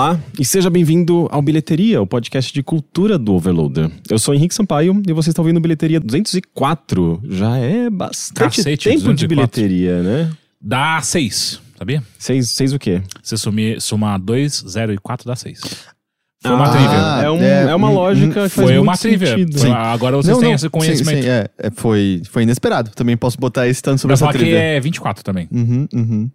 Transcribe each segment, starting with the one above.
Olá e seja bem-vindo ao Bilheteria, o podcast de cultura do Overloader. Eu sou Henrique Sampaio e você está ouvindo Bilheteria 204. Já é bastante Cacete, tempo de 204. bilheteria, né? Dá 6, sabia? Seis, seis o quê? Você sumir, somar 2, 0 e 4 dá 6. Foi Ah, uma trivia. É, um- é, é uma lógica que faz Foi muito uma trivia. sentido. Foi- Agora vocês têm esse conhecimento. Sim, sim, é, é, foi, foi inesperado. Também posso botar esse tanto sobre Pra essa falar que trilha. é 24 também. Uhum, uhum.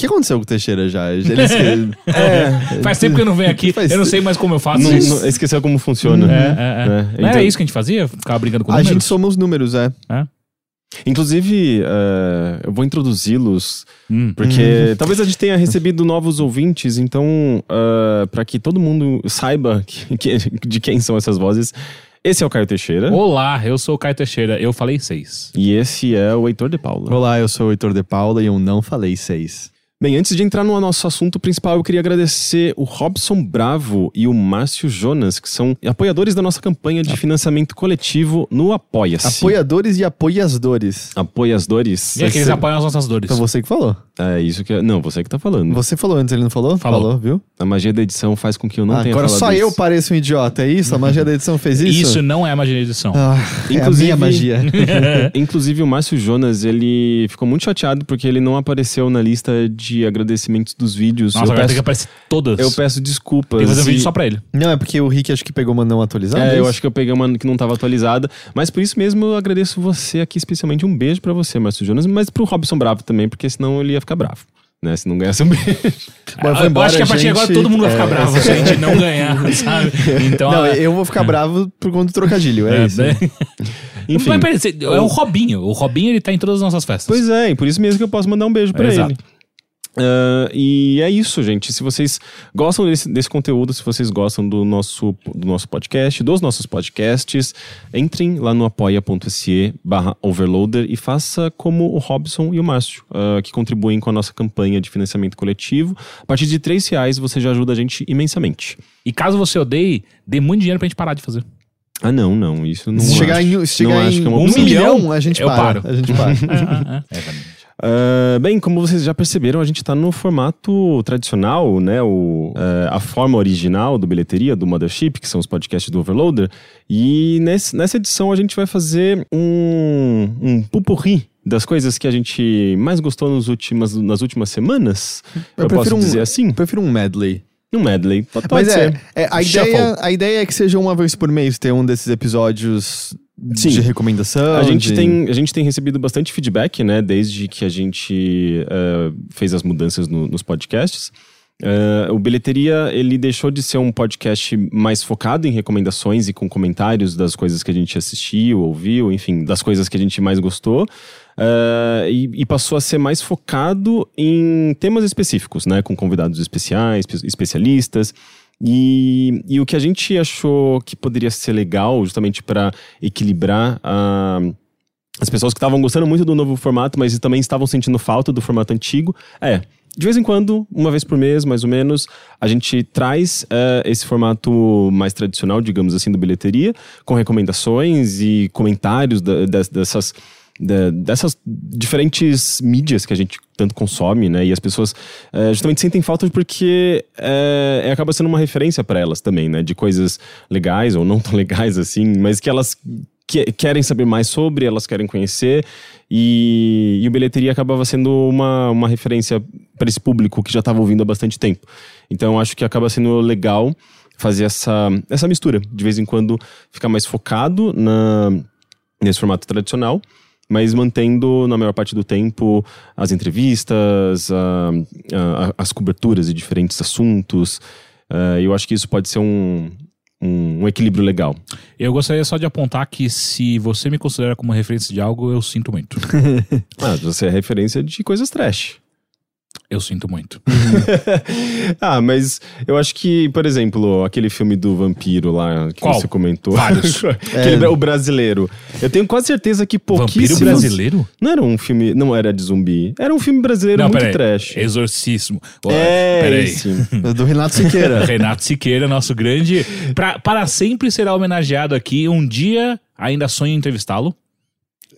O que aconteceu com o Teixeira já? Ele esque- É, Faz tempo que eu não venho aqui, Faz eu não sei mais como eu faço não, isso. não- esqueceu como funciona. É, é, é. É, Não era então- isso que a gente fazia? Ficava brincando com a números? gente soma os números, é. Inclusive, é, eu vou introduzi-los Hum. Porque talvez a gente tenha recebido novos ouvintes, então, para que todo mundo saiba que- que- de quem são essas vozes, esse é o Caio Teixeira Olá, eu sou o Caio Teixeira. Eu falei 6. e esse é o Heitor de Paula. Olá, eu sou o Heitor de Paula e eu não falei seis. Bem, antes de entrar no nosso assunto principal, eu queria agradecer o Robson Bravo e o Márcio Jonas, que são apoiadores da nossa campanha de financiamento coletivo no Apoia-se. Apoiadores e apoiasdores. Apoiadores. E aqui eles apoiam as nossas dores. Então você que falou. É isso que. Não, você que tá falando. Você falou antes, ele não falou? Falou. viu? A magia da edição faz com que eu não Ah, tenha agora falado só isso. eu pareço um idiota, é isso? A magia da edição fez isso? Isso não é magia de edição. Ah, Inclusive- é a minha magia. Inclusive, o Márcio Jonas, ele ficou muito chateado porque ele não apareceu na lista de agradecimentos dos vídeos. Nossa, eu, agora tem que peço, aparecer todas. eu peço desculpas. Tem que fazer um vídeo só pra ele. não, é porque o Rick acho que pegou uma não atualizada. É, eu isso? acho que eu peguei uma que não estava atualizada. Mas por isso mesmo eu agradeço você aqui, especialmente um beijo pra você, Márcio Jonas, mas pro Robson Bravo também, porque senão ele ia ficar bravo. Né, se não ganhasse um beijo. Mas eu embora, acho que a partir de agora todo mundo vai ficar É, bravo se a gente não ganhar, sabe? Então, Não, é- eu vou ficar bravo por conta do trocadilho, é, é, isso. né? Enfim. Mas é o Robinho. O Robinho ele tá em todas as nossas festas. Pois é, e por isso mesmo que eu posso mandar um beijo pra É, ele. exato. Ah, e é isso, gente. Se vocês gostam desse, desse conteúdo, se vocês gostam do nosso, do nosso podcast, dos nossos podcasts, entrem lá no apoia.se barra overloader e faça como o Robson e o Márcio, ah, que contribuem com a nossa campanha de financiamento coletivo. A partir de três reais você já ajuda a gente imensamente. E caso você odeie, dê muito dinheiro pra gente parar de fazer. Ah, não, não. Isso não Se chegar acho. em, se chegar não em acho que é uma um opção. milhão, a gente eu para. paro. A gente para. É, exatamente. Ah, bem, como vocês já perceberam, a gente está no formato tradicional, né? O, eh, a forma original do Bilheteria, do Mothership, que são os podcasts do Overloader. E nesse- nessa edição a gente vai fazer um, um pupurri das coisas que a gente mais gostou nos últimas, nas últimas semanas. Eu, posso prefiro um- dizer assim? Eu prefiro um medley. Um medley. Pode Mas é, ser. é, a, Shuffle. ideia, a ideia é que seja uma vez por mês ter um desses episódios Sim. de recomendação. A gente, de- tem, a gente tem recebido bastante feedback, né? Desde que a gente eh, fez as mudanças no- nos podcasts. Eh, o Bilheteria, ele deixou de ser um podcast mais focado em recomendações e com comentários das coisas que a gente assistiu, ouviu, enfim, das coisas que a gente mais gostou. eh, e, e passou a ser mais focado em temas específicos, né? Com convidados especiais, espe- especialistas. E, e o que a gente achou que poderia ser legal, justamente para equilibrar a as pessoas que estavam gostando muito do novo formato, mas também estavam sentindo falta do formato antigo, é. De vez em quando, uma vez por mês, mais ou menos, a gente traz eh, esse formato mais tradicional, digamos assim, do bilheteria, com recomendações e comentários da- des- dessas, da- dessas diferentes mídias que a gente tanto consome, né? E as pessoas eh, justamente sentem falta porque eh, é, acaba sendo uma referência para elas também, né? De coisas legais ou não tão legais assim, mas que elas que- querem saber mais sobre, elas querem conhecer, e, e o Bilheteria acabava sendo uma, uma referência para esse público que já estava ouvindo há bastante tempo. Então acho que acaba sendo legal fazer essa, essa mistura, de vez em quando ficar mais focado na, nesse formato tradicional, mas mantendo, na maior parte do tempo, as entrevistas, a- a- as coberturas de diferentes assuntos. Eh, eu acho que isso pode ser um, um, um equilíbrio legal. Eu gostaria só de apontar que se você me considera como referência de algo, eu sinto muito. Ah, você é referência de coisas trash. Eu sinto muito. ah, mas eu acho que, por exemplo, aquele filme do vampiro lá que Qual? você comentou. Vários. Aquele bra- O brasileiro. Eu tenho quase certeza que Vampiro pouquíssimos... brasileiro? Não era um filme... Não era de zumbi. Era um filme brasileiro muito peraí. trash. Exorcismo. Ó, É, peraí. esse. Do Renato Siqueira. Renato Siqueira, nosso grande. Pra, para sempre será homenageado aqui. Um dia ainda sonho em entrevistá-lo.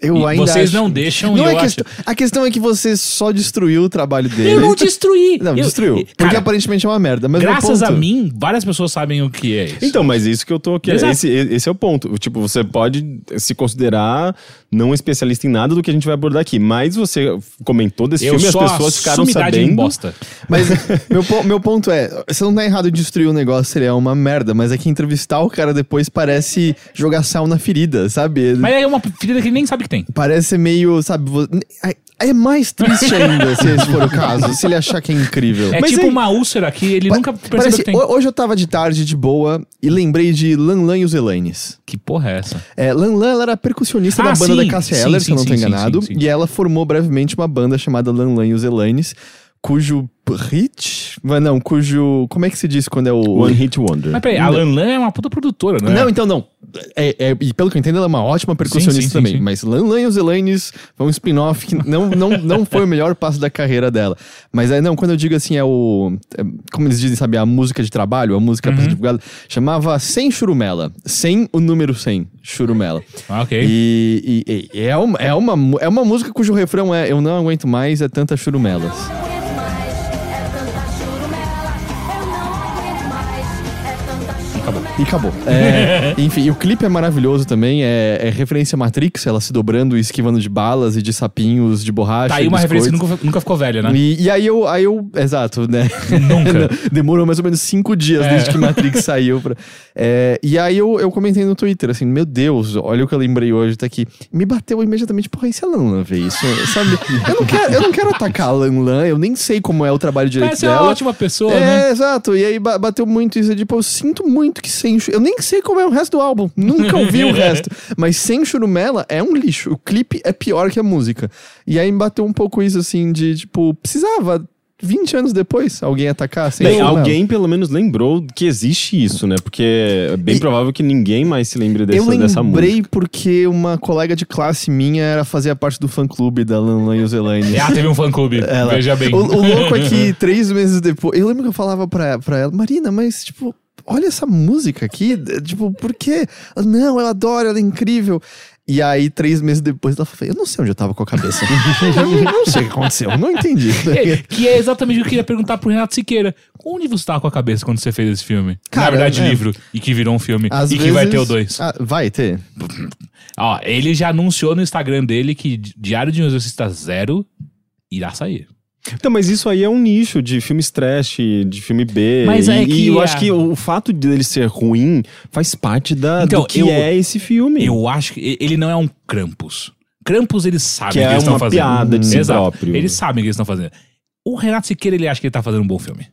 Eu E ainda vocês acho- não deixam Não é questão, A questão é que você só destruiu o trabalho dele. Eu não destruí! Não, Eu- destruiu. Cara, porque aparentemente é uma merda. Mas meu graças a ponto- mim, várias pessoas sabem o que é isso. Então, mas isso que eu tô. Exato. Esse, esse é o ponto. Tipo, você pode se considerar não especialista em nada do que a gente vai abordar aqui, mas você comentou desse eu filme e as pessoas ficaram sabendo. bosta. Mas meu, meu ponto é, você não tá errado em destruir o negócio, ele é uma merda, mas é que entrevistar o cara depois parece jogar sal na ferida, sabe? Mas é uma ferida que ele nem sabe que tem. Parece meio, sabe, é- é mais triste ainda, se esse for o caso, se ele achar que é incrível. É Mas tipo aí- uma úlcera que ele Pa- nunca percebeu parece- que tem. ho- Hoje eu tava de tarde, de boa, e lembrei de Lan Lan e os Elaines. Que porra é essa? É, Lan Lan ela era percussionista Ah, da banda sim, da Cassia sim, Eller, se eu não sim, enganado. E ela formou brevemente uma banda chamada Lan Lan e os Elaines, cujo hit... Mas não, cujo... Como é que se diz quando é o... One Hit Wonder. Mas peraí, a Lan Lan é uma puta produtora, né? Não, então não. É, é- e pelo que eu entendo, ela é uma ótima percussionista Sim, sim, também. sim. Mas Lan Lan e os Elaines foi um spin-off que não, não, não foi o melhor passo da carreira dela. Mas é, não, quando eu digo assim, é o. é, como eles dizem, sabe, a música de trabalho, a música Uhum. pra ser divulgada, chamava Sem Churumela. Sem o número 100, Churumela. Ah, ok. E, e- e é, uma, é, uma, é uma música cujo refrão é Eu não aguento mais, é tanta churumelas. Acabou. E acabou. É, enfim, o clipe é maravilhoso também. É, é referência Matrix, ela se dobrando e esquivando de balas e de sapinhos de borracha. Tá aí uma referência que nunca, nunca ficou velha, né? E, e aí eu, aí eu. Exato, né? Nunca. Demorou mais ou menos cinco dias É. desde que Matrix saiu. Pra, é, e aí eu, eu comentei no Twitter, assim, meu Deus, olha o que eu lembrei hoje, tá aqui. Me bateu imediatamente, porra, e se a Lan Lan vê isso? Sabe? Eu não quero, eu não quero atacar a Lan Lan, eu nem sei como é o trabalho direito uma dela. ótima pessoa, É, né? exato. E aí ba- bateu muito isso. Tipo, eu sinto muito que sem. Eu nem sei como é o resto do álbum. Nunca ouvi o resto. Mas sem churumela é um lixo. O clipe é pior que a música. E aí me bateu um pouco isso, assim, de tipo, precisava. 20 anos depois, alguém atacar sem Bem, alguém pelo menos lembrou que existe isso, né? Porque é bem E- provável que ninguém mais se lembre dessa, Eu dessa música. lembrei porque uma colega de classe minha era fazer parte do fã-clube da Lan Lan e. Ah, teve um fã-clube. Ela- Veja bem. O, o louco é que três meses depois. Eu lembro que eu falava pra, pra ela, Marina, mas tipo, olha essa música aqui. Tipo, por quê? Ela, Não, eu adoro, ela é incrível. E aí, três meses depois, ela falou: Eu não sei onde eu tava com a cabeça. eu não sei o que aconteceu, eu não entendi. É, que é exatamente o que eu queria perguntar pro Renato Siqueira. Onde você tava com a cabeça quando você fez esse filme? Na Cara, verdade, é. livro. E que virou um filme. Às e que vezes- vai ter o dois. Ah, vai ter. Ó, ele já anunciou no Instagram dele que Diário de um Exorcista Zero irá sair. Então, mas isso aí é um nicho de filmes trash, de filme B. Mas e, é e que eu a- acho que o fato dele ser ruim faz parte da, Então, do que eu- é esse filme. Eu acho que ele não é um Krampus. Krampus, eles sabem Que o que é eles estão uma fazendo. piada de si Exato. próprio. Eles sabem o que eles estão fazendo. O Renato Siqueira, ele acha que ele tá fazendo um bom filme.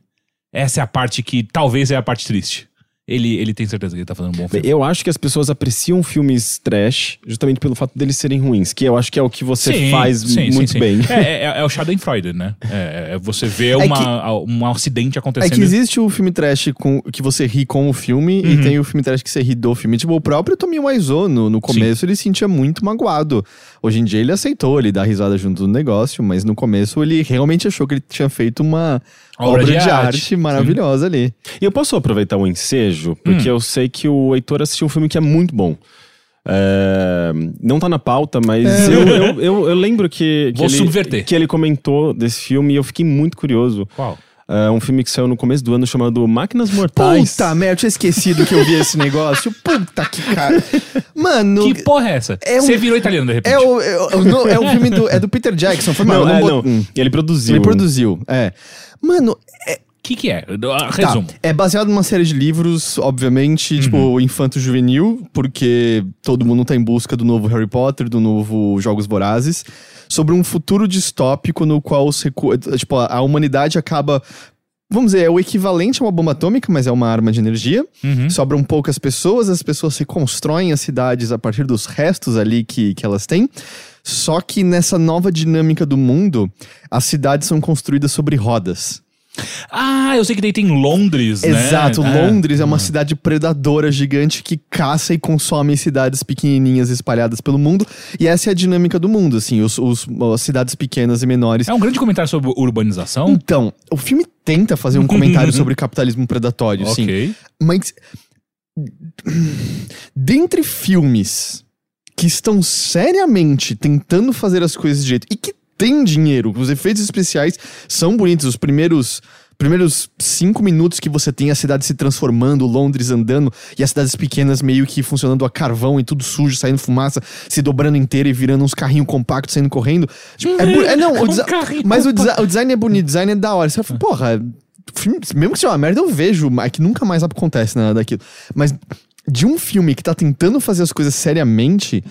Essa é a parte que talvez é a parte triste. Ele, ele tem certeza que ele tá fazendo um bom filme. Eu acho que as pessoas apreciam filmes trash justamente pelo fato deles serem ruins, que eu acho que é o que você Sim, faz sim, muito sim. bem. É, é, é o Schadenfreude, né? É, é você vê uma, que- um acidente É acontecendo. que existe o filme trash com, que você ri com o filme Uhum. e tem o filme trash que você ri do filme. Tipo, o próprio Tommy Wiseau, no, no começo, ele se sentia muito magoado. Hoje em dia ele aceitou, ele dá risada junto do negócio, mas no começo ele realmente achou que ele tinha feito uma obra, de, arte, maravilhosa ali. E eu posso aproveitar o ensejo, porque Hum. eu sei que o Heitor assistiu um filme que é muito bom. É, não tá na pauta, mas eu, eu, eu, eu lembro que, que, Vou ele, subverter. que ele comentou desse filme e eu fiquei muito curioso. Qual? É um filme que saiu no começo do ano chamado Máquinas Mortais. Puta merda, eu tinha esquecido que eu vi esse negócio. Puta que cara. Mano, Que porra é essa? É um- Você virou italiano de repente. é o, é, o, não, é o filme do, é do Peter Jackson. Foi mal, Não, é, bot- não. Hum. Ele produziu. Ele produziu, é. Mano, O que, que é? Tá, Resumo. É baseado numa série de livros, obviamente, Uhum. tipo, infanto-juvenil, porque todo mundo tá em busca do novo Harry Potter, do novo Jogos Vorazes, sobre um futuro distópico no qual os recu- tipo, a humanidade acaba. Vamos dizer, é o equivalente a uma bomba atômica, mas é uma arma de energia. Uhum. Sobram poucas pessoas, as pessoas reconstroem as cidades a partir dos restos ali que, que elas têm. Só que nessa nova dinâmica do mundo, as cidades são construídas sobre rodas. Ah, eu sei que daí tem Londres, né? Exato, É. Londres é uma cidade predadora gigante que caça e consome cidades pequenininhas espalhadas pelo mundo. E essa é a dinâmica do mundo, assim, os, os- as cidades pequenas e menores. É um grande comentário sobre urbanização. Então, o filme tenta fazer um comentário sobre capitalismo predatório, sim. ok. Mas. Dentre filmes que estão seriamente tentando fazer as coisas de jeito e que tem dinheiro. Os efeitos especiais são bonitos. Os primeiros primeiros cinco minutos que você tem a cidade se transformando, Londres andando e as cidades pequenas meio que funcionando a carvão e tudo sujo, saindo fumaça, se dobrando inteira e virando uns carrinhos compactos saindo correndo. Tipo, é, é não, o Um mas o, o design é bonito, o design é da hora. Você fala, porra, filme- mesmo que seja uma merda, eu vejo, mas que nunca mais acontece nada daquilo. Mas de um filme que tá tentando fazer as coisas seriamente,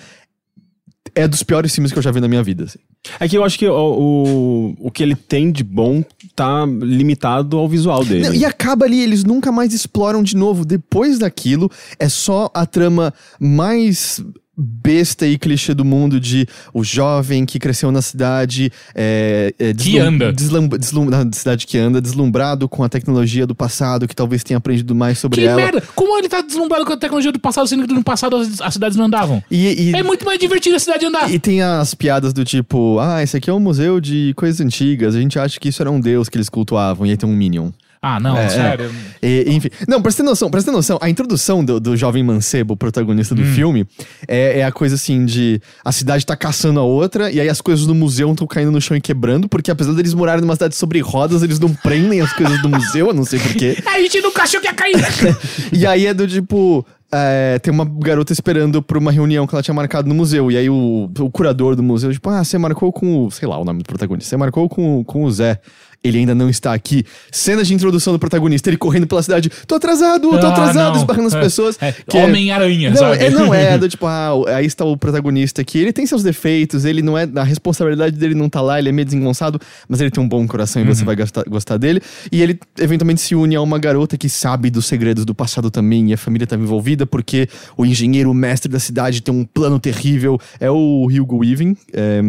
é dos piores filmes que eu já vi na minha vida. assim. É que eu acho que o, o, o que ele tem de bom tá limitado ao visual dele. Não, e acaba ali, eles nunca mais exploram de novo. Depois daquilo, é só a trama mais besta e clichê do mundo de o jovem que cresceu na cidade é, é, Que anda. deslum- deslum- na cidade que anda deslumbrado com a tecnologia do passado que talvez tenha aprendido mais sobre Que ela merda! Como ele tá deslumbrado com a tecnologia do passado, sendo que no passado as, as cidades não andavam? e, e- É muito mais divertido a cidade andar. E tem as piadas do tipo, ah, esse aqui é um museu de coisas antigas, a gente acha que isso era um deus que eles cultuavam, e aí tem um Minion. Ah, não, É, sério. E, enfim. Não, pra você ter noção, pra você ter noção, a introdução do, do jovem mancebo, protagonista Hum. do filme, é, é a coisa assim de a cidade tá caçando a outra, e aí as coisas do museu estão caindo no chão e quebrando, porque apesar deles morarem numa cidade sobre rodas, eles não prendem as coisas do museu, eu não sei porquê. A gente nunca achou que ia cair. E aí é do tipo. é, tem uma garota esperando por uma reunião que ela tinha marcado no museu. E aí o, o curador do museu, tipo, ah, você marcou com o. Sei lá o nome do protagonista. Você marcou com, com o Zé. Ele ainda não está aqui. Cena de introdução do protagonista, ele correndo pela cidade. Tô atrasado, tô Ah, atrasado, não. esbarrando as É, pessoas. é, Que é- Homem-Aranha, não, é, não é, do tipo, ah, aí está o protagonista aqui. Ele tem seus defeitos, ele não é. A responsabilidade dele não tá lá, ele é meio desengonçado, mas ele tem um bom coração e Uhum. você vai gostar, gostar dele. E ele eventualmente se une a uma garota que sabe dos segredos do passado também, e a família tá envolvida, porque o engenheiro mestre da cidade tem um plano terrível. É o Hugo Weaving. É,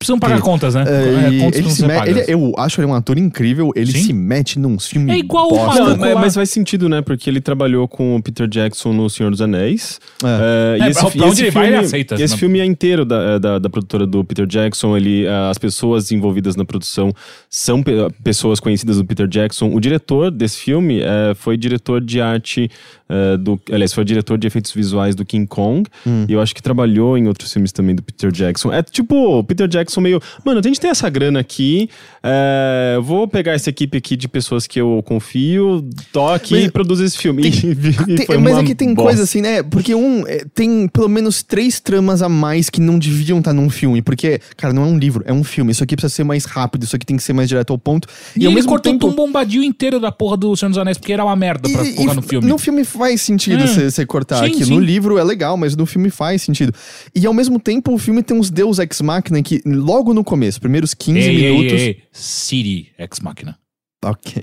Precisam pagar contas, né? é, É, e contas ele não se ser me- pagas. ele- eu acho ele um ator incrível, ele Sim. se mete num filme. É igual o bosta. Não, maluco mas, faz sentido, né? Porque ele trabalhou com o Peter Jackson no Senhor dos Anéis. É. É, É, e esse, pra- esse filme, aceita, Esse né? filme é inteiro da, é, da, da produtora do Peter Jackson. Ele, é, as pessoas envolvidas na produção são pe- pessoas conhecidas do Peter Jackson. O diretor desse filme é, foi diretor de arte é, do. Aliás, foi diretor de efeitos visuais do King Kong. Hum. E eu acho que trabalhou em outros filmes também do Peter Jackson. É tipo, o Peter Jackson meio. Mano, a gente tem essa grana aqui. é, eu vou pegar essa equipe aqui de pessoas que eu confio, toque Mas- e produz esse filme. Tem- E Tem- mas uma é que tem bosta. coisa assim, né? Porque um é, tem pelo menos três tramas a mais que não deviam estar num filme. Porque, cara, não é um livro, é um filme. Isso aqui precisa ser mais rápido, isso aqui tem que ser mais direto ao ponto. E, ao ele mesmo cortou tempo. um bombadinho inteiro da porra do Senhor dos Anéis, porque era uma merda pra E- colocar e no filme. No filme faz sentido Hum. você você cortar Sim, aqui. sim. No livro é legal, mas no filme faz sentido. E ao mesmo tempo, o filme tem uns Deus Ex Machina que, logo no começo, primeiros 15 Ei, minutos. ei, ei. City Ex Machina. Ok.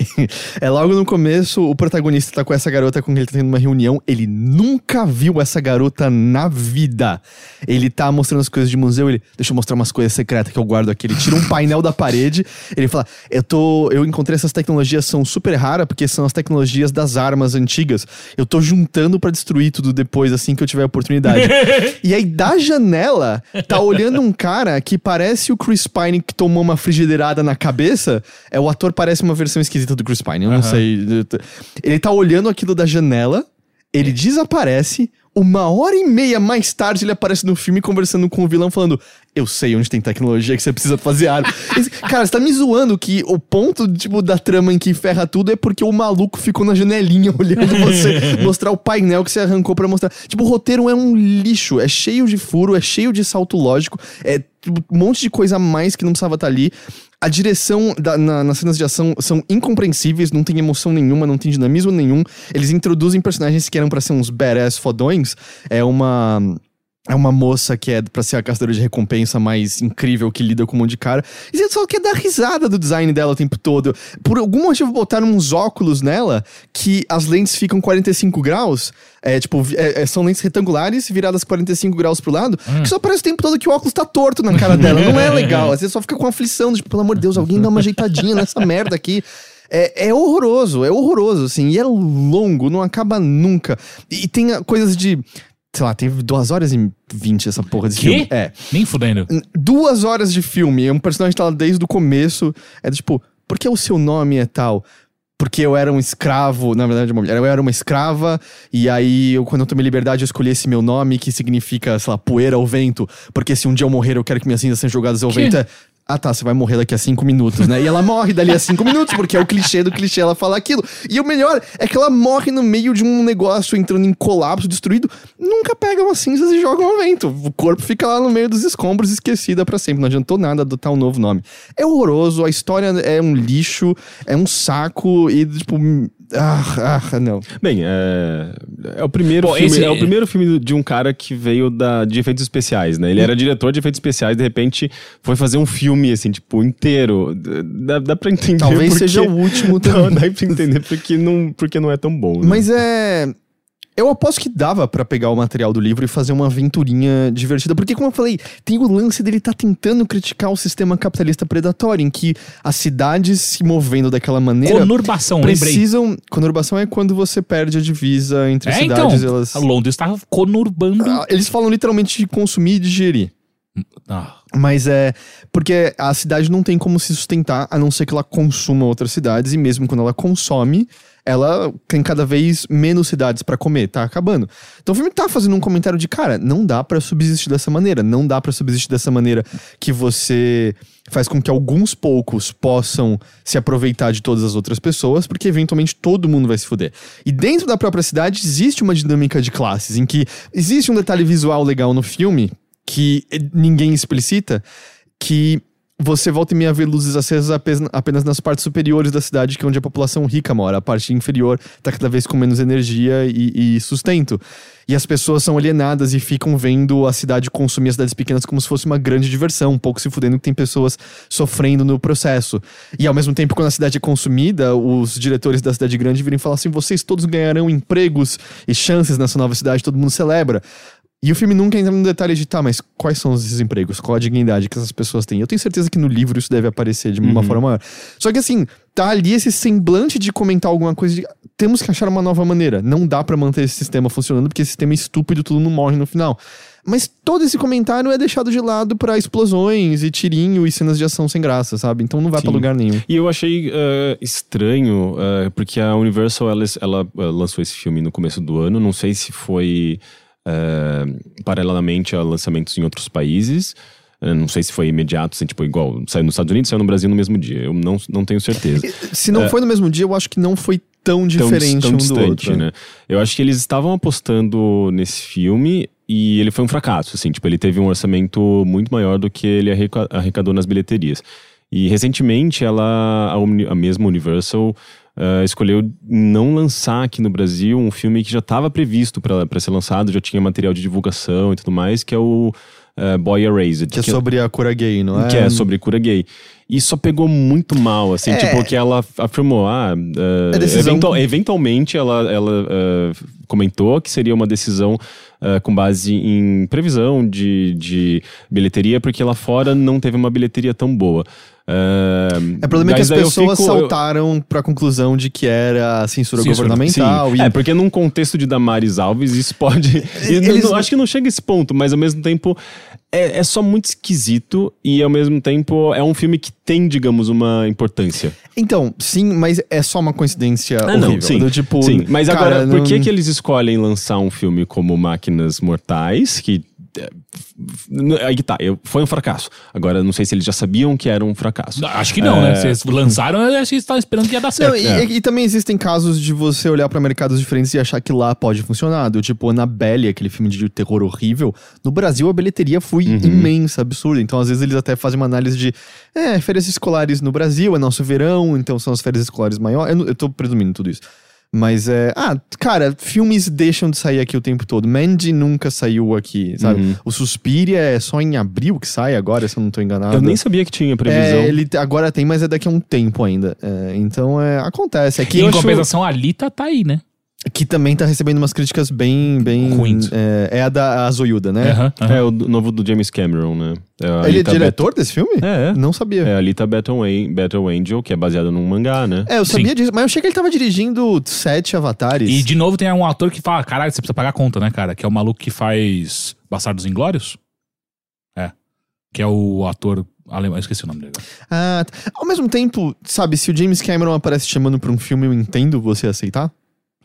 É logo no começo, o protagonista tá com essa garota com quem ele tá tendo uma reunião. Ele nunca viu essa garota na vida. Ele tá mostrando as coisas de museu, ele, deixa eu mostrar umas coisas secretas que eu guardo aqui. Ele tira um painel da parede, ele fala: "Eu tô, eu encontrei essas tecnologias são super raras porque são as tecnologias das armas antigas. Eu tô juntando pra destruir tudo depois assim que eu tiver a oportunidade". e aí da janela tá olhando um cara que parece o Chris Pine que tomou uma frigideirada na cabeça. É o ator parece uma versão esquisita do Chris Pine, eu não Aham. sei. Ele tá olhando aquilo da janela, ele desaparece. Uma hora e meia mais tarde, ele aparece no filme conversando com o vilão, falando: Eu sei onde tem tecnologia que você precisa fazer arma. Esse- cara, você tá me zoando que o ponto tipo, da trama em que ferra tudo é porque o maluco ficou na janelinha olhando você mostrar o painel que você arrancou pra mostrar. Tipo, o roteiro é um lixo, é cheio de furo, é cheio de salto lógico, é um monte de coisa a mais que não precisava estar ali. A direção da- na- nas cenas de ação são incompreensíveis, não tem emoção nenhuma, não tem dinamismo nenhum. Eles introduzem personagens que eram pra ser uns badass fodões. É uma. É uma moça que é pra ser a caçadora de recompensa mais incrível que lida com um monte de cara. E você só quer dar risada do design dela o tempo todo. Por algum motivo botaram uns óculos nela que as lentes ficam 45 graus. É, tipo, é- é- são lentes retangulares viradas 45 graus pro lado. Que só parece o tempo todo que o óculos tá torto na cara dela. Não é legal. Às vezes só fica com aflição. Tipo, pelo amor de Deus, alguém dá uma ajeitadinha nessa merda aqui. É, é horroroso, é horroroso, assim. E é longo, não acaba nunca. E, e tem coisas de. Sei lá, teve duas horas e vinte essa porra desse Quê? filme. É. Nem fudendo. Duas horas de filme. Um personagem tá lá desde o começo. É tipo, por que o seu nome é tal? porque eu era um escravo, na verdade, uma mulher, eu era uma escrava, e aí, eu, quando eu tomei liberdade, eu escolhi esse meu nome, que significa, sei lá, poeira ao vento, porque se um dia eu morrer, eu quero que minhas cinzas sejam jogadas ao Que? vento. É, ah tá, você vai morrer daqui a cinco minutos, né? E ela morre dali a cinco minutos, porque é o clichê do clichê ela fala aquilo. E o melhor é que ela morre no meio de um negócio entrando em colapso, destruído, nunca pegam as cinzas e jogam ao vento. O corpo fica lá no meio dos escombros, esquecida pra sempre. Não adiantou nada adotar um novo nome. É horroroso, a história é um lixo, é um saco e, tipo. Ah, ah não. Bem, é, é o primeiro Pô, filme, esse- é o primeiro filme de um cara que veio da, de efeitos especiais, né? Ele era diretor de efeitos especiais, de repente foi fazer um filme assim, tipo, inteiro. Dá, dá pra entender Talvez porque- seja o último Não, também. dá pra entender porque não, porque não é tão bom. né? Mas é. Eu aposto que dava pra pegar o material do livro e fazer uma aventurinha divertida, porque como eu falei, tem o lance dele tá tentando criticar o sistema capitalista predatório, em que as cidades se movendo daquela maneira Conurbação, lembrei. precisam. Conurbação é quando você perde a divisa entre É, então, cidades, elas a Londres tá conurbando. Ah, eles falam literalmente de consumir e digerir. Ah, Mas é porque a cidade não tem como se sustentar a não ser que ela consuma outras cidades e mesmo quando ela consome, ela tem cada vez menos cidades pra comer, tá acabando. Então o filme tá fazendo um comentário de, cara, não dá pra subsistir dessa maneira, não dá pra subsistir dessa maneira que você faz com que alguns poucos possam se aproveitar de todas as outras pessoas, porque eventualmente todo mundo vai se fuder. E dentro da própria cidade existe uma dinâmica de classes em que existe um detalhe visual legal no filme que ninguém explicita, que você volta e meia vê luzes acesas apenas, nas partes superiores da cidade, que é onde a população rica mora. A parte inferior tá cada vez com menos energia e, e sustento. E as pessoas são alienadas e ficam vendo a cidade consumir as cidades pequenas como se fosse uma grande diversão, um pouco se fudendo que tem pessoas sofrendo no processo. E ao mesmo tempo, quando a cidade é consumida, os diretores da cidade grande viram e falam assim: vocês todos ganharão empregos e chances nessa nova cidade, todo mundo celebra. E o filme nunca entra no detalhe de, tá, mas quais são esses empregos? Qual a dignidade que essas pessoas têm? Eu tenho certeza que no livro isso deve aparecer de uma forma maior. Só que assim, tá ali esse semblante de comentar alguma coisa de, temos que achar uma nova maneira. Não dá pra manter esse sistema funcionando, porque esse sistema é estúpido, todo mundo morre no final. Mas todo esse comentário é deixado de lado pra explosões e tirinho e cenas de ação sem graça, sabe? Então não vai pra Sim. lugar nenhum. E eu achei eh, estranho, eh, porque a Universal ela, ela, eh, lançou esse filme no começo do ano. Não sei se foi eh, paralelamente a lançamentos em outros países. Eh, não sei se foi imediato, assim, tipo, igual saiu nos Estados Unidos, saiu no Brasil no mesmo dia. Eu não, não tenho certeza. Se não foi no mesmo dia, eu acho que não foi tão tão, diferente tão um do distante, outro. né? Eu acho que eles estavam apostando nesse filme e ele foi um fracasso, assim, tipo, ele teve um orçamento muito maior do que ele arreca- arrecadou nas bilheterias. E recentemente ela, a, a mesma Universal, eh, escolheu não lançar aqui no Brasil um filme que já estava previsto para ser lançado, já tinha material de divulgação e tudo mais, que é o eh, Boy Erased. Que é sobre a cura gay, não é? Que é sobre cura gay. E só pegou muito mal, assim, É. tipo, que ela afirmou, ah, É decisão- eventual- eventualmente ela, ela eh, comentou que seria uma decisão eh, com base em previsão de, de bilheteria, porque lá fora não teve uma bilheteria tão boa. Eh, É, problema é que as pessoas fico- eu- saltaram pra conclusão de que era censura, Censura, governamental. Sim. E É, porque num contexto de Damares Alves, isso pode. Eles- não- acho que não chega a esse ponto, mas ao mesmo tempo é, é só muito esquisito e ao mesmo tempo é um filme que tem, digamos, uma importância. Então, sim, mas é só uma coincidência Ah, não, sim. Do tipo, Sim, mas cara, agora, por não- que, que eles escolhem lançar um filme como Máquinas Mortais, que. Aí que tá, eu- foi um fracasso. Agora, não sei se eles já sabiam que era um fracasso. acho que não, É. né? Vocês lançaram, eu acho que estavam esperando que ia dar certo. Não, e, É. e- e também existem casos de você olhar pra mercados diferentes e achar que lá pode funcionar. Do tipo, Annabelle, aquele filme de terror horrível. No Brasil, a bilheteria foi Uhum. imensa, absurda. Então, às vezes, eles até fazem uma análise de é, férias escolares no Brasil, é nosso verão, então são as férias escolares maiores. Eu, eu tô presumindo tudo isso. Mas é. Ah, cara, filmes deixam de sair aqui o tempo todo. Mandy nunca saiu aqui, sabe? Uhum. O Suspiria é só em abril que sai agora, se eu não tô enganado. Eu nem sabia que tinha previsão. É, ele agora tem, mas é daqui a um tempo ainda. É, então, é, acontece. É que, E em acho compensação, a Alita tá aí, né? Que também tá recebendo umas críticas bem... bem Ruins. É, é a da a Zoiuda, né? É o do- novo do James Cameron, né? É a Ele é diretor desse filme? É, é. Não sabia. É a Alita Battle, An- Battle Angel, que é baseada num mangá, né? É, eu sabia Sim. disso, mas eu achei que ele tava dirigindo sete avatares. E de novo tem um ator que fala, caralho, você precisa pagar a conta, né, cara? Que é o maluco que faz Bastardos Inglórios. É. Que é o ator alemão, eu esqueci o nome dele. agora. Ah, tá. ao mesmo tempo, sabe, se o James Cameron aparece te chamando pra um filme, eu entendo você aceitar?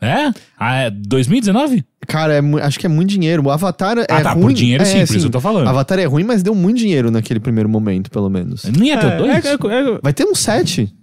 É? Ah, é 2019? Cara, é acho que é muito dinheiro. O Avatar é Ah, tá, ruim. por dinheiro é, sim, por isso eu tô falando. Avatar é ruim, mas deu muito dinheiro naquele primeiro momento, pelo menos. Não ia ter É, dois? é- é- Vai ter um sete.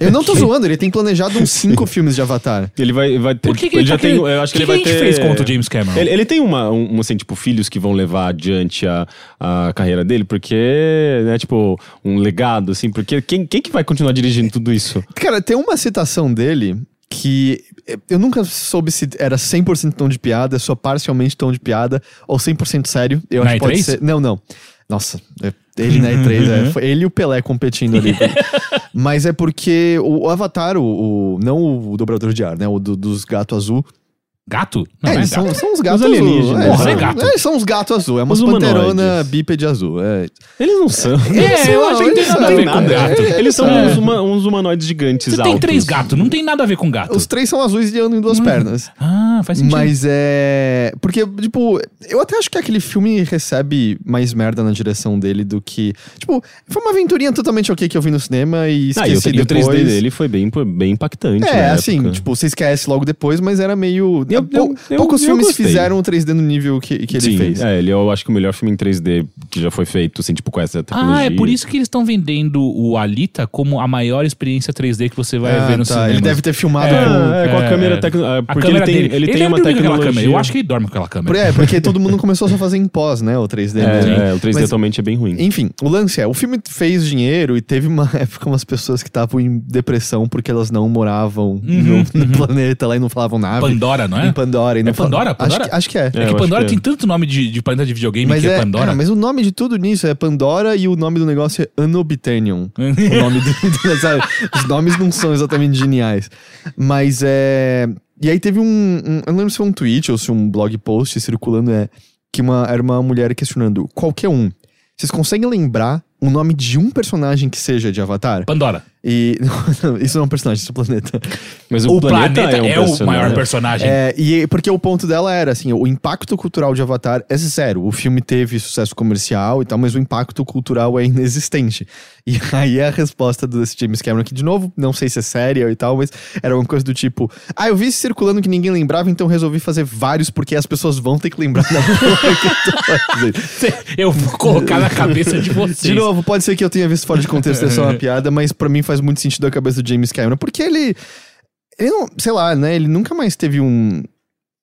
Eu não tô zoando, ele tem planejado uns cinco filmes de Avatar. ele vai, vai ter. Por que, que ele ele já tem. Eu acho que, que ele vai que a gente ter. fez contra o James Cameron? Ele, ele tem uma, um, um, assim, tipo, filhos que vão levar adiante a, a carreira dele, porque, né, tipo, um legado, assim, porque quem, quem que vai continuar dirigindo tudo isso? Cara, tem uma citação dele que eu nunca soube se era 100% tom de piada, só parcialmente tom de piada, ou 100% sério. Eu Na acho que pode E3? ser. Não, não. Nossa, é- ele na E3, é, foi ele e o Pelé competindo ali. Mas é porque o, Avatar, o, o- não o dobrador de ar, né? O do- dos gatos azul. Gato? Não, é, é são, gato. são os gatos alienígenas. azul. Porra, são, é gato. é, são os gatos azul. É uma Os panterona bípede azul. É. Eles não são. É, eu acho que não tem nada a ver com gato. Eles são É. uns, huma- uns humanoides gigantes Você altos. tem três gatos, não tem nada a ver com gato. Os três são azuis e andam em duas pernas. Ah, faz sentido. Mas é. Porque, tipo, eu até acho que aquele filme recebe mais merda na direção dele do que. Tipo, foi uma aventurinha totalmente ok que eu vi no cinema e Ah, e o, esqueci e o depois. 3D dele foi bem, bem impactante. É, assim, tipo, você esquece logo depois, mas era meio. Eu- pou- eu- poucos eu filmes gostei. fizeram o 3D no nível que, que ele Sim, fez. É, ele eu acho que o melhor filme em 3D que já foi feito, assim, tipo, com essa tecnologia. Ah, é por isso que eles estão vendendo o Alita como a maior experiência 3D que você vai Ah, ver no tá. cinema. Ele deve ter filmado É, com. é, com a é, câmera é. tecno- A Porque câmera ele tem, dele. ele tem uma tecnologia. câmera. Eu acho que ele dorme com aquela câmera. É, porque todo mundo começou só a fazer em pós, né? O 3D. mesmo. É, é, o 3D Mas- atualmente é bem ruim. Enfim, o lance é, o filme fez dinheiro e teve uma época umas pessoas que estavam em depressão porque elas não moravam no, no planeta lá e não falavam nada. Pandora, não é? Em Pandora. E não É Pandora? fal- Acho, Pandora? que, acho que é. É, É que Pandora que é. tem tanto nome de, de planeta de videogame Mas que é, é, Pandora. é, mas o nome de tudo nisso é Pandora e o nome do negócio é Unobtainium. o nome do, do- sabe? Os nomes não são exatamente geniais. Mas é. E aí teve um, um- Eu não lembro se foi um tweet ou se um blog post circulando, é. Que uma, era uma mulher questionando: qualquer um. Vocês conseguem lembrar o nome de um personagem que seja de Avatar? Pandora. E. não, isso não é um personagem, isso é um planeta. Mas o, O, planeta, é, um o personagem. maior personagem. É, e porque o ponto dela era assim, o impacto cultural de Avatar é zero. O filme teve sucesso comercial e tal, mas o impacto cultural é inexistente. E aí a resposta desse James Cameron, que de novo, não sei se é séria e tal, mas era uma coisa do tipo: Ah, eu vi isso circulando que ninguém lembrava, então resolvi fazer vários, porque as pessoas vão ter que lembrar da porra que eu tô fazendo. Eu vou colocar na cabeça de vocês. De novo, pode ser que eu tenha visto fora de contexto, é só uma piada, mas pra mim faz muito sentido a cabeça do James Cameron, porque ele. Ele não. Sei lá, né? Ele nunca mais teve um.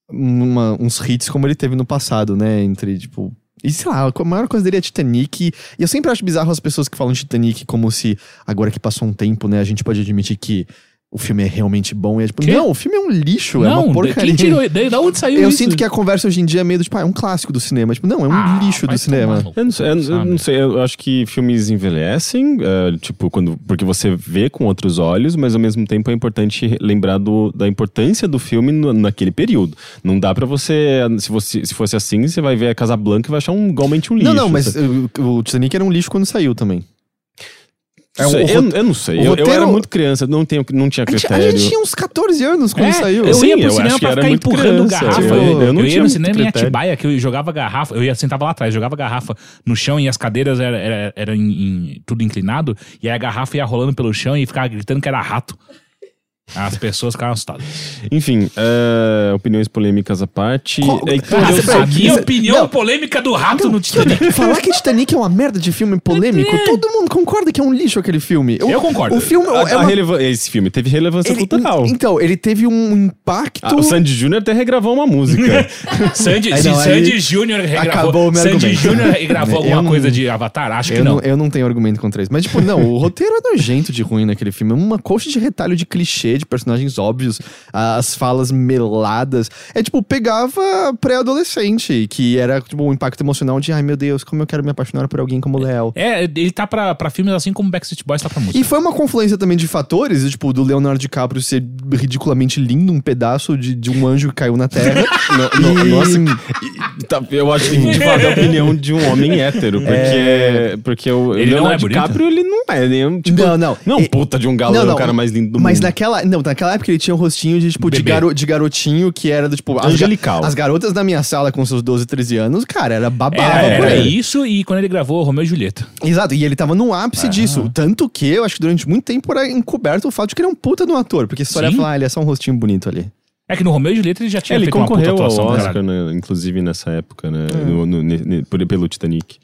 uma- uns hits como ele teve no passado, né? Entre, tipo. E sei lá, a maior coisa dele é Titanic. E eu sempre acho bizarro as pessoas que falam Titanic como se, agora que passou um tempo, né, a gente pode admitir que o filme é realmente bom. E é tipo, Quê? não, o filme é um lixo, é Não, uma porcaria. quem tirou? Da da onde saiu Eu isso? sinto que a conversa hoje em dia é meio do tipo, ah, é um clássico do cinema. Tipo, não, é um Ah, lixo do cinema. Eu não sei, eu, eu não sei, eu acho que filmes envelhecem, é, tipo, quando, porque você vê com outros olhos, mas ao mesmo tempo é importante lembrar do, da importância do filme no- naquele período. Não dá pra você, se, você, se fosse assim, você vai ver a Casa Blanca e vai achar um, igualmente um lixo. Não, não, mas uh, o Titanic era um lixo quando saiu também. É, Sei, eu, eu não sei, o eu, eu roteiro- era muito criança, não, tenho, não tinha A gente, a critério. gente tinha uns 14 anos quando É, saiu. Eu Sim, ia pro eu cinema acho que pra era ficar muito empurrando criança, garrafa. eu- Eu, eu não ia tinha no cinema em critério. Atibaia, que eu jogava garrafa. Eu ia sentava lá atrás, jogava garrafa no chão e as cadeiras eram era, era em- em- tudo inclinado. E aí a garrafa ia rolando pelo chão e ficava gritando que era rato. As pessoas ficavam assustadas. Enfim, é, opiniões polêmicas à parte. Qual- Heitor, Ah, eu- você- a minha isso- opinião não. polêmica do rato no Titanic. Falar que Titanic é uma merda de filme polêmico, todo mundo concorda que é um lixo aquele filme. O- Eu concordo. O filme a- é a uma... relevan- esse filme teve relevância ele- cultural. Então, ele teve um impacto... Ah, o Sandy Júnior até regravou uma música. Sandy, Aí se não, Sandy aí Júnior acabou regravou. o meu Sandy. Júnior regravou alguma não- coisa de Avatar? Acho que não. não, eu não tenho argumento contra isso. Mas, tipo, não, o roteiro é nojento de ruim naquele filme. É uma coxa de retalho de clichê, de personagens óbvios, as falas meladas. É tipo, pegava pré-adolescente, que era, tipo, um impacto emocional de, ai meu Deus, como eu quero me apaixonar por alguém como o Léo. É, ele tá pra, pra filmes assim como Backstreet Boys tá pra música. E foi uma confluência também de fatores, tipo, do Leonardo DiCaprio ser ridiculamente lindo, um pedaço de, de um anjo que caiu na Terra. No- no- E- nossa, e- tá, eu acho que de fato é a opinião de um homem hétero, porque, porque o Ele não Leonardo é bonito? DiCaprio, ele não é, ele é um, tipo, Não, não. Não é um E- puta de um galã, o cara mais lindo do Mas mundo. naquela Ah, não, naquela época ele tinha um rostinho de, tipo, de, garo- de garotinho que era do, tipo. as Angelical. As, garotas da minha sala com seus 12, 13 anos, cara, era babava Era, por era ele. isso e quando ele gravou Romeu e Julieta. Exato, e ele tava no ápice disso. Tanto que eu acho que durante muito tempo era encoberto o fato de que ele é um puta de um ator. Porque a história Sim. ia falar, ah, ele é só um rostinho bonito ali. É que no Romeu e Julieta ele já tinha ele feito uma puta concorreu ao atuação do Oscar, caralho. né, inclusive nessa época, né? no- no- ne- ne- por- pelo Titanic.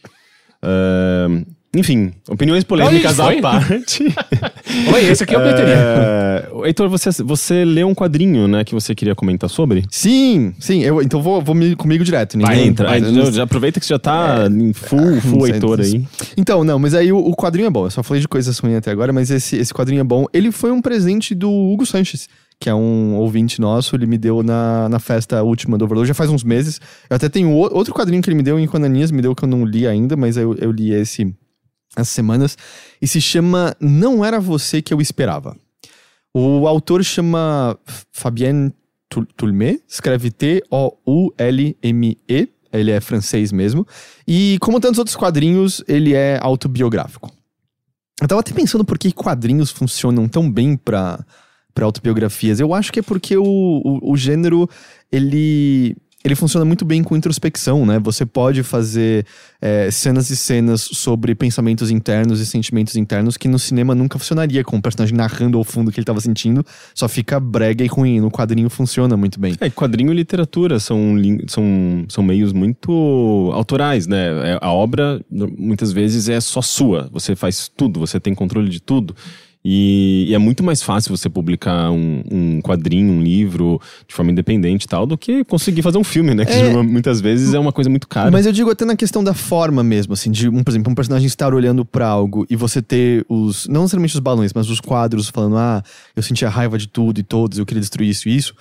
Ahn, enfim, opiniões polêmicas à parte. Oi, esse aqui é o. É, Heitor, você, você leu um quadrinho, né, que você queria comentar sobre? Sim, sim, eu, então vou, vou me- comigo direto. Vai, ninguém- Entra, vai- já, já aproveita que você já tá em full, full não sei, Heitor não aí. Então, não, mas aí o, o quadrinho é bom. Eu só falei de coisas ruins até agora, mas esse, esse quadrinho é bom. Ele foi um presente do Hugo Sanches, que é um ouvinte nosso. Ele me deu na, na festa última do Overload, já faz uns meses. Eu até tenho outro quadrinho que ele me deu em Quananias, me deu que eu não li ainda, mas eu, eu li esse essas semanas. E se chama Não Era Você Que Eu Esperava. O autor chama Fabien Tulmé, escreve T-O-U-L-M-E. Ele é francês mesmo. E como tantos outros quadrinhos, ele é autobiográfico. Eu tava até pensando por que quadrinhos funcionam tão bem pra, pra autobiografias. Eu acho que é porque o, o, o gênero, ele, ele funciona muito bem com introspecção, né? Você pode fazer é, cenas e cenas sobre pensamentos internos e sentimentos internos que no cinema nunca funcionaria, com o personagem narrando ao fundo o que ele tava sentindo. Só fica brega e ruim. No quadrinho funciona muito bem. É, quadrinho e literatura são, são, são meios muito autorais, né? É, A obra, muitas vezes, é só sua. Você faz tudo, você tem controle de tudo. E, e é muito mais fácil você publicar um, um quadrinho, um livro, de forma independente e tal, do que conseguir fazer um filme, né? Que É. muitas vezes é uma coisa muito cara. Mas eu digo até na questão da forma mesmo, assim, de, um, por exemplo, um personagem estar olhando pra algo e você ter os, não necessariamente os balões, mas os quadros falando, ah, eu sentia raiva de tudo e todos, eu queria destruir isso e isso.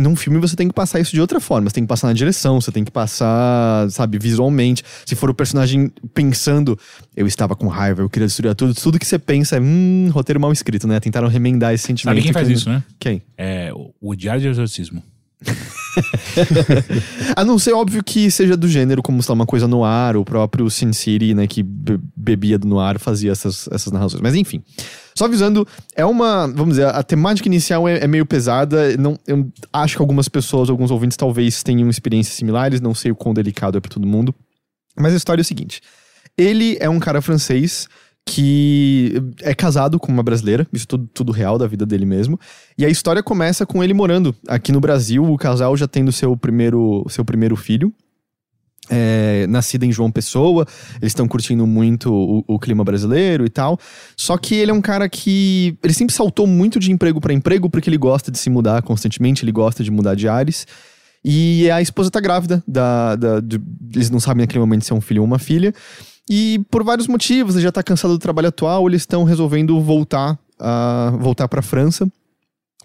Num filme você tem que passar isso de outra forma, você tem que passar na direção, você tem que passar, sabe, visualmente. Se for o personagem pensando, eu estava com raiva, eu queria destruir tudo, tudo que você pensa é, hum, roteiro mal escrito, né? Tentaram remendar esse sentimento. Sabe quem faz que- isso, né? Quem? É o- Diário de Exorcismo. A não ser óbvio que seja do gênero, como sei lá, uma coisa no ar, o próprio Sin City, né, que be- bebia no ar, fazia essas, essas narrações. Mas enfim. Só avisando, é uma. Vamos dizer, a temática inicial é, é meio pesada. Não, eu acho que algumas pessoas, alguns ouvintes, talvez tenham experiências similares. Não sei o quão delicado é pra todo mundo. Mas a história é o seguinte: ele é um cara francês que é casado com uma brasileira, isso tudo, tudo real da vida dele mesmo. E a história começa com ele morando aqui no Brasil, o casal já tendo seu primeiro, seu primeiro filho. É, nascido em João Pessoa, eles estão curtindo muito o, o clima brasileiro e tal. Só que ele é um cara que. Ele sempre saltou muito de emprego para emprego porque ele gosta de se mudar constantemente, ele gosta de mudar de ares. E a esposa tá grávida, da, da- de- eles não sabem naquele momento se é um filho ou uma filha. E por vários motivos, ele já tá cansado do trabalho atual, eles estão resolvendo voltar, a voltar pra França.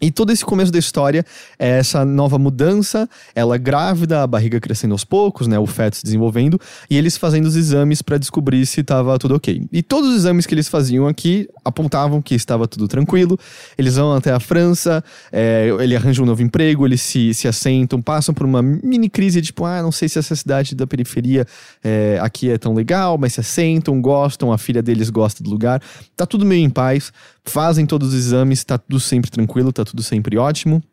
E todo esse começo da história é essa nova mudança, ela grávida, a barriga crescendo aos poucos, né, o feto se desenvolvendo, e eles fazendo os exames pra descobrir se tava tudo ok. E todos os exames que eles faziam aqui apontavam que estava tudo tranquilo. Eles vão até a França, é, ele arranja um novo emprego, eles se, se assentam, passam por uma mini crise, tipo, ah, não sei se essa cidade da periferia é, aqui é tão legal, mas se assentam, gostam, a filha deles gosta do lugar, tá tudo meio em paz, fazem todos os exames, tá tudo sempre tranquilo, tá tudo sempre ótimo.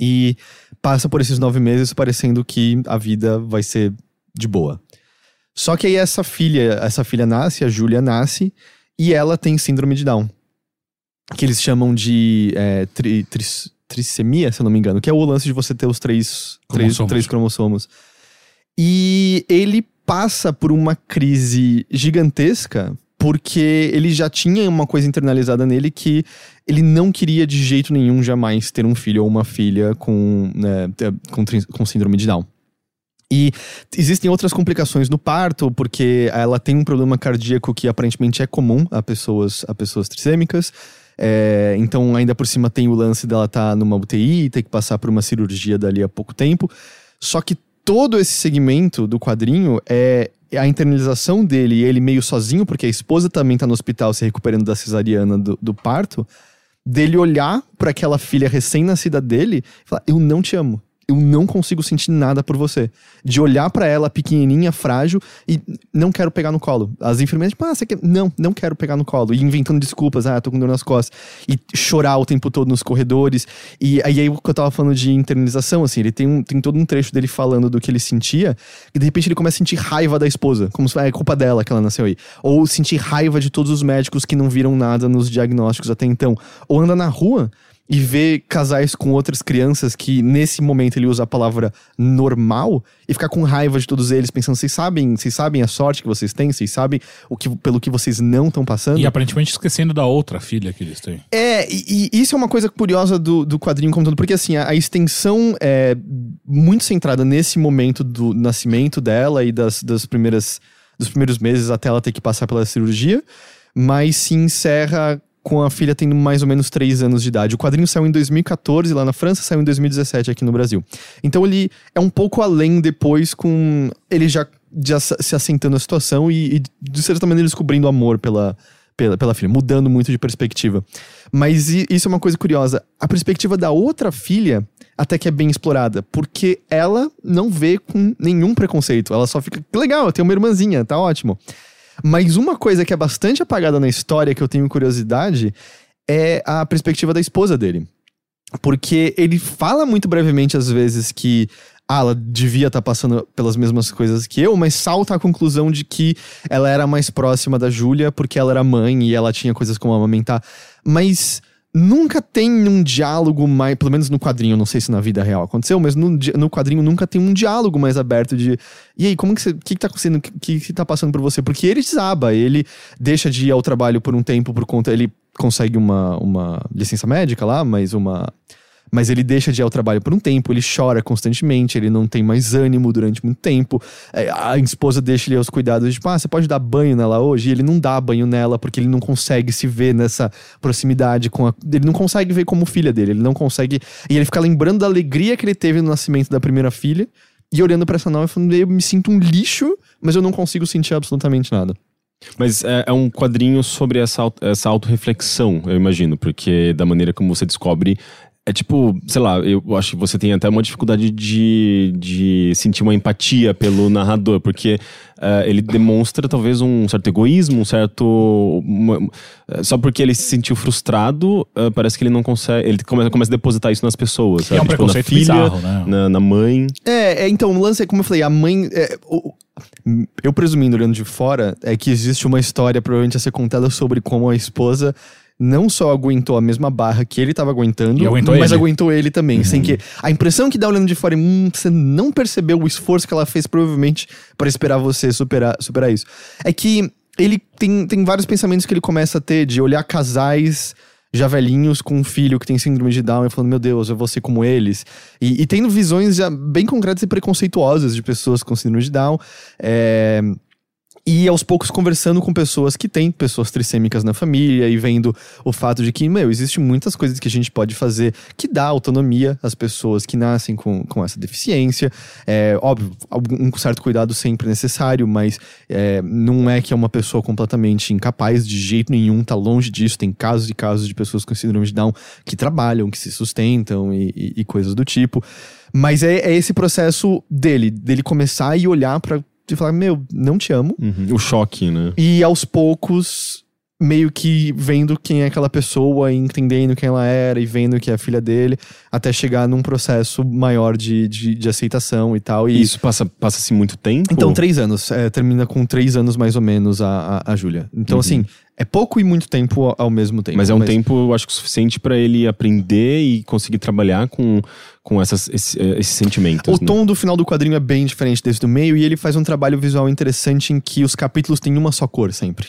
E passa por esses nove meses parecendo que a vida vai ser de boa. Só que aí essa filha, essa filha nasce, a Júlia nasce, e ela tem síndrome de Down. Que eles chamam de é, tri- tris- trissemia, se eu não me engano, que é o lance de você ter os três três, Cromossomos. três cromossomos. E ele passa por uma crise gigantesca porque ele já tinha uma coisa internalizada nele que ele não queria de jeito nenhum jamais ter um filho ou uma filha com, né, com, com síndrome de Down. E existem outras complicações no parto, porque ela tem um problema cardíaco que aparentemente é comum a pessoas, a pessoas trissêmicas. É, então, ainda por cima, tem o lance dela estar numa UTI, ter que passar por uma cirurgia dali a pouco tempo. Só que todo esse segmento do quadrinho é a internalização dele e ele meio sozinho, porque a esposa também tá no hospital se recuperando da cesariana do, do parto, dele olhar para aquela filha recém-nascida dele e falar: Eu não te amo. Eu não consigo sentir nada por você. De olhar pra ela pequenininha, frágil e não quero pegar no colo. As enfermeiras, tipo, ah, você quer? Não, não quero pegar no colo. E inventando desculpas, ah, tô com dor nas costas. E chorar o tempo todo nos corredores. E aí, aí o que eu tava falando de internalização, assim, ele tem, um, tem todo um trecho dele falando do que ele sentia, e de repente ele começa a sentir raiva da esposa, como se ah, é culpa dela que ela nasceu aí. Ou sentir raiva de todos os médicos que não viram nada nos diagnósticos até então. Ou anda na rua e vê casais com outras crianças que nesse momento ele usa a palavra normal e ficar com raiva de todos eles, pensando, vocês sabem, vocês sabem a sorte que vocês têm, vocês sabem o que, pelo que vocês não estão passando. E aparentemente esquecendo da outra filha que eles têm. É, e, e isso é uma coisa curiosa do, do quadrinho como todo, porque assim, a, a extensão é muito centrada nesse momento do nascimento dela e das, das primeiras, dos primeiros meses até ela ter que passar pela cirurgia, mas se encerra com a filha tendo mais ou menos 3 anos de idade. O quadrinho saiu em 2014 lá na França, saiu em 2017 aqui no Brasil. Então ele é um pouco além depois com ele já, já se assentando a situação e, e de certa maneira descobrindo amor pela, pela, pela filha, mudando muito de perspectiva. Mas isso é uma coisa curiosa. A perspectiva da outra filha até que é bem explorada, porque ela não vê com nenhum preconceito. Ela só fica, legal, eu tenho uma irmãzinha, tá ótimo. Mas uma coisa que é bastante apagada na história, que eu tenho curiosidade, é a perspectiva da esposa dele. Porque ele fala muito brevemente, às vezes, que ah, ela devia estar tá passando pelas mesmas coisas que eu, mas salta à conclusão de que ela era mais próxima da Júlia porque ela era mãe e ela tinha coisas como amamentar. Mas nunca tem um diálogo mais, pelo menos no quadrinho, não sei se na vida real aconteceu, mas no, no quadrinho nunca tem um diálogo mais aberto de e aí, como que você, que que tá acontecendo, o que que tá passando por você? Porque ele desaba, ele deixa de ir ao trabalho por um tempo por conta, ele consegue uma, uma licença médica lá, mas uma mas ele deixa de ir ao trabalho por um tempo, ele chora constantemente, ele não tem mais ânimo durante muito tempo. É, a esposa deixa ele aos cuidados, tipo, ah, você pode dar banho nela hoje? E ele não dá banho nela porque ele não consegue se ver nessa proximidade com a. Ele não consegue ver como filha dele, ele não consegue. E ele fica lembrando da alegria que ele teve no nascimento da primeira filha e olhando para essa nova e falando, eu me sinto um lixo, mas eu não consigo sentir absolutamente nada. Mas é, é, um quadrinho sobre essa, essa autorreflexão, eu imagino, porque da maneira como você descobre é tipo, sei lá, eu acho que você tem até uma dificuldade de, de sentir uma empatia pelo narrador, porque uh, ele demonstra talvez um certo egoísmo, um certo. Uma, uh, só porque ele se sentiu frustrado, uh, parece que ele não consegue. Ele começa, começa a depositar isso nas pessoas. Sabe? É um tipo, preconceito na filha, bizarro, né? na, na mãe. É, é, então, o lance é como eu falei, a mãe. É, o, eu presumindo, olhando de fora, é que existe uma história provavelmente a ser contada sobre como a esposa não só aguentou a mesma barra que ele tava aguentando, aguentou mas ele. aguentou ele também. Uhum. Sem que. A impressão que dá olhando de fora é, hum, você não percebeu o esforço que ela fez, provavelmente, para esperar você superar, superar isso. É que ele tem, tem vários pensamentos que ele começa a ter de olhar casais já velhinhos com um filho que tem síndrome de Down e falando, meu Deus, eu vou ser como eles. E, e tendo visões já bem concretas e preconceituosas de pessoas com síndrome de Down. É e aos poucos conversando com pessoas que têm pessoas trissêmicas na família e vendo o fato de que, meu, existe muitas coisas que a gente pode fazer que dá autonomia às pessoas que nascem com, com essa deficiência. É óbvio, um certo cuidado sempre necessário, mas é, não é que é uma pessoa completamente incapaz de jeito nenhum, tá longe disso. Tem casos e casos de pessoas com síndrome de Down que trabalham, que se sustentam e, e, e coisas do tipo. Mas é, é esse processo dele, dele começar e olhar para de falar, meu, não te amo. Uhum. O choque, né? E aos poucos, meio que vendo quem é aquela pessoa, e entendendo quem ela era e vendo que é a filha dele, até chegar num processo maior de, de, de aceitação e tal. E isso passa-se passa muito tempo? Então, três anos. É, termina com três anos mais ou menos a, a, a Júlia. Então, uhum. assim, é pouco e muito tempo ao mesmo tempo. Mas é um mas... tempo, eu acho suficiente para ele aprender e conseguir trabalhar com, com essas, esse, esses sentimentos. O né? tom do final do quadrinho é bem diferente desse do meio e ele faz um trabalho visual interessante em que os capítulos têm uma só cor sempre.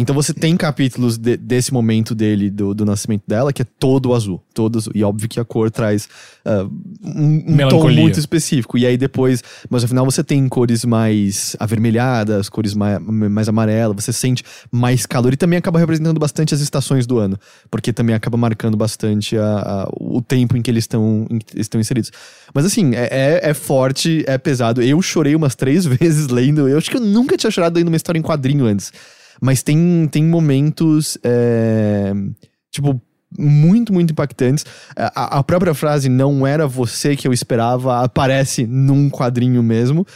Então você tem capítulos de, desse momento dele, do, do, nascimento dela, que é todo azul. Todo azul. E óbvio que a cor traz uh, um, um tom muito específico. E aí depois, mas afinal você tem cores mais avermelhadas, cores mais, mais amarelas, você sente mais calor. E também acaba representando bastante as estações do ano. Porque também acaba marcando bastante a, a, o tempo em que eles estão, estão inseridos. Mas assim, é, é, é, forte, é pesado. Eu chorei umas três vezes lendo. Eu acho que eu nunca tinha chorado lendo uma história em quadrinho antes. Mas tem, tem momentos. É, tipo, muito, muito impactantes. A, a própria frase não era você que eu esperava aparece num quadrinho mesmo,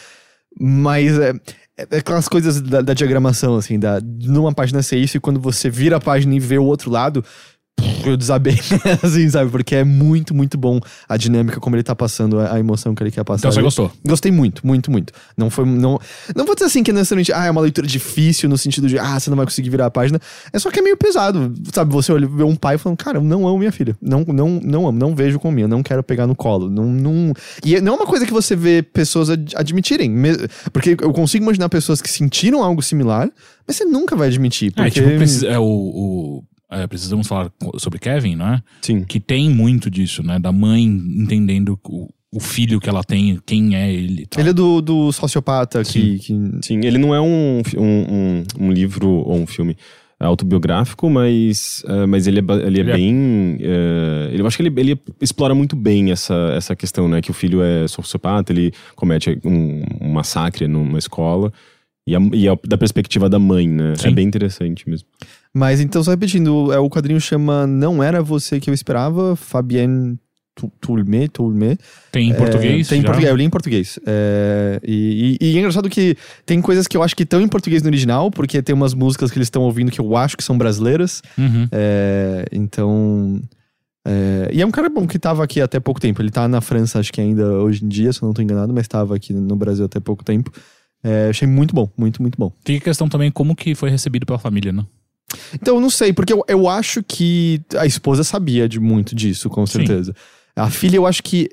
mas é, é aquelas coisas da, da diagramação, assim, da, numa página ser isso e quando você vira a página e vê o outro lado, eu desabei, assim, sabe? Porque é muito, muito bom a dinâmica, como ele tá passando, a, emoção que ele quer passar. Então você Eu- gostou? Gostei muito, muito, muito. Não foi. Não, não vou dizer assim que é necessariamente. Ah, é uma leitura difícil no sentido de. Ah, você não vai conseguir virar a página. É só que é meio pesado. Sabe? Você olha, vê um pai falando, cara, eu não amo minha filha. Não, não, não amo, não vejo minha, não quero pegar no colo. Não, não... E não é uma coisa que você vê pessoas ad- admitirem. Porque eu consigo imaginar pessoas que sentiram algo similar, mas você nunca vai admitir. É, Porque... tipo, precisa- é, o, o- é, precisamos falar sobre Kevin, não é? Sim. Que tem muito disso, né? Da mãe entendendo o, o filho que ela tem, quem é ele. tal. Ele é do, do sociopata que, que. Sim, ele não é um, um, um, um livro ou um filme autobiográfico, mas, eh, mas ele é, ele é Ele é- bem. eh, ele, eu acho que ele, ele explora muito bem essa, essa questão, né? Que o filho é sociopata, ele comete um, um massacre numa escola. E, a, e a- da perspectiva da mãe, né? É Sim. bem interessante mesmo. Mas então, só repetindo, é, o quadrinho chama Não Era Você Que Eu Esperava, Fabienne Toulmé, Toulmé. Tem em português? É, tem em português, eu li em português. É, e, e- e é engraçado que tem coisas que eu acho que estão em português no original, porque tem umas músicas que eles estão ouvindo que eu acho que são brasileiras. Uhum. É, então. é, e é um cara bom que tava aqui até pouco tempo. Ele tá na França, acho que ainda hoje em dia, se eu não tô enganado, mas tava aqui no Brasil até pouco tempo. É, achei muito bom, muito, muito bom. Fica a questão também como que foi recebido pela família, né? Então, eu não sei, porque eu, eu acho que a esposa sabia de muito disso, com Sim. certeza. A filha, eu acho que.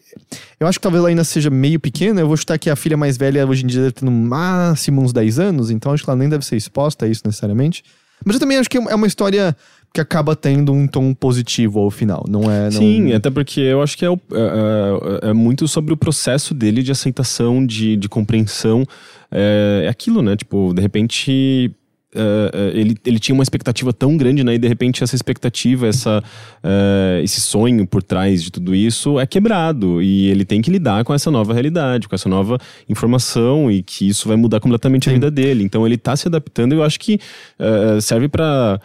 Eu acho que talvez ela ainda seja meio pequena. Eu vou chutar que a filha mais velha hoje em dia deve ter no máximo uns 10 anos, então acho que ela nem deve ser exposta a isso necessariamente. Mas eu também acho que é uma história que acaba tendo um tom positivo ao final, não é? Não... Sim, até porque eu acho que é, o- é- é- é muito sobre o processo dele de aceitação, de, de compreensão. É, é aquilo, né? Tipo, de repente. É, ele, ele tinha uma expectativa tão grande, né? E de repente essa expectativa, essa, é, esse sonho por trás de tudo isso é quebrado. E ele tem que lidar com essa nova realidade, com essa nova informação e que isso vai mudar completamente a Sim. vida dele. Então ele tá se adaptando e eu acho que é, serve para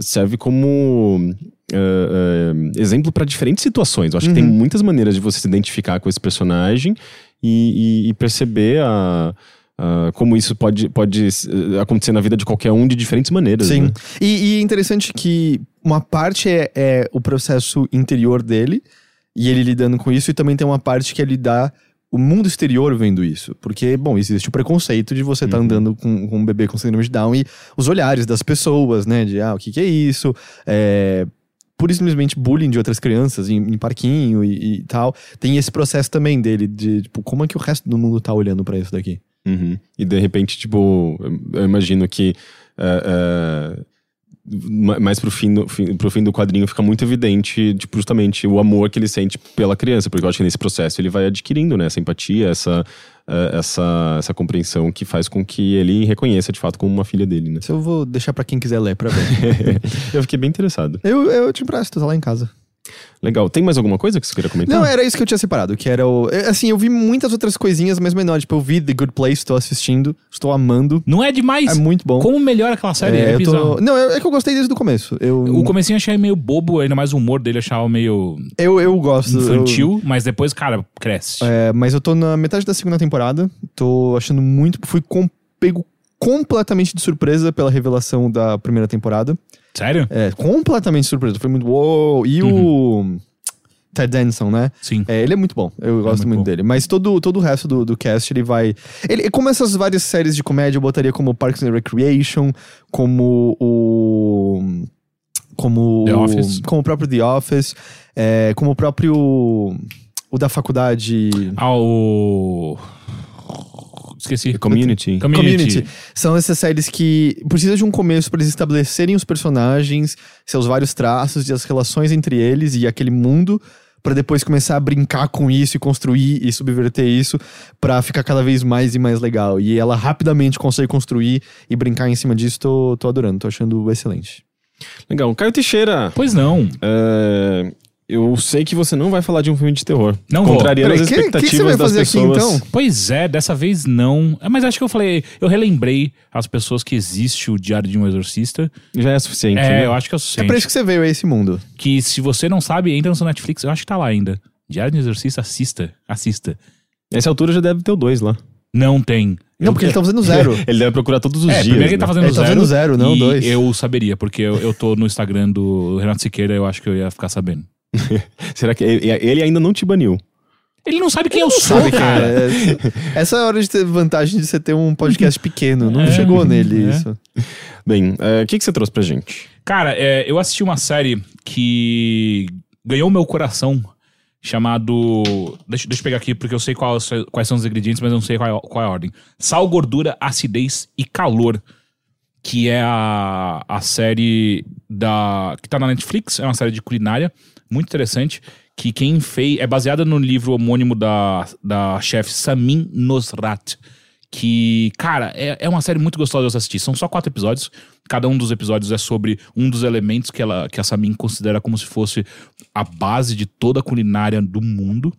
serve como exemplo para diferentes situações. Eu acho que tem muitas maneiras de você se identificar com esse personagem e, e- e perceber a, a- como isso pode, pode eh, acontecer na vida de qualquer um de diferentes maneiras. Sim. né? E, e é interessante que uma parte é, é o processo interior dele e ele lidando com isso, e também tem uma parte que é lidar o mundo exterior vendo isso. Porque, bom, existe o preconceito de você estar andando com, com um bebê com síndrome de Down e os olhares das pessoas, né? De, ah, o que, que é isso? É. Pura e simplesmente bullying de outras crianças em, em parquinho e, e tal. Tem esse processo também dele, de, tipo, como é que o resto do mundo tá olhando pra isso daqui? Uhum. E de repente, tipo, eu imagino que eh, ma- mais pro fim, do, fim, pro fim do quadrinho fica muito evidente, tipo, justamente o amor que ele sente pela criança, porque eu acho que nesse processo ele vai adquirindo, né, essa empatia, essa, eh, essa, essa compreensão que faz com que ele reconheça de fato como uma filha dele, né. Isso eu vou deixar pra quem quiser ler pra ver. eu fiquei bem interessado. eu, eu te empresto, tá lá em casa. Legal. Tem mais alguma coisa que você queria comentar? Não, era isso que eu tinha separado, que era o. é, Assim, eu vi muitas outras coisinhas, mas menor. Tipo, eu vi The Good Place, estou assistindo, estou amando. Não é demais? É muito bom. Como melhora aquela série? É, É, eu tô... Não, é é que eu gostei desde o começo. Eu, O comecinho eu achei meio bobo, ainda mais o humor dele eu achava meio eu, eu gosto. eu- infantil, mas depois, cara, cresce. é, mas eu tô na metade da segunda temporada. Tô achando muito. Fui com- pego completamente de surpresa pela revelação da primeira temporada. Sério? É, completamente surpresa. Foi muito. Uou! E Uhum. o. Ted Danson, né? Sim. É, ele é muito bom. Eu gosto muito muito, bom. dele. Mas todo, todo o resto do, do cast, ele vai. Ele, como essas várias séries de comédia, eu botaria como Parks and Recreation, como o. Como. The Office. Como o próprio The Office. é, como o próprio. O da faculdade. Ah, o. Esqueci. Community. Community. Community. São essas séries que precisa de um começo para eles estabelecerem os personagens, seus vários traços e as relações entre eles e aquele mundo, para depois começar a brincar com isso e construir e subverter isso para ficar cada vez mais e mais legal. E ela rapidamente consegue construir e brincar em cima disso. Tô, tô adorando, tô achando excelente. Legal. Caio Teixeira. Pois não. é, Eu sei que você não vai falar de um filme de terror. Não vou. Contrariando Peraí, as que- que que expectativas você vai das fazer aqui, pessoas. então? Pois é, dessa vez não. É, Mas acho que eu falei, eu relembrei as pessoas que existe o Diário de um Exorcista. Já é suficiente. É, né? eu acho que é o É suficiente. pra isso que você veio a esse mundo. Que se você não sabe, entra no seu Netflix, eu acho que tá lá ainda. Diário de um Exorcista, assista. Assista. Nessa altura já deve ter o dois lá. Não tem. Não, porque ele tá fazendo zero. Ele deve procurar todos os É, dias. primeiro que ele tá né? fazendo Ele tá zero. fazendo zero, não e dois. Eu saberia, porque eu, eu tô no Instagram do Renato Siqueira, eu acho que eu ia ficar sabendo. Será que ele, ele ainda não te baniu? Ele não sabe quem eu Sabe, sou, cara. É, essa é a hora de ter vantagem de você ter um podcast pequeno. Não É, chegou nele é. isso. Bem, é, o que, que você trouxe pra gente? Cara, é, eu assisti uma série que ganhou meu coração, chamado. Deixa, deixa eu pegar aqui, porque eu sei qual- quais são os ingredientes, mas eu não sei qual, é- qual é a ordem. Sal, gordura, acidez e calor. Que é a, a série da. que tá na Netflix, é uma série de culinária, muito interessante. Que quem fez. é baseada no livro homônimo da, da chefe Samin Nosrat. Que, cara, é, é uma série muito gostosa de assistir. São só quatro episódios. Cada um dos episódios é sobre um dos elementos que, ela, que a Samin considera como se fosse a base de toda a culinária do mundo.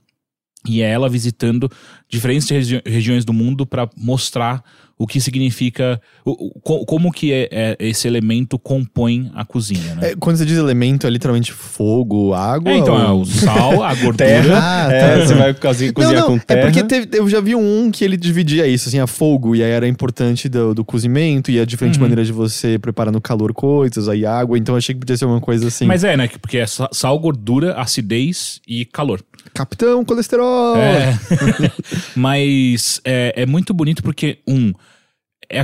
E é ela visitando diferentes regi- regiões do mundo para mostrar o que significa, o, o- co- como que é, é esse elemento compõe a cozinha, né? É, quando você diz elemento, é literalmente fogo, água? É, então, é ou- o sal, a gordura. Ah, É, tá. você vai cozinhar, Não, não, com terra. é porque teve- eu já vi um que ele dividia isso, assim, a fogo, e aí era importante do, do cozimento, e a diferente Uhum. maneira de você preparar no calor coisas, aí água, então achei que podia ser uma coisa assim. Mas é, né? que- Porque é sa- sal, gordura, acidez e calor. Capitão Colesterol! É. Mas é, é muito bonito porque, um. É,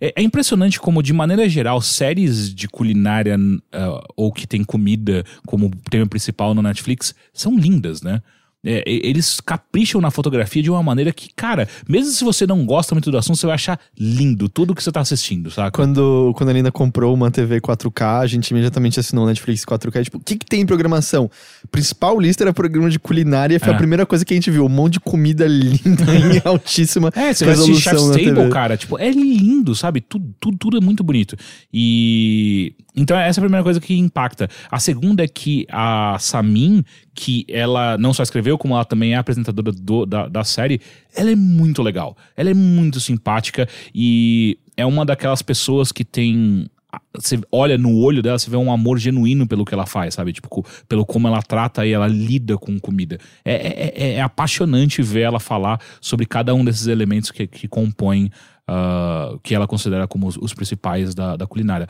é- é impressionante como, de maneira geral, séries de culinária ah, ou que tem comida como tema principal no Netflix são lindas, né? É, eles capricham na fotografia de uma maneira que, cara, mesmo se você não gosta muito do assunto, você vai achar lindo tudo que você tá assistindo, saca? Quando, quando a Nina comprou uma TV 4K, a gente imediatamente assinou o Netflix 4K. Tipo, o que, que tem em programação? Principal lista era programa de culinária. Foi É. a primeira coisa que a gente viu. Um monte de comida linda em altíssima É, você vai resolução Chef's na Table, TV. cara. Tipo, é lindo, sabe? Tudo, tudo, tudo é muito bonito. E. Então, essa é a primeira coisa que impacta. A segunda é que a Samin, que ela não só escreveu, como ela também é apresentadora do- da, da série, ela é muito legal. Ela é muito simpática e é uma daquelas pessoas que tem. Você olha no olho dela, você vê um amor genuíno pelo que ela faz, sabe? Tipo, pelo como ela trata e ela lida com comida. É, é- é- é apaixonante ver ela falar sobre cada um desses elementos que, que compõem, ah, que ela considera como os, os principais da, da culinária.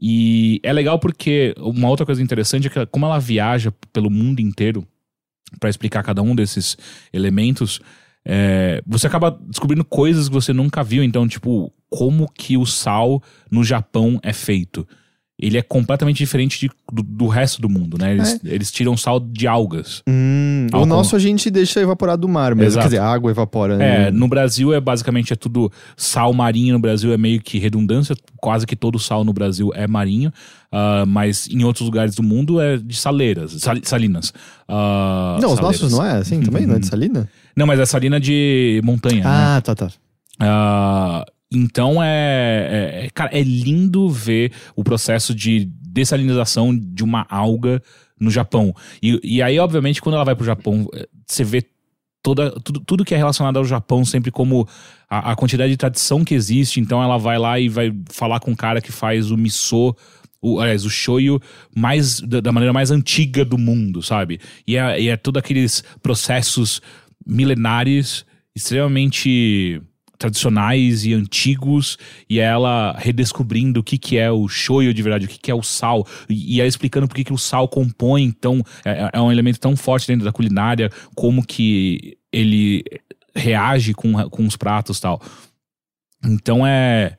E é legal porque uma outra coisa interessante é que como ela viaja pelo mundo inteiro para explicar cada um desses elementos, é, você acaba descobrindo coisas que você nunca viu. Então, tipo, como que o sal no Japão é feito? Ele é completamente diferente de- do, do resto do mundo, né? Eles, eles tiram sal de algas. Hum, o nosso a gente deixa evaporar do mar mesmo. Exato. Quer dizer, a água evapora. É, né? no Brasil é basicamente é tudo sal marinho no Brasil é meio que redundância, quase que todo sal no Brasil é marinho, ah, mas em outros lugares do mundo é de saleiras, sal- salinas. Ah, Não, os saleiras. nossos não é assim também? Não é de salina? Não, mas é salina de montanha, né? Ah, tá, tá. Ah, então é, é- Cara, é lindo ver o processo de dessalinização de uma alga no Japão. E, e aí, obviamente, quando ela vai pro Japão, eh, você vê toda, tudo, tudo que é relacionado ao Japão sempre como a, a quantidade de tradição que existe. Então ela vai lá e vai falar com o cara que faz o miso. O, aliás, o shoyu mais da, da maneira mais antiga do mundo, sabe? E é, e é todos aqueles processos milenares extremamente tradicionais e antigos e é ela redescobrindo o que, que é o shoyu de verdade, o que, que é o sal e, e explicando por que, que o sal compõe então é, é um elemento tão forte dentro da culinária como que ele reage com, com os pratos tal então é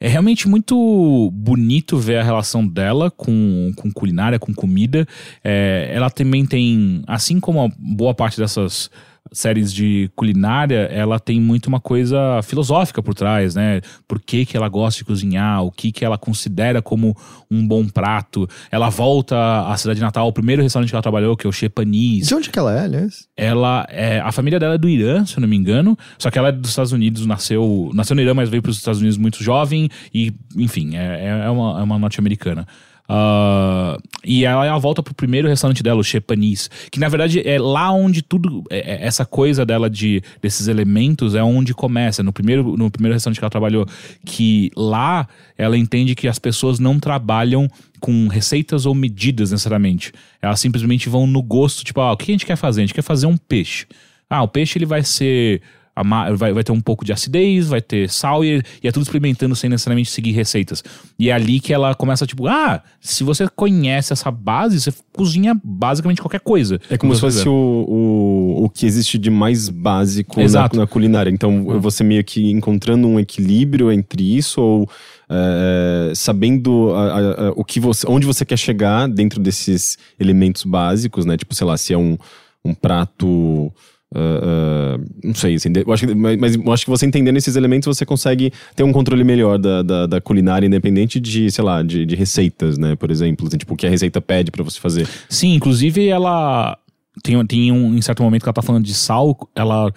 é realmente muito bonito ver a relação dela com, com culinária, com comida. É, ela também tem, assim como boa parte dessas séries de culinária, ela tem muito uma coisa filosófica por trás, né? Por que, que ela gosta de cozinhar, o que, que ela considera como um bom prato. Ela volta à cidade natal, o primeiro restaurante que ela trabalhou, que é o Chepanis. De onde que ela é, aliás? Ela é. A família dela é do Irã, se eu não me engano. Só que ela é dos Estados Unidos, nasceu. Nasceu no Irã, mas veio para os Estados Unidos muito jovem. E, enfim, é, é uma, é uma norte-americana. Ah, e ela, ela volta pro primeiro restaurante dela, o Chepanis, que na verdade é lá onde tudo, é- é- essa coisa dela de desses elementos é onde começa. No primeiro, no primeiro restaurante que ela trabalhou, que lá ela entende que as pessoas não trabalham com receitas ou medidas necessariamente. Elas simplesmente vão no gosto, tipo, ah, o que a gente quer fazer? A gente quer fazer um peixe. Ah, o peixe ele vai ser vai, vai ter um pouco de acidez, vai ter sal e, e é tudo experimentando sem necessariamente seguir receitas. E é ali que ela começa, tipo, ah, se você conhece essa base, você cozinha basicamente qualquer coisa. É como se fosse o, o, o que existe de mais básico na, na culinária. Então, você meio que encontrando um equilíbrio entre isso ou é, sabendo a- a- a- o que você, onde você quer chegar dentro desses elementos básicos, né? Tipo, sei lá, se é um, um prato. Ah, ah, não sei, assim, eu acho que, mas, eu acho que você entendendo esses elementos, você consegue ter um controle melhor da, da, da culinária, independente de, sei lá, de, de receitas, né? Por exemplo, assim, tipo, o que a receita pede pra você fazer. Sim, inclusive ela tem, tem um em certo momento que ela tá falando de sal, ela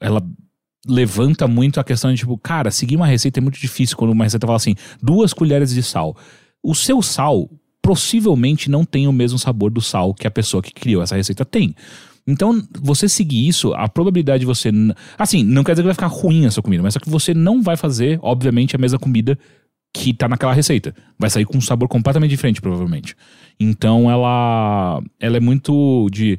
ela levanta muito a questão de tipo, cara, seguir uma receita é muito difícil quando uma receita fala assim, duas colheres de sal. O seu sal possivelmente não tem o mesmo sabor do sal que a pessoa que criou essa receita tem. Então, você seguir isso, a probabilidade de você. Assim, não quer dizer que vai ficar ruim a sua comida, mas só que você não vai fazer, obviamente, a mesma comida que tá naquela receita. Vai sair com um sabor completamente diferente, provavelmente. Então ela ela é muito de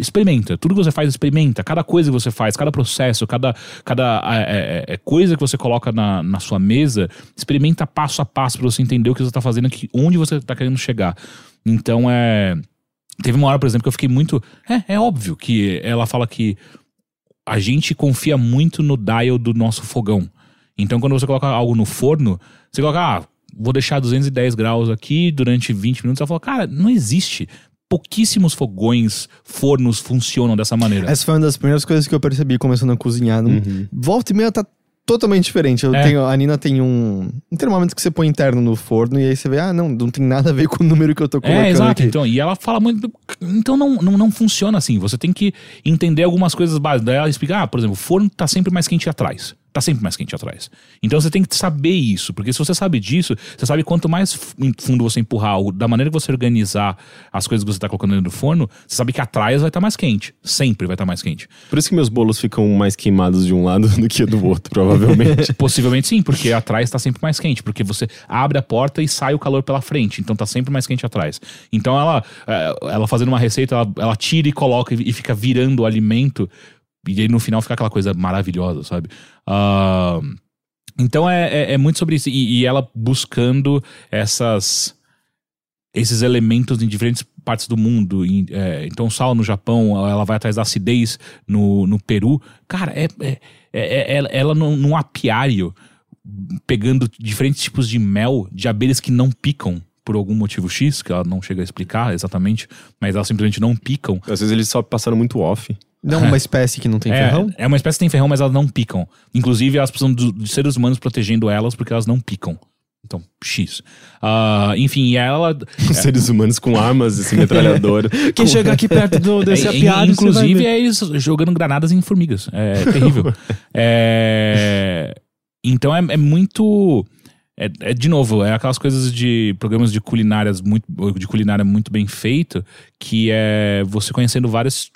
experimenta, tudo que você faz experimenta, cada coisa que você faz, cada processo, cada, cada é, é, é, coisa que você coloca na, na sua mesa, experimenta passo a passo pra você entender o que você tá fazendo aqui, onde você tá querendo chegar. Então é teve uma hora, por exemplo, que eu fiquei muito é, é óbvio que ela fala que a gente confia muito no dial do nosso fogão. Então, quando você coloca algo no forno, você coloca, ah, vou deixar 210 graus aqui durante 20 minutos. Ela fala, cara, não existe. Pouquíssimos fogões, fornos funcionam dessa maneira. Essa foi uma das primeiras coisas que eu percebi começando a cozinhar. Não- Volta e meia tá totalmente diferente. Eu É. tenho, a Nina tem um, um termômetro que você põe interno no forno e aí você vê, ah, não, não tem nada a ver com o número que eu tô colocando É, exato. aqui. Então, e ela fala muito. Então não, não, não funciona assim. Você tem que entender algumas coisas básicas. Daí ela explica: ah, por exemplo, o forno tá sempre mais quente atrás. Tá sempre mais quente atrás. Então você tem que saber isso, porque se você sabe disso, você sabe quanto mais fundo você empurrar, algo, da maneira que você organizar as coisas que você tá colocando dentro do forno, você sabe que atrás vai estar mais quente. Sempre vai estar mais quente. Por isso que meus bolos ficam mais queimados de um lado do que do outro, provavelmente. Possivelmente sim, porque atrás tá sempre mais quente, porque você abre a porta e sai o calor pela frente, então tá sempre mais quente atrás. Então ela, é, ela fazendo uma receita, ela, ela tira e coloca e fica virando o alimento, e aí no final fica aquela coisa maravilhosa, sabe? Ah, então é, é, é muito sobre isso, e, e ela buscando essas esses elementos em diferentes partes do mundo. Em, é, então, sal no Japão, ela vai atrás da acidez no, no Peru. Cara, é, é, é- é- ela num apiário pegando diferentes tipos de mel de abelhas que não picam por algum motivo X, que ela não chega a explicar exatamente, mas elas simplesmente não picam. Às vezes eles só passaram muito off. Não uma espécie que não tem É, ferrão? é uma espécie que tem ferrão, mas elas não picam. Inclusive, elas precisam do- de seres humanos protegendo elas porque elas não picam. Então, X. Ah, enfim, e ela. Os seres humanos com armas, esse metralhador. Quem chegar aqui perto do, desse É, você vai inclusive, ver. é eles jogando granadas em formigas. É terrível. É, então é, é muito. É, é, de novo, é aquelas coisas de programas de culinárias muito, de culinária muito bem feito, que é você conhecendo vários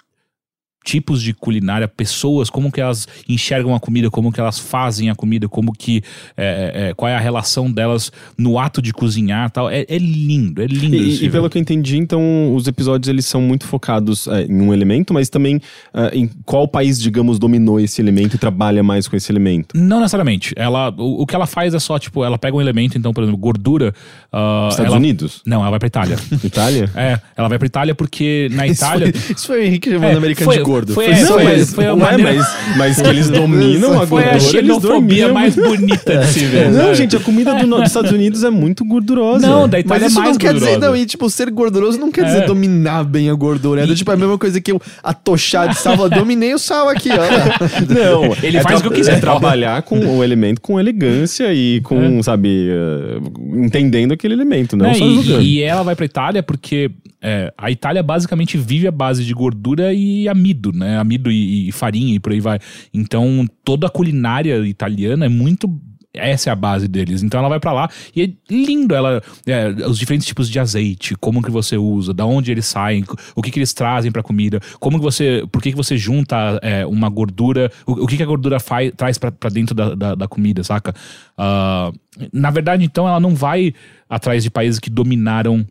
tipos de culinária, pessoas, como que elas enxergam a comida, como que elas fazem a comida, como que é, é, qual é a relação delas no ato de cozinhar, tal. É, é lindo, é lindo. E, e pelo que eu entendi, então, os episódios eles são muito focados é, em um elemento, mas também é, em qual país, digamos, dominou esse elemento e trabalha mais com esse elemento. Não necessariamente. Ela, o, o que ela faz é só, tipo, ela pega um elemento, então, por exemplo, gordura. ah, Estados ela- Unidos? Não, ela vai pra Itália. Itália? é, ela vai pra Itália porque na Isso Itália. foi, isso foi Henrique chamando É, americano foi- de gordo. Foi- Foi é, só foi- isso. foi a maneira- mas, mas que eles dominam a Foi a gordura, eles dominam. mais bonita de se ver. Não, sabe? gente, a comida do dos Estados Unidos é muito gordurosa. Não, da Mas Itália é isso mais não quer dizer, gordurosa. não, e tipo, ser gorduroso não quer É. dizer dominar bem a gordura. É do, tipo a mesma coisa que eu atochar de sal, dominei o sal aqui, ó. Não, Ele é faz o que eu quiser. É trabalhar com o elemento com elegância e com, sabe, eh, entendendo aquele elemento, não Né, só e, e ela vai pra Itália porque é, a Itália basicamente vive a base de gordura e amido, né? Amido e, e farinha e por aí vai. Então toda a culinária italiana é muito essa é a base deles. Então ela vai pra lá e é lindo. Ela, é, os diferentes tipos de azeite, como que você usa, da onde eles saem, o que que eles trazem pra comida, como que você, por que que você junta é, uma gordura, o, o que que a gordura faz, traz pra dentro da, da, da comida, saca? Ah, na verdade, então, ela não vai atrás de países que dominaram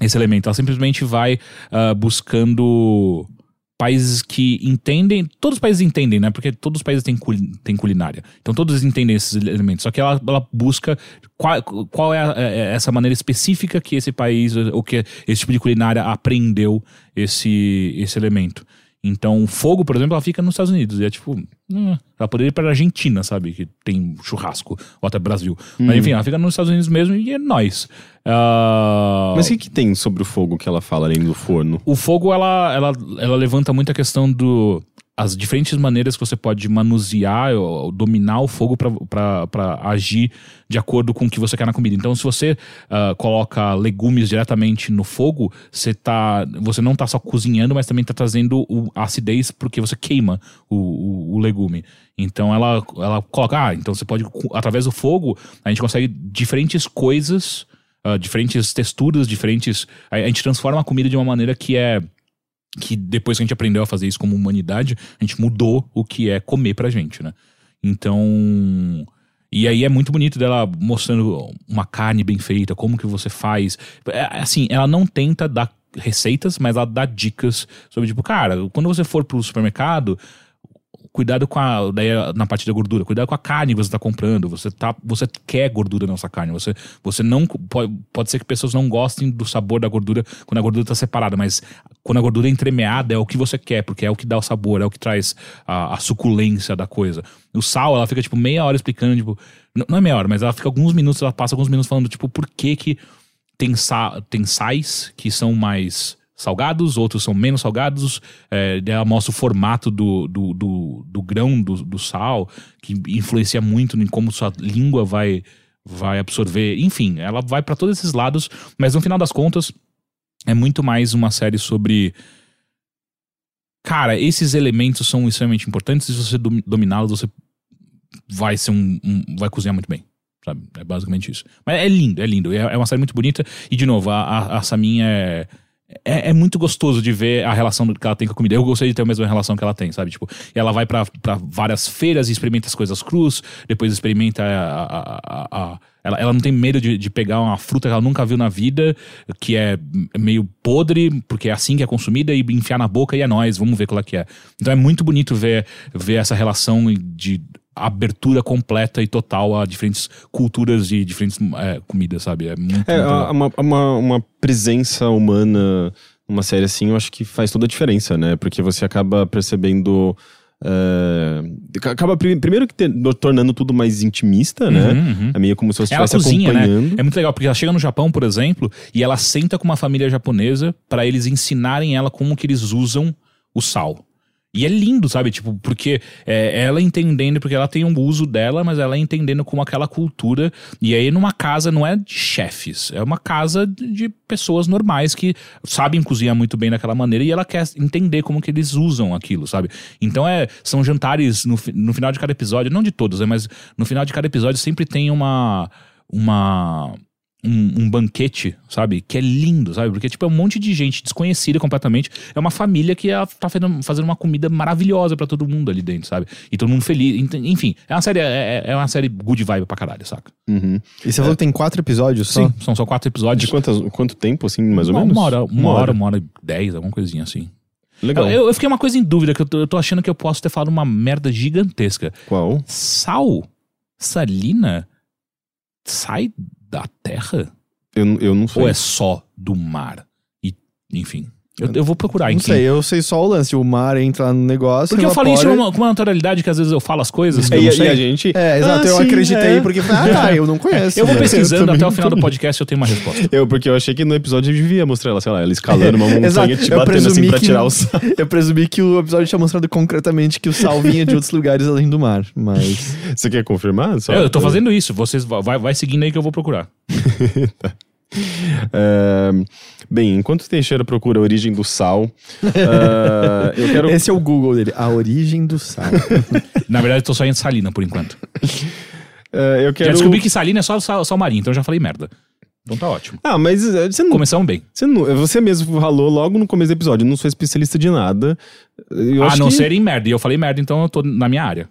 esse elemento. Ela simplesmente vai ah, buscando países que entendem. Todos os países entendem, né? Porque todos os países têm, culi- têm culinária. Então todos entendem esses elementos. Só que ela, ela busca qual, qual é, a- é essa maneira específica que esse país, ou que esse tipo de culinária aprendeu esse, esse elemento. Então, o fogo, por exemplo, ela fica nos Estados Unidos. E é tipo. hum, ela poderia ir pra Argentina, sabe? Que tem churrasco. Ou até Brasil. Mas enfim, ela fica nos Estados Unidos mesmo e é nós. Ah, Mas o que, que tem sobre o fogo que ela fala além do forno? o fogo, ela, ela, ela levanta muito a questão do. As diferentes maneiras que você pode manusear ou, ou dominar o fogo para agir de acordo com o que você quer na comida. Então, se você ah, coloca legumes diretamente no fogo, você, tá, você não tá só cozinhando, mas também tá trazendo o, a acidez porque você queima o, o, o legume. Então, ela, ela coloca. Ah, então você pode, através do fogo, a gente consegue diferentes coisas ah, diferentes texturas, diferentes. A, a gente transforma a comida de uma maneira que é. Que depois que a gente aprendeu a fazer isso como humanidade, a gente mudou o que é comer pra gente, né? Então. E aí é muito bonito dela mostrando uma carne bem feita, como que você faz. É, assim, ela não tenta dar receitas, mas ela dá dicas sobre, tipo, cara, quando você for pro supermercado, cuidado com a daí na parte da gordura, cuidado com a carne que você está comprando, você tá você quer gordura nessa carne, você você não pode, pode ser que pessoas não gostem do sabor da gordura quando a gordura está separada, mas quando a gordura é entremeada é o que você quer, porque é o que dá o sabor, é o que traz a, a suculência da coisa. O sal, ela fica tipo meia hora explicando, tipo, não é meia hora, mas ela fica alguns minutos, ela passa alguns minutos falando tipo por que que tem, sa tem sais que são mais salgados, outros são menos salgados. É, ela mostra o formato do, do, do, do grão do, do sal, que influencia muito em como sua língua vai, vai absorver. Enfim, ela vai para todos esses lados, mas no final das contas, é muito mais uma série sobre. Cara, esses elementos são extremamente importantes e se você dom- dominá-los, você vai ser um, um- vai cozinhar muito bem. Sabe? É basicamente isso. Mas é lindo, é lindo. É, é uma série muito bonita. E, de novo, a, a, a Samin é, é. É muito gostoso de ver a relação que ela tem com a comida. Eu gostaria de ter a mesma relação que ela tem, sabe? Tipo, ela vai pra várias feiras e experimenta as coisas crus, depois experimenta a. a- a- a- ela, ela não tem medo de, de pegar uma fruta que ela nunca viu na vida, que é meio podre, porque é assim que é consumida, e enfiar na boca e é nós, vamos ver qual é que é. Então é muito bonito ver, ver essa relação de abertura completa e total a diferentes culturas e diferentes é, comidas, sabe? É muito, É, muito uma, uma, uma presença humana numa série assim, eu acho que faz toda a diferença, né? Porque você acaba percebendo. é, acaba pri- primeiro que te- tornando tudo mais intimista, né? Uhum, uhum. É meio como se você Ela estivesse cozinha, né? acompanhando. É muito legal, porque ela chega no Japão, por exemplo, e ela senta com uma família japonesa pra eles ensinarem ela como que eles usam o sal. E é lindo, sabe? Tipo, porque é, ela entendendo, porque ela tem um uso dela, mas ela entendendo como aquela cultura. E aí, numa casa não é de chefes, é uma casa de pessoas normais que sabem cozinhar muito bem daquela maneira e ela quer entender como que eles usam aquilo, sabe? Então é, são jantares no, no final de cada episódio, não de todos, né? Mas no final de cada episódio sempre tem uma. uma um, um banquete, sabe? Que é lindo, sabe? Porque, tipo, é um monte de gente desconhecida completamente. É uma família que ela tá fazendo, fazendo uma comida maravilhosa pra todo mundo ali dentro, sabe? E todo mundo feliz. Enfim, é uma série, é, é uma série good vibe pra caralho, saca? Uhum. E você falou que tem quatro episódios só? Sim, são só quatro episódios. De quantas, quanto tempo, assim, mais ou uma, menos? Uma hora, uma, hora, uma hora e dez, alguma coisinha assim. Legal. Eu, eu fiquei uma coisa em dúvida, que eu tô, eu tô achando que eu posso ter falado uma merda gigantesca. Qual? Sal? Salina? Sai da terra? Eu, eu não sei. Ou é só do mar? E, enfim. Eu, eu vou procurar, Não enfim. sei, eu sei só o lance. O mar entra no negócio. Porque eu falei isso com uma, naturalidade que às vezes eu falo as coisas. que É, eu e, e a gente. É, exato, Ah, eu sim, acreditei é. porque ah, tá, eu não conheço. Eu vou pesquisando também até o final do podcast eu tenho uma resposta. Eu, porque eu achei que no episódio eu devia mostrar ela, sei lá, ela escalando uma Exato, montanha, te eu batendo assim pra que- tirar o sal. Eu presumi que o episódio tinha mostrado concretamente que o sal vinha de outros lugares além do mar, mas... Você quer confirmar? Só- eu, eu tô fazendo isso, vocês va- vai, vai seguindo aí que eu vou procurar. É, bem, enquanto Teixeira procura a origem do sal, é, eu quero. Esse é o Google dele, a origem do sal. Na verdade, eu tô só em Salina por enquanto. É, eu quero... Já descobri que Salina é só sal, sal marinho, então eu já falei merda. Então tá ótimo. Ah, mas eh, você não, Começamos bem. você não... Você mesmo falou logo no começo do episódio, eu não sou especialista de nada. Eu a acho não que- ser em merda. E eu falei merda, então eu tô na minha área.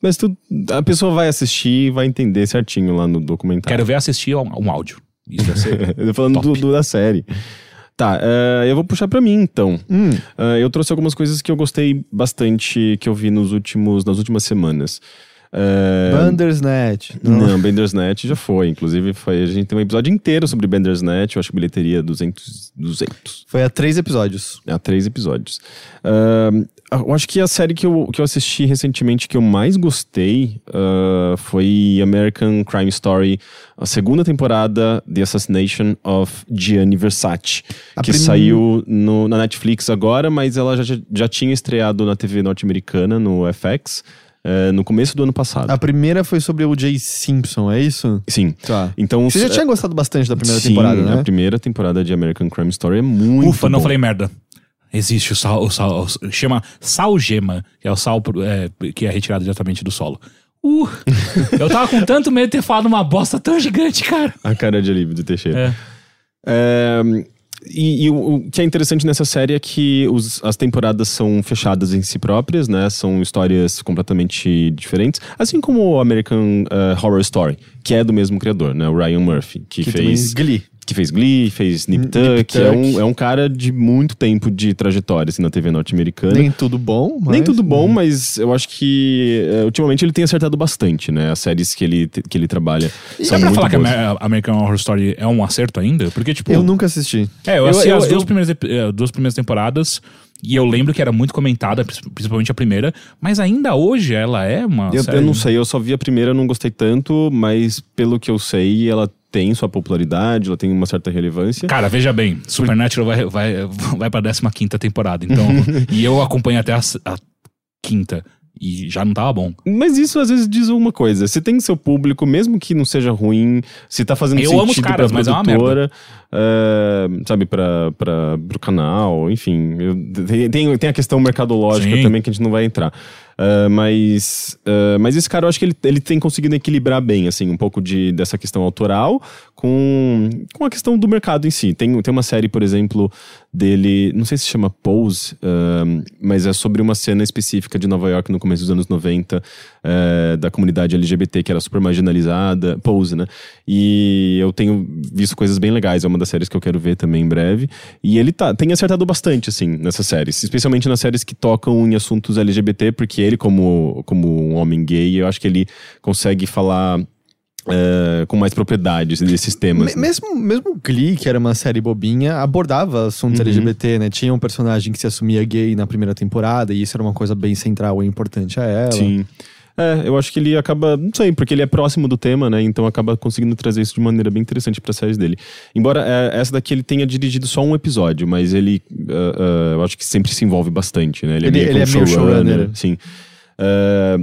Mas tu, a pessoa vai assistir e vai entender certinho lá no documentário. Quero ver assistir um, um áudio. Isso vai ser. Eu tô falando do, do- da série. Tá, eh, eu vou puxar pra mim então. Hum. Eh, eu trouxe algumas coisas que eu gostei bastante que eu vi nos últimos, nas últimas semanas. Eh, Bandersnatch. Não, Bandersnatch já foi. Inclusive, foi, a gente tem um episódio inteiro sobre Bandersnatch. Eu acho que bilheteria 200. 200 Foi há três episódios. Há três episódios. Ahn, eu acho que a série que eu, que eu assisti recentemente que eu mais gostei ah, foi American Crime Story, a segunda temporada, The Assassination of Gianni Versace, A que prim- saiu no- na Netflix agora, mas ela já, já tinha estreado na TV norte-americana, no FX, eh, no começo do ano passado. A primeira foi sobre o Jay Simpson, é isso? Sim. Tá. Então, Você já tinha gostado bastante da primeira sim, temporada, né? A primeira temporada de American Crime Story é muito Ufa, não falei merda. Existe o sal, o sal o- chama salgema, que é o sal é, que é retirado diretamente do solo. Uh, eu tava com tanto medo de ter falado uma bosta tão gigante, cara. A cara de alívio do Teixeira. É. É, e, e o, o que é interessante nessa série é que os- as temporadas são fechadas em si próprias, né? São histórias completamente diferentes. Assim como o American eh, Horror Story, que é do mesmo criador, né? O Ryan Murphy, que, Que fez... também Glee. Que fez Glee, fez Nip Tuck, é um, é um cara de muito tempo de trajetória assim, na TV norte-americana. Nem tudo bom, mas... Nem tudo bom, mas eu acho que eh, ultimamente ele tem acertado bastante, né? As séries que ele, que ele trabalha Dá são pra muito falar que boas. a American Horror Story é um acerto ainda? Porque, tipo. Eu nunca assisti. É, eu Eu- assisti eu- as duas, eu- primeiras, eh, duas primeiras temporadas e eu lembro que era muito comentada, principalmente a primeira, mas ainda hoje ela é uma. Eu, série- eu não sei, eu só vi a primeira, não gostei tanto, mas pelo que eu sei, ela tem sua popularidade, ela tem uma certa relevância. Cara, veja bem, Supernatural vai, vai, vai pra 15 temporada, então. e eu acompanhei até a, a quinta. E já não tava bom. Mas isso às vezes diz uma coisa. Se tem seu público, mesmo que não seja ruim, se tá fazendo Eu sentido amo os caras, pra mas é produtora, é, sabe, pra, pra, pro canal, enfim. eu- tem, tem, tem a questão mercadológica Sim. também que a gente não vai entrar. É, mas, é, mas esse cara, eu acho que ele, ele tem conseguido equilibrar bem, assim, um pouco de, dessa questão autoral com, com a questão do mercado em si. Tem, tem uma série, por exemplo, dele, não sei se chama Pose, é, mas é sobre uma cena específica de Nova York no começo dos anos 90, é, da comunidade LGBT que era super marginalizada, Pose, né? E eu tenho visto coisas bem legais, é uma das séries que eu quero ver também em breve. E ele tá, tem acertado bastante, assim, nessas séries, especialmente nas séries que tocam em assuntos LGBT, porque ele, como, como um homem gay, eu acho que ele consegue falar. É, com mais propriedade desses temas. Me- né? mesmo, mesmo Glee, que era uma série bobinha, abordava assuntos Uhum. LGBT, né? Tinha um personagem que se assumia gay na primeira temporada, e isso era uma coisa bem central e importante a ela. Sim. É, eu acho que ele acaba, não sei, porque ele é próximo do tema, né? Então acaba conseguindo trazer isso de maneira bem interessante para séries dele. Embora é, essa daqui ele tenha dirigido só um episódio, mas ele, ah, ah, eu acho que sempre se envolve bastante, né? Ele- é meio, ele é meio showrunner. Sim. Ah,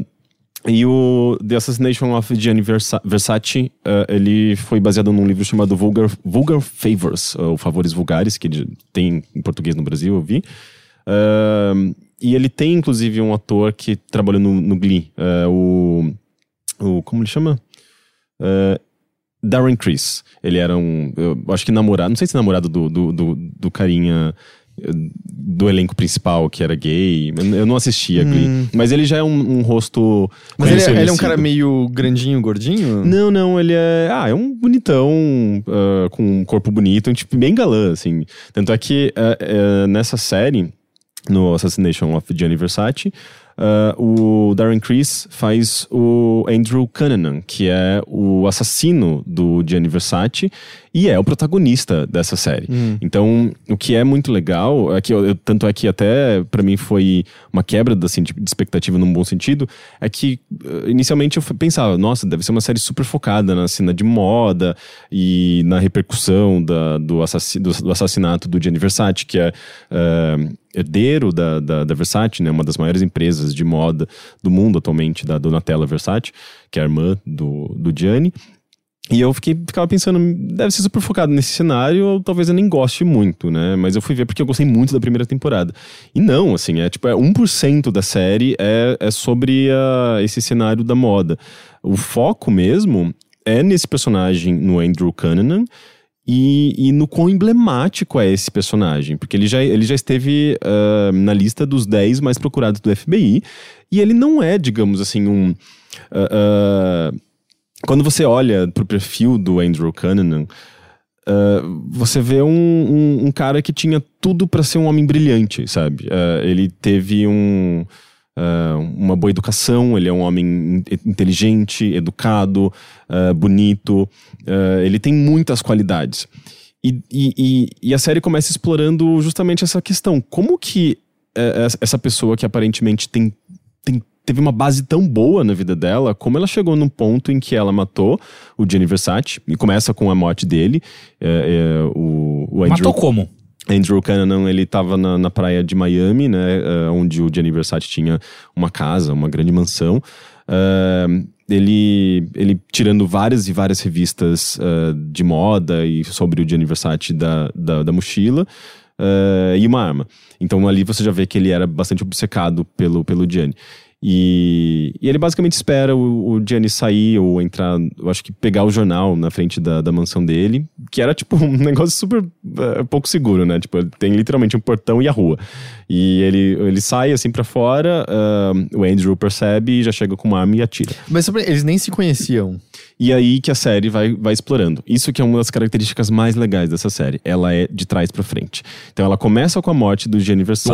e o The Assassination of Gianni Versa- Versace, ah, ele foi baseado num livro chamado Vulgar, Vulgar Favors, ou Favores Vulgares, que ele tem em português no Brasil, eu vi. Ah, e ele tem, inclusive, um ator que trabalhou no, no Glee, ah, o, o. Como ele chama? Darren Criss. Ele era um. Eu acho que namorado, não sei se namorado do, do, do, do carinha eh, do elenco principal que era gay. Eu não assistia Glee. Mas ele já é um, um rosto. Hum. Mas ele, é- ele é um cara meio grandinho, gordinho? Não, não, ele é. Ah, é um bonitão, ah, com um corpo bonito, um tipo bem galã, assim. Tanto é que ah, ah, nessa série, no Assassination of Gianni Versace, ah, o Darren Criss faz o Andrew Cunanan, que é o assassino do Gianni Versace e é o protagonista dessa série. Então, o que é muito legal, é que eu, eu- tanto é que até pra mim foi uma quebra assim, de, expectativa num bom sentido, é que eh, inicialmente eu pensava, nossa, deve ser uma série super focada na cena de moda e na repercussão da- do, assassi- do- do assassinato do Gianni Versace, que é eh, herdeiro da, da, da Versace, né, uma das maiores empresas de moda do mundo atualmente, da Donatella Versace, que é a irmã do, do Gianni. E eu fiquei, ficava pensando, deve ser super focado nesse cenário, ou talvez eu nem goste muito, né? Mas eu fui ver porque eu gostei muito da primeira temporada. E não, assim, é tipo, é 1% da série é, é sobre a, esse cenário da moda. O foco mesmo é nesse personagem, no Andrew Cunanan, e, e no quão emblemático é esse personagem. Porque ele já, ele já esteve uh, na lista dos 10 mais procurados do FBI, e ele não é, digamos assim, um. Uh, uh, quando você olha pro perfil do Andrew Cunanan, você vê um, um, um, cara que tinha tudo para ser um homem brilhante, sabe? Ele teve um, uh, uma boa educação, ele é um homem inteligente, educado, bonito, ele tem muitas qualidades. E, e, e, a série começa explorando justamente essa questão. Como que essa pessoa que aparentemente tem, tem teve uma base tão boa na vida dela, como ela chegou num ponto em que ela matou o Gianni Versace, e começa com a morte dele. É, é, o, o Andrew, matou como? Andrew Cunanan, ele estava na, na, praia de Miami, né, uh, onde o Gianni Versace tinha uma casa, uma grande mansão. Uh, ele, ele tirando várias e várias revistas uh, de moda e sobre o Gianni Versace da, da, da mochila. E uma arma. Então ali você já vê que ele era bastante obcecado pelo, pelo Gianni. E, e, ele basicamente espera o, o Gianni sair ou entrar, eu acho que pegar o jornal na frente da, da mansão dele, que era tipo um negócio super uh, pouco seguro, né? Tipo, tem literalmente um portão e a rua. E ele, ele sai assim para fora, uh, o Andrew percebe e já chega com uma arma e atira. Mas eles nem se conheciam. E aí que a série vai, vai explorando. Isso que é uma das características mais legais dessa série. Ela é de trás para frente. Então ela começa com a morte do Gianni Versace.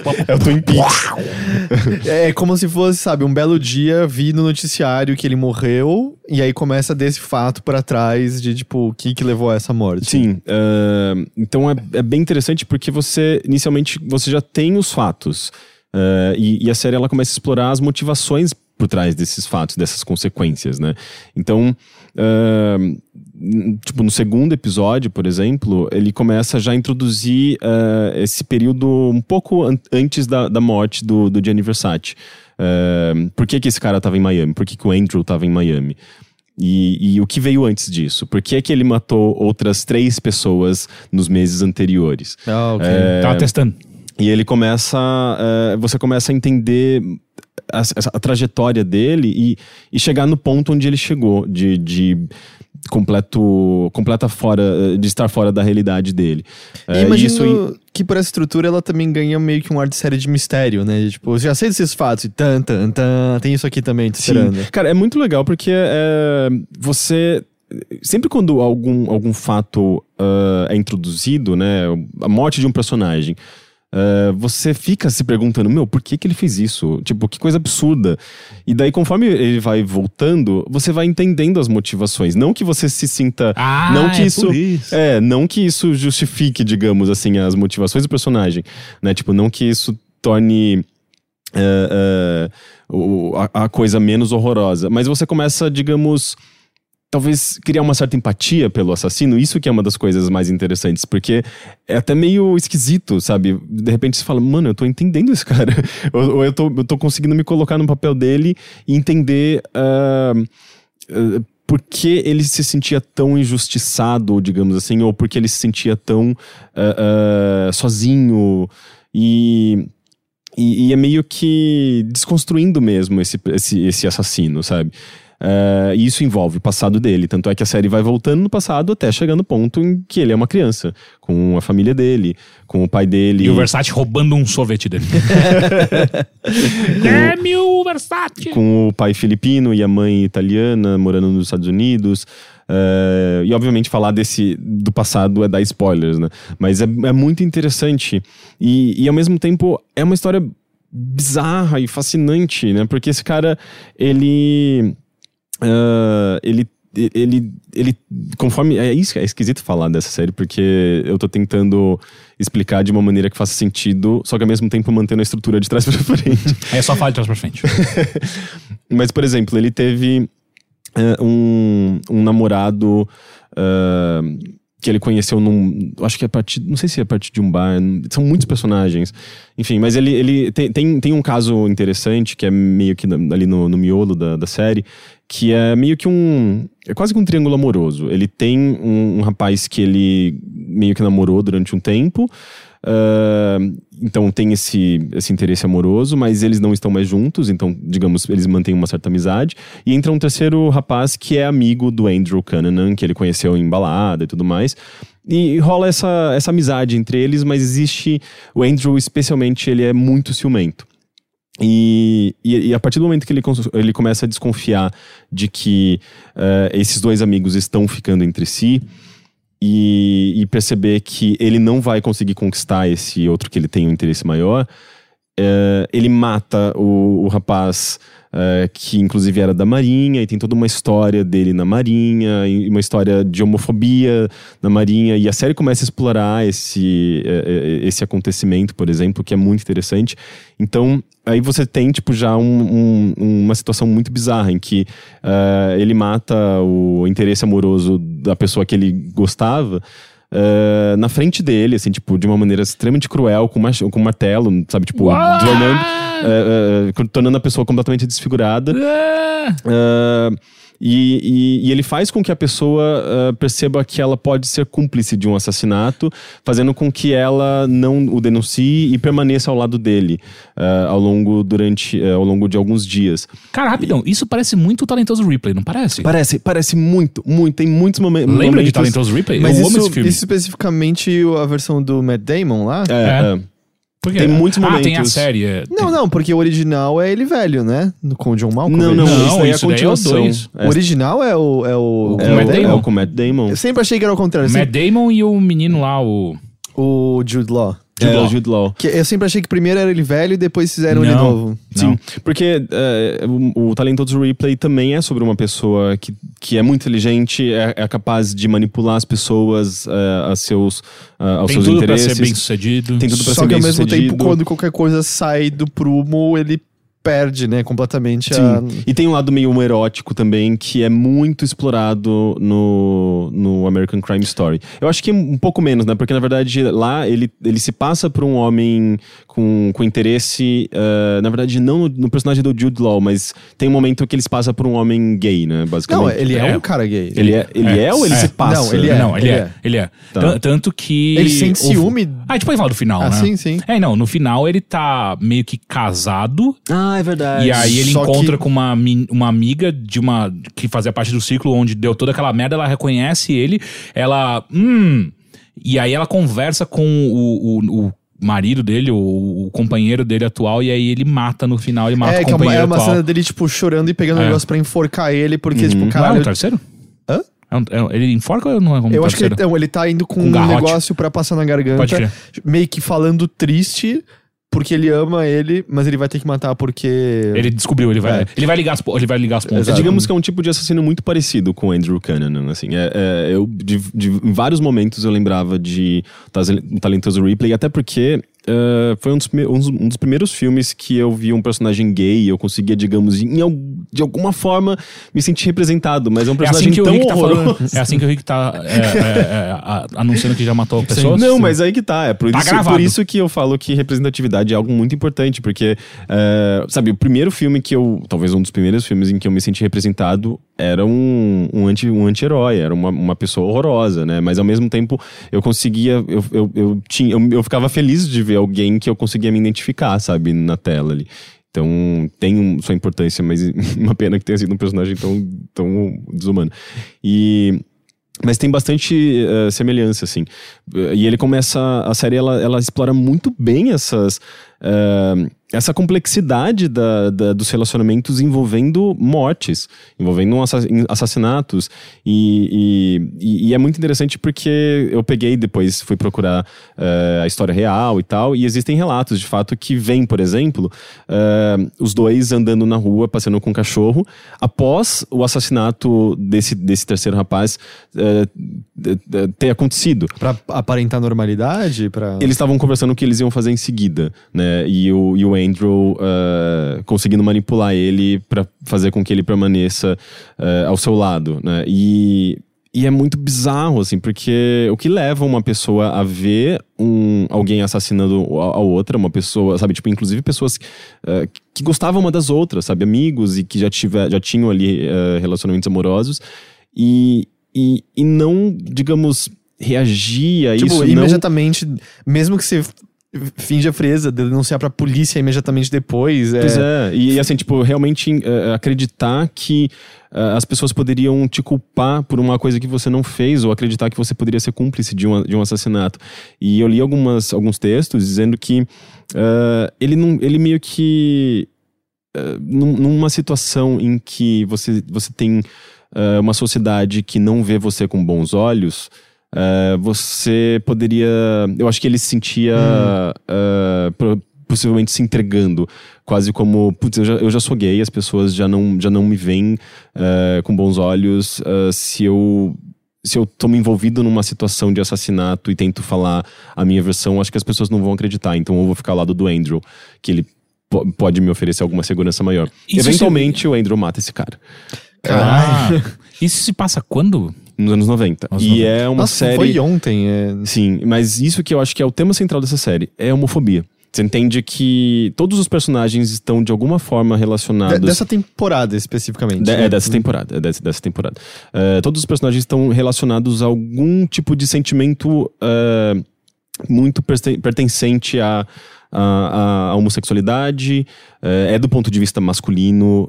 é o Twin Peaks. é como se fosse, sabe, um belo dia vi no noticiário que ele morreu e aí começa desse fato para trás de, tipo, o que que levou a essa morte. Sim. Uh, então é, é bem interessante porque você, inicialmente, você já tem os fatos. Uh, e, e, a série ela começa a explorar as motivações por trás desses fatos, dessas consequências, né? Então, uh, tipo, no segundo episódio, por exemplo, ele começa já a introduzir uh, esse período um pouco an antes da, da morte do, do Gianni Versace. por que, que esse cara estava em Miami? Por que, que o Andrew estava em Miami? E, e, o que veio antes disso? Por que é que ele matou outras três pessoas nos meses anteriores? Ah. É... Tava testando. E ele começa. Uh, você começa a entender a, a, trajetória dele e, e, chegar no ponto onde ele chegou, de, de completo completa fora de estar fora da realidade dele. E imagino isso que por essa estrutura ela também ganha meio que um ar de série de mistério, né? Tipo, já sei desses fatos e tan, tan, tan, tem isso aqui também te esperando. Sim. Cara, é muito legal porque é, você sempre quando algum, algum fato uh, é introduzido, né, a morte de um personagem, Uh, você fica se perguntando, meu, por que, que ele fez isso? Tipo, que coisa absurda. E daí, conforme ele vai voltando, você vai entendendo as motivações. Não que você se sinta. Ah, não que é isso, isso, É, não que isso justifique, digamos assim, as motivações do personagem. Né? Tipo, não que isso torne. Uh, uh, a, a coisa menos horrorosa. Mas você começa, digamos talvez criar uma certa empatia pelo assassino, isso que é uma das coisas mais interessantes, porque é até meio esquisito, sabe? De repente você fala, mano, eu tô entendendo esse cara, ou, ou eu, tô, eu tô conseguindo me colocar no papel dele e entender. Uh, uh, por que ele se sentia tão injustiçado, digamos assim, ou porque ele se sentia tão uh, sozinho e, e, e, é meio que desconstruindo mesmo esse, esse, esse assassino, sabe? Uh, e isso envolve o passado dele. Tanto é que a série vai voltando no passado até chegar no ponto em que ele é uma criança, com a família dele, com o pai dele. E o Versace roubando um sorvete dele. Damn o Versace! Com o pai filipino e a mãe italiana morando nos Estados Unidos. Uh, e obviamente falar desse do passado é dar spoilers, né? Mas é, é muito interessante. E, e ao mesmo tempo é uma história bizarra e fascinante, né? Porque esse cara, ele Uh, ele ele, ele, conforme. É isso é esquisito falar dessa série, porque eu tô tentando explicar de uma maneira que faça sentido, só que ao mesmo tempo mantendo a estrutura de trás pra frente. É só falar de trás pra frente. Mas, por exemplo, ele teve uh, um, um namorado uh, que ele conheceu num. Acho que é a partir. Não sei se é a partir de um bar. São muitos personagens. Enfim, mas ele, ele tem, tem, tem um caso interessante, que é meio que ali no, no miolo da, da série, que é meio que um. É quase que um triângulo amoroso. Ele tem um, um rapaz que ele meio que namorou durante um tempo. Então tem esse, esse interesse amoroso, mas eles não estão mais juntos, então, digamos, eles mantêm uma certa amizade. E entra um terceiro rapaz que é amigo do Andrew Cunanan, que ele conheceu em balada e tudo mais. E rola essa, essa amizade entre eles, mas existe. O Andrew, especialmente, ele é muito ciumento. E, e, e, a partir do momento que ele, ele começa a desconfiar de que uh, esses dois amigos estão ficando entre si, e, e, perceber que ele não vai conseguir conquistar esse outro que ele tem um interesse maior, é, ele mata o, o rapaz é, que inclusive era da Marinha e tem toda uma história dele na Marinha, e uma história de homofobia na Marinha, e a série começa a explorar esse, é, é, esse acontecimento, por exemplo, que é muito interessante. Então, aí você tem, tipo, já um, um, uma situação muito bizarra em que uh, ele mata o interesse amoroso da pessoa que ele gostava. Uh, na frente dele, assim, tipo, de uma maneira extremamente cruel, com, mach com martelo, sabe, tipo, tornando, uh, uh, tornando a pessoa completamente desfigurada. E, e, e, ele faz com que a pessoa uh, perceba que ela pode ser cúmplice de um assassinato, fazendo com que ela não o denuncie e permaneça ao lado dele uh, ao longo durante uh, ao longo de alguns dias. Cara, rapidão, e... isso parece muito o talentoso Ripley, não parece? Parece, parece muito, muito. Tem muitos momen momentos. Lembra de talentoso Ripley? Mas Eu isso, amo esse filme. Isso especificamente a versão do Matt Damon lá? É. é. é. Tem muitos momentos. Ah, tem a série. É, não, não, porque o original é ele velho, né? Com o John Malkovich. Não, não, não isso daí é a continuação. É o original é o... É o, é, o, Matt Damon. é o com Matt Damon. Eu sempre achei que era o contrário. Matt Damon e o menino lá, o... O Jude Law. Jude é, Law. Jude Law. Que eu sempre achei que primeiro era ele velho e depois fizeram não, ele novo. Sim, porque uh, o, o Talentoso Replay também é sobre uma pessoa que, que é muito inteligente, é, é capaz de manipular as pessoas uh, a seus, uh, aos Tem seus tudo interesses. Pra ser bem sucedido. Tem tudo pra Só ser que bem ao mesmo sucedido. tempo, quando qualquer coisa sai do prumo, ele perde, né, completamente Sim. a... E tem um lado meio erótico também, que é muito explorado no, no American Crime Story. Eu acho que um pouco menos, né, porque na verdade lá ele, ele se passa por um homem com, com interesse, uh, na verdade não no, no, personagem do Jude Law, mas tem um momento que ele se passa por um homem gay, né, basicamente. Não, ele é, é um cara gay. Ele é, ele é, é ou ele é. se passa? Não, ele é. Não, ele, ele é. é. Ele é. Tá. Tanto que... Ele sente ciúme... Ah, a gente pode falar do final, ah, né? sim, sim. É, não, no final ele tá meio que casado... Ah, é verdade. E aí ele Só encontra que- com uma, uma amiga de uma. que fazia parte do ciclo onde deu toda aquela merda, ela reconhece ele, ela. Hum. E aí ela conversa com o, o, o marido dele, o, o companheiro dele atual, e aí ele mata no final, ele mata É, o é companheiro é uma atual. cena dele, tipo, chorando e pegando um É. negócio pra enforcar ele, porque, Uhum. tipo, Não é um terceiro? Hã? É um- é- ele enforca ou não é um Eu acho que ele, não, ele tá indo com, Com um garrote. negócio pra passar na garganta, meio que falando triste, porque ele ama ele, mas ele vai ter que matar porque... Ele descobriu, ele vai, É. ele vai ligar as, ele vai ligar as pontas. Exato. Digamos que é um tipo de assassino muito parecido com o Andrew Cunanan, assim. É, é, eu, de, de- em vários momentos eu lembrava de Talentoso Ripley, até porque é, foi um dos, um dos- primeiros filmes que eu vi um personagem gay eu conseguia, digamos, em, de alguma forma me sentir representado, mas é um É personagem assim que tão tá horroroso. falando. É assim que o Rick tá é, é, é, anunciando que já matou pessoas. Não, mas aí que tá. É por, Tá isso, gravado. por isso que eu falo que representatividade é algo muito importante, porque, é, sabe, o primeiro filme que eu. Talvez um dos primeiros filmes em que eu me senti representado era um, um anti- um anti-herói, era uma, uma pessoa horrorosa, né? Mas ao mesmo tempo eu conseguia. Eu, eu, eu, tinha, eu, eu ficava feliz de ver alguém que eu conseguia me identificar, sabe, na tela ali. Então tem um- sua importância, mas uma pena que tenha sido um personagem tão, tão desumano. E. Mas tem bastante eh, semelhança, assim. E ele começa. A série ela, ela explora muito bem essas. Essa complexidade da, da- dos relacionamentos envolvendo mortes, envolvendo assassinatos. E, e- e é muito interessante porque eu peguei depois, fui procurar eh, a história real e tal, e existem relatos de fato que vem, por exemplo, eh, os dois andando na rua, passeando com um cachorro, após o assassinato desse, desse terceiro rapaz de- ter acontecido. Pra aparentar normalidade, pra... Eles estavam conversando o que eles iam fazer em seguida, né? E o, e o Andrew eh, conseguindo manipular ele para fazer com que ele permaneça eh, ao seu lado, né? E, e é muito bizarro, assim, porque o que leva uma pessoa a ver um, alguém assassinando a, a outra, uma pessoa, sabe, tipo, inclusive pessoas uh, que gostavam uma das outras, sabe, amigos e que já, tiver, já tinham ali uh, relacionamentos amorosos, e, e, e não, digamos, reagir a Tipo, isso. imediatamente, mesmo que você finge a frieza, denunciar pra polícia imediatamente depois. É, pois é, e assim, tipo, realmente uh, acreditar que uh, as pessoas poderiam te culpar por uma coisa que você não fez, ou acreditar que você poderia ser cúmplice de um, de um assassinato. E eu li algumas, alguns textos dizendo que uh, ele, não, ele meio que. Num- numa situação em que você, você tem uma sociedade que não vê você com bons olhos, uh, você poderia. Eu acho que ele se sentia uh, pro- possivelmente se entregando, quase como, putz, eu já, eu já sou gay, as pessoas já não, já não me veem uh, com bons olhos uh, se eu. Se eu tô me envolvido numa situação de assassinato e tento falar a minha versão, acho que as pessoas não vão acreditar. Então eu vou ficar ao lado do Andrew, que ele po- pode me oferecer alguma segurança maior. Isso Eventualmente o Andrew mata esse cara. Ah, isso se passa quando? Nos anos 90. Anos e 90. é uma Nossa, série. foi ontem. É... Sim, mas isso que eu acho que é o tema central dessa série é a homofobia. Você entende que todos os personagens estão de alguma forma relacionados. De- dessa temporada especificamente. De- né? é dessa temporada, é dessa, dessa temporada. Eh, todos os personagens estão relacionados a algum tipo de sentimento eh, muito perten- pertencente à, à, homossexualidade, eh, é do ponto de vista masculino,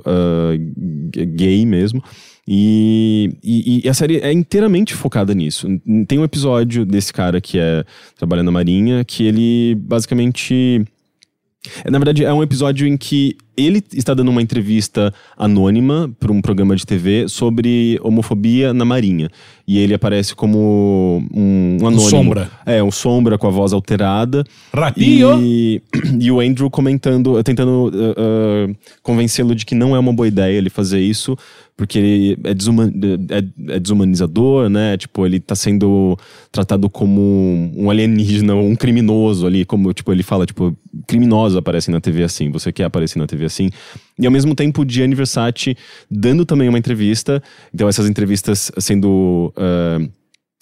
g- gay mesmo. E, e- e a série é inteiramente focada nisso. Tem um episódio desse cara que é trabalha na Marinha que ele basicamente é, Na verdade, é um episódio em que ele está dando uma entrevista anônima para um programa de TV sobre homofobia na Marinha. E ele aparece como um, um anônimo. sombra. É, um sombra com a voz alterada. Ratinho! E, e o Andrew comentando, tentando uh, uh, convencê-lo de que não é uma boa ideia ele fazer isso, porque ele é, desuma- é- é desumanizador, né? Tipo, ele tá sendo tratado como um alienígena, um criminoso ali, como tipo, ele fala, tipo, criminosos aparecem na TV assim, você quer aparecer na TV assim. E ao mesmo tempo, Gianni Versace dando também uma entrevista, então essas entrevistas sendo. uh,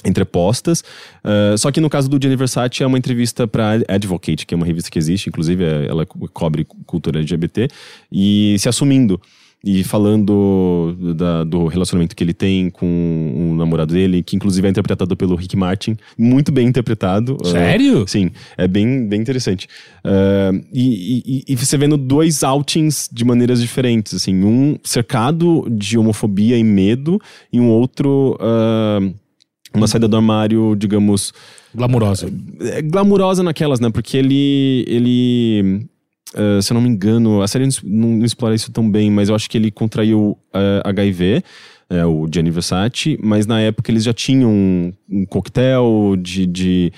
entrepostas. Uh, só que no caso do Gianni Versace é uma entrevista para Advocate, que é uma revista que existe, inclusive é- ela co- cobre cultura LGBT, e se assumindo. E falando da- do relacionamento que ele tem com o namorado dele, que inclusive é interpretado pelo Rick Martin, muito bem interpretado. Uh, Sério? Sim, é bem, bem interessante. Uh, e, e- e você vendo dois outings de maneiras diferentes, assim, um cercado de homofobia e medo, e um outro uh, uma saída do armário, digamos, Glamurosa. é glamurosa naquelas, né? Porque ele, ele uh, se eu não me engano, a série não, não explora isso tão bem, mas eu acho que ele contraiu uh, HIV. é, o Gianni Versace, mas na época eles já tinham um, um coquetel de, de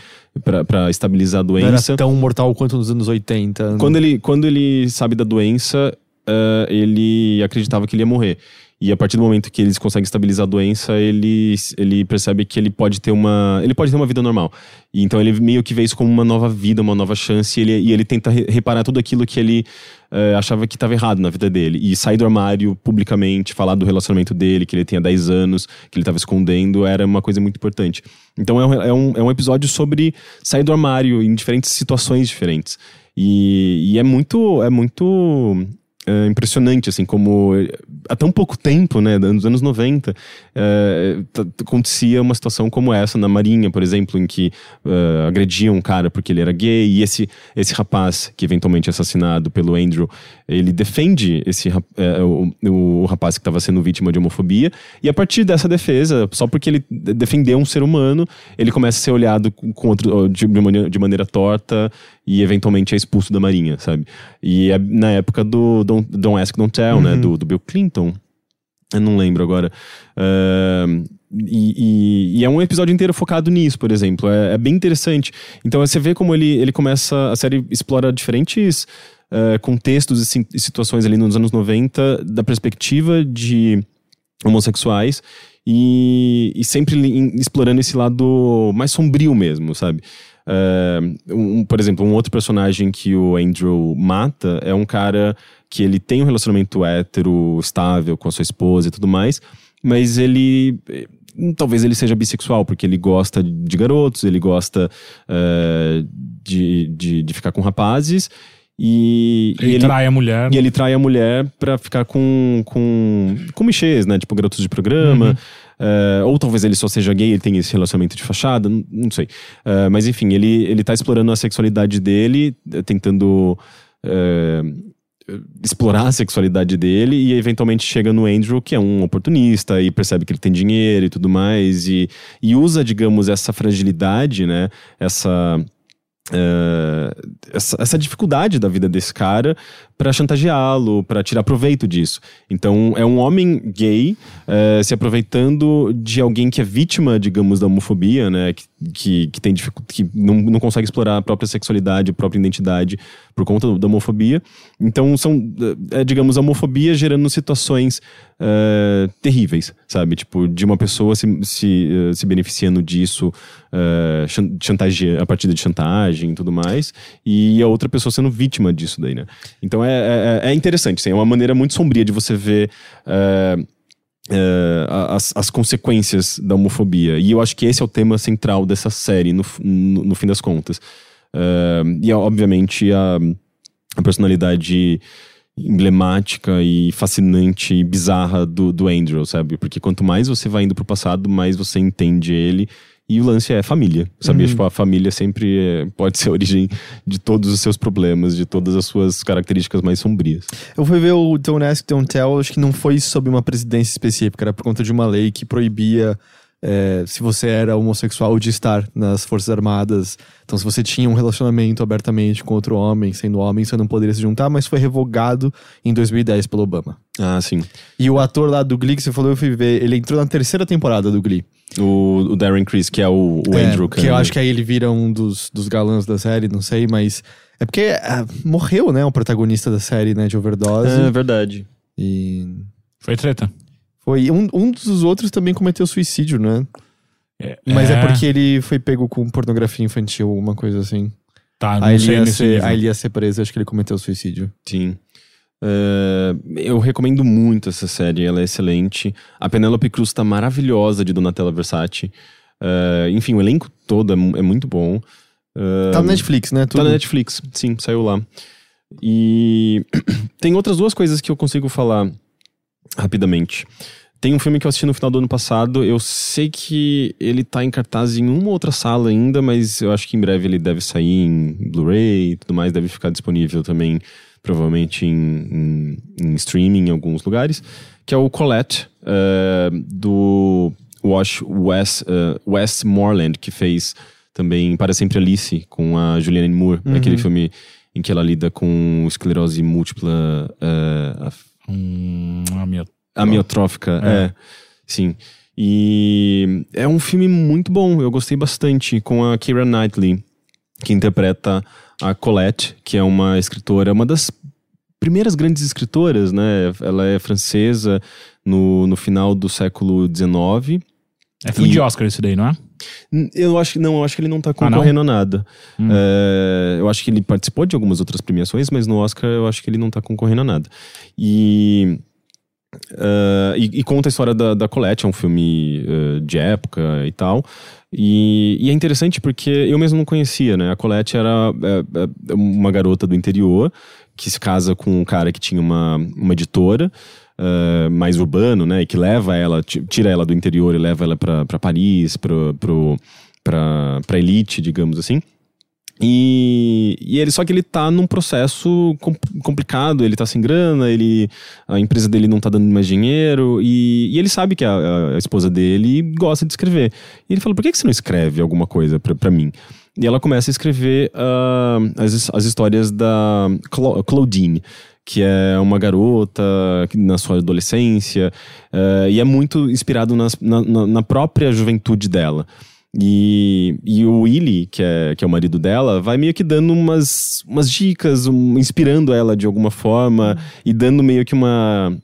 para estabilizar a Não era doença. tão mortal quanto nos anos 80. Quando ele, quando ele sabe da doença, eh, ele acreditava que ele ia morrer. E a partir do momento que eles conseguem estabilizar a doença, ele, ele percebe que ele pode ter uma. Ele pode ter uma vida normal. E então ele meio que vê isso como uma nova vida, uma nova chance, e ele, e ele tenta re- reparar tudo aquilo que ele eh, achava que estava errado na vida dele. E sair do armário publicamente, falar do relacionamento dele, que ele tinha 10 anos, que ele estava escondendo, era uma coisa muito importante. Então é um, é, um, é um episódio sobre sair do armário em diferentes situações diferentes. E, e é muito. É muito é, impressionante, assim, como eh, há tão pouco tempo, né, nos anos 90, eh, acontecia uma situação como essa na Marinha, por exemplo, em que eh, agrediam um cara porque ele era gay, e esse, esse rapaz, que eventualmente é assassinado pelo Andrew, ele defende esse, eh, o, o rapaz que estava sendo vítima de homofobia, e a partir dessa defesa, só porque ele de- defendeu um ser humano, ele começa a ser olhado outro, de, maneira, de maneira torta e eventualmente é expulso da Marinha, sabe? E é na época do Don't, Don't Ask, Don't Tell, né? Do, do Bill Clinton. Eu não lembro agora. Ahn, e, e- e é um episódio inteiro focado nisso, por exemplo. É, é bem interessante. Então você vê como ele, ele começa. A série explora diferentes eh, contextos e situações ali nos anos 90 da perspectiva de homossexuais e, e sempre explorando esse lado mais sombrio mesmo, sabe? É, um- por exemplo, um outro personagem que o Andrew mata é um cara que ele tem um relacionamento hétero estável com a sua esposa e tudo mais, mas ele talvez ele seja bissexual, porque ele gosta de garotos, ele gosta eh, de, de, de ficar com rapazes. E, e Ele, trai a mulher. e ele trai a mulher pra ficar com, com, com michês, né? Tipo, garotos de programa. É, ou talvez ele só seja gay, ele tem esse relacionamento de fachada, não, não sei. É, mas enfim, ele, ele tá explorando a sexualidade dele, eh, tentando é, explorar a sexualidade dele e eventualmente chega no Andrew, que é um oportunista e percebe que ele tem dinheiro e tudo mais e, e usa, digamos, essa fragilidade, né? Essa é, essa, essa dificuldade da vida desse cara pra chantageá-lo, pra tirar proveito disso. Então, é um homem gay é, se aproveitando de alguém que é vítima, digamos, da homofobia, né? Que, que, que tem que não, não consegue explorar a própria sexualidade, a própria identidade por conta da homofobia. Então, são, é, digamos, a homofobia gerando situações é, terríveis, sabe? Tipo, de uma pessoa se, se, eh, se beneficiando disso, é, chan- chantageia, a partir de chantagem e tudo mais, e a outra pessoa sendo vítima disso daí, né? Então é, é, é interessante, assim, é uma maneira muito sombria de você ver é, é, as, as consequências da homofobia. E eu acho que esse é o tema central dessa série, no, no, no fim das contas. É, e, obviamente, a, a personalidade emblemática e fascinante e bizarra do, do Andrew, sabe? Porque quanto mais você vai indo pro passado, mais você entende ele. E o lance é família, sabia? Tipo, a família sempre é- pode ser a origem de todos os seus problemas, de todas as suas características mais sombrias. Eu fui ver o Don't Ask, Don't Tell, acho que não foi sob uma presidência específica, era por conta de uma lei que proibia, é, se você era homossexual, de estar nas Forças Armadas. Então, se você tinha um relacionamento abertamente com outro homem, sendo homem, você não poderia se juntar, mas foi revogado em 2010 pelo Obama. Ah, sim. E o ator lá do Glee que você falou, eu fui ver, ele entrou na terceira temporada do Glee. O, o Darren Criss, que é o, o É, Andrew. que eu acho que aí ele vira um dos, dos galãs da série, não sei, mas. É porque ah, morreu, né, o protagonista da série, né, de overdose. É verdade. E. Foi treta. Foi. Um, um dos outros também cometeu suicídio, né? É, Mas é, porque ele foi pego com pornografia infantil, alguma coisa assim. Tá, não Aí ele, sei ia nesse ser, aí ele ia ser preso, acho que ele cometeu suicídio. Sim. É, eu recomendo muito essa série, ela é excelente. A Penélope Cruz tá maravilhosa de Donatella Versace. É, enfim, o elenco todo é, é muito bom. É, Tá no Netflix, né? Tá Tudo. na Netflix, sim, saiu lá. E tem outras duas coisas que eu consigo falar rapidamente. Tem um filme que eu assisti no final do ano passado. Eu sei que ele tá em cartaz em uma outra sala ainda, mas eu acho que em breve ele deve sair em Blu-ray e tudo mais, deve ficar disponível também, provavelmente em, em- em streaming em alguns lugares. Que é o Colette, eh, do Wash Wes, eh, Westmoreland, que fez também Para Sempre Alice, com a Julianne Moore, aquele filme em que ela lida com esclerose múltipla af- Hum. Amiotrófica, É. é. Sim. E é um filme muito bom, eu gostei bastante, com a Keira Knightley, que interpreta a Colette, que é uma escritora, uma das primeiras grandes escritoras, né? Ela é francesa no, no final do século XIX. É filme E- de Oscar esse daí, não é? Eu acho que não, eu acho que ele não tá Ah, não? concorrendo a nada. Hum. É, eu acho que ele participou de algumas outras premiações, mas no Oscar eu acho que ele não tá concorrendo a nada. E. é, e, e conta a história da, da Colette, é um filme é, de época e tal. E, e é interessante porque eu mesmo não conhecia, né? A Colette era é, é, uma garota do interior que se casa com um cara que tinha uma, uma editora eh, mais urbano, né? E que leva ela, ti- tira ela do interior e leva ela pra Paris, pra elite, digamos assim. E, e ele, só que ele tá num processo com- complicado, ele tá sem grana, ele, a empresa dele não tá dando mais dinheiro, e, e ele sabe que a, a esposa dele gosta de escrever. E ele fala: por que, que você não escreve alguma coisa pra mim? E ela começa a escrever ah, as, as histórias da Cla- Claudine, que é uma garota na sua adolescência, eh, e é muito inspirado nas- na, na- própria juventude dela. E, e o Willy, que é, que é o marido dela, vai meio que dando umas, umas dicas, um- inspirando ela de alguma forma e dando meio que uma.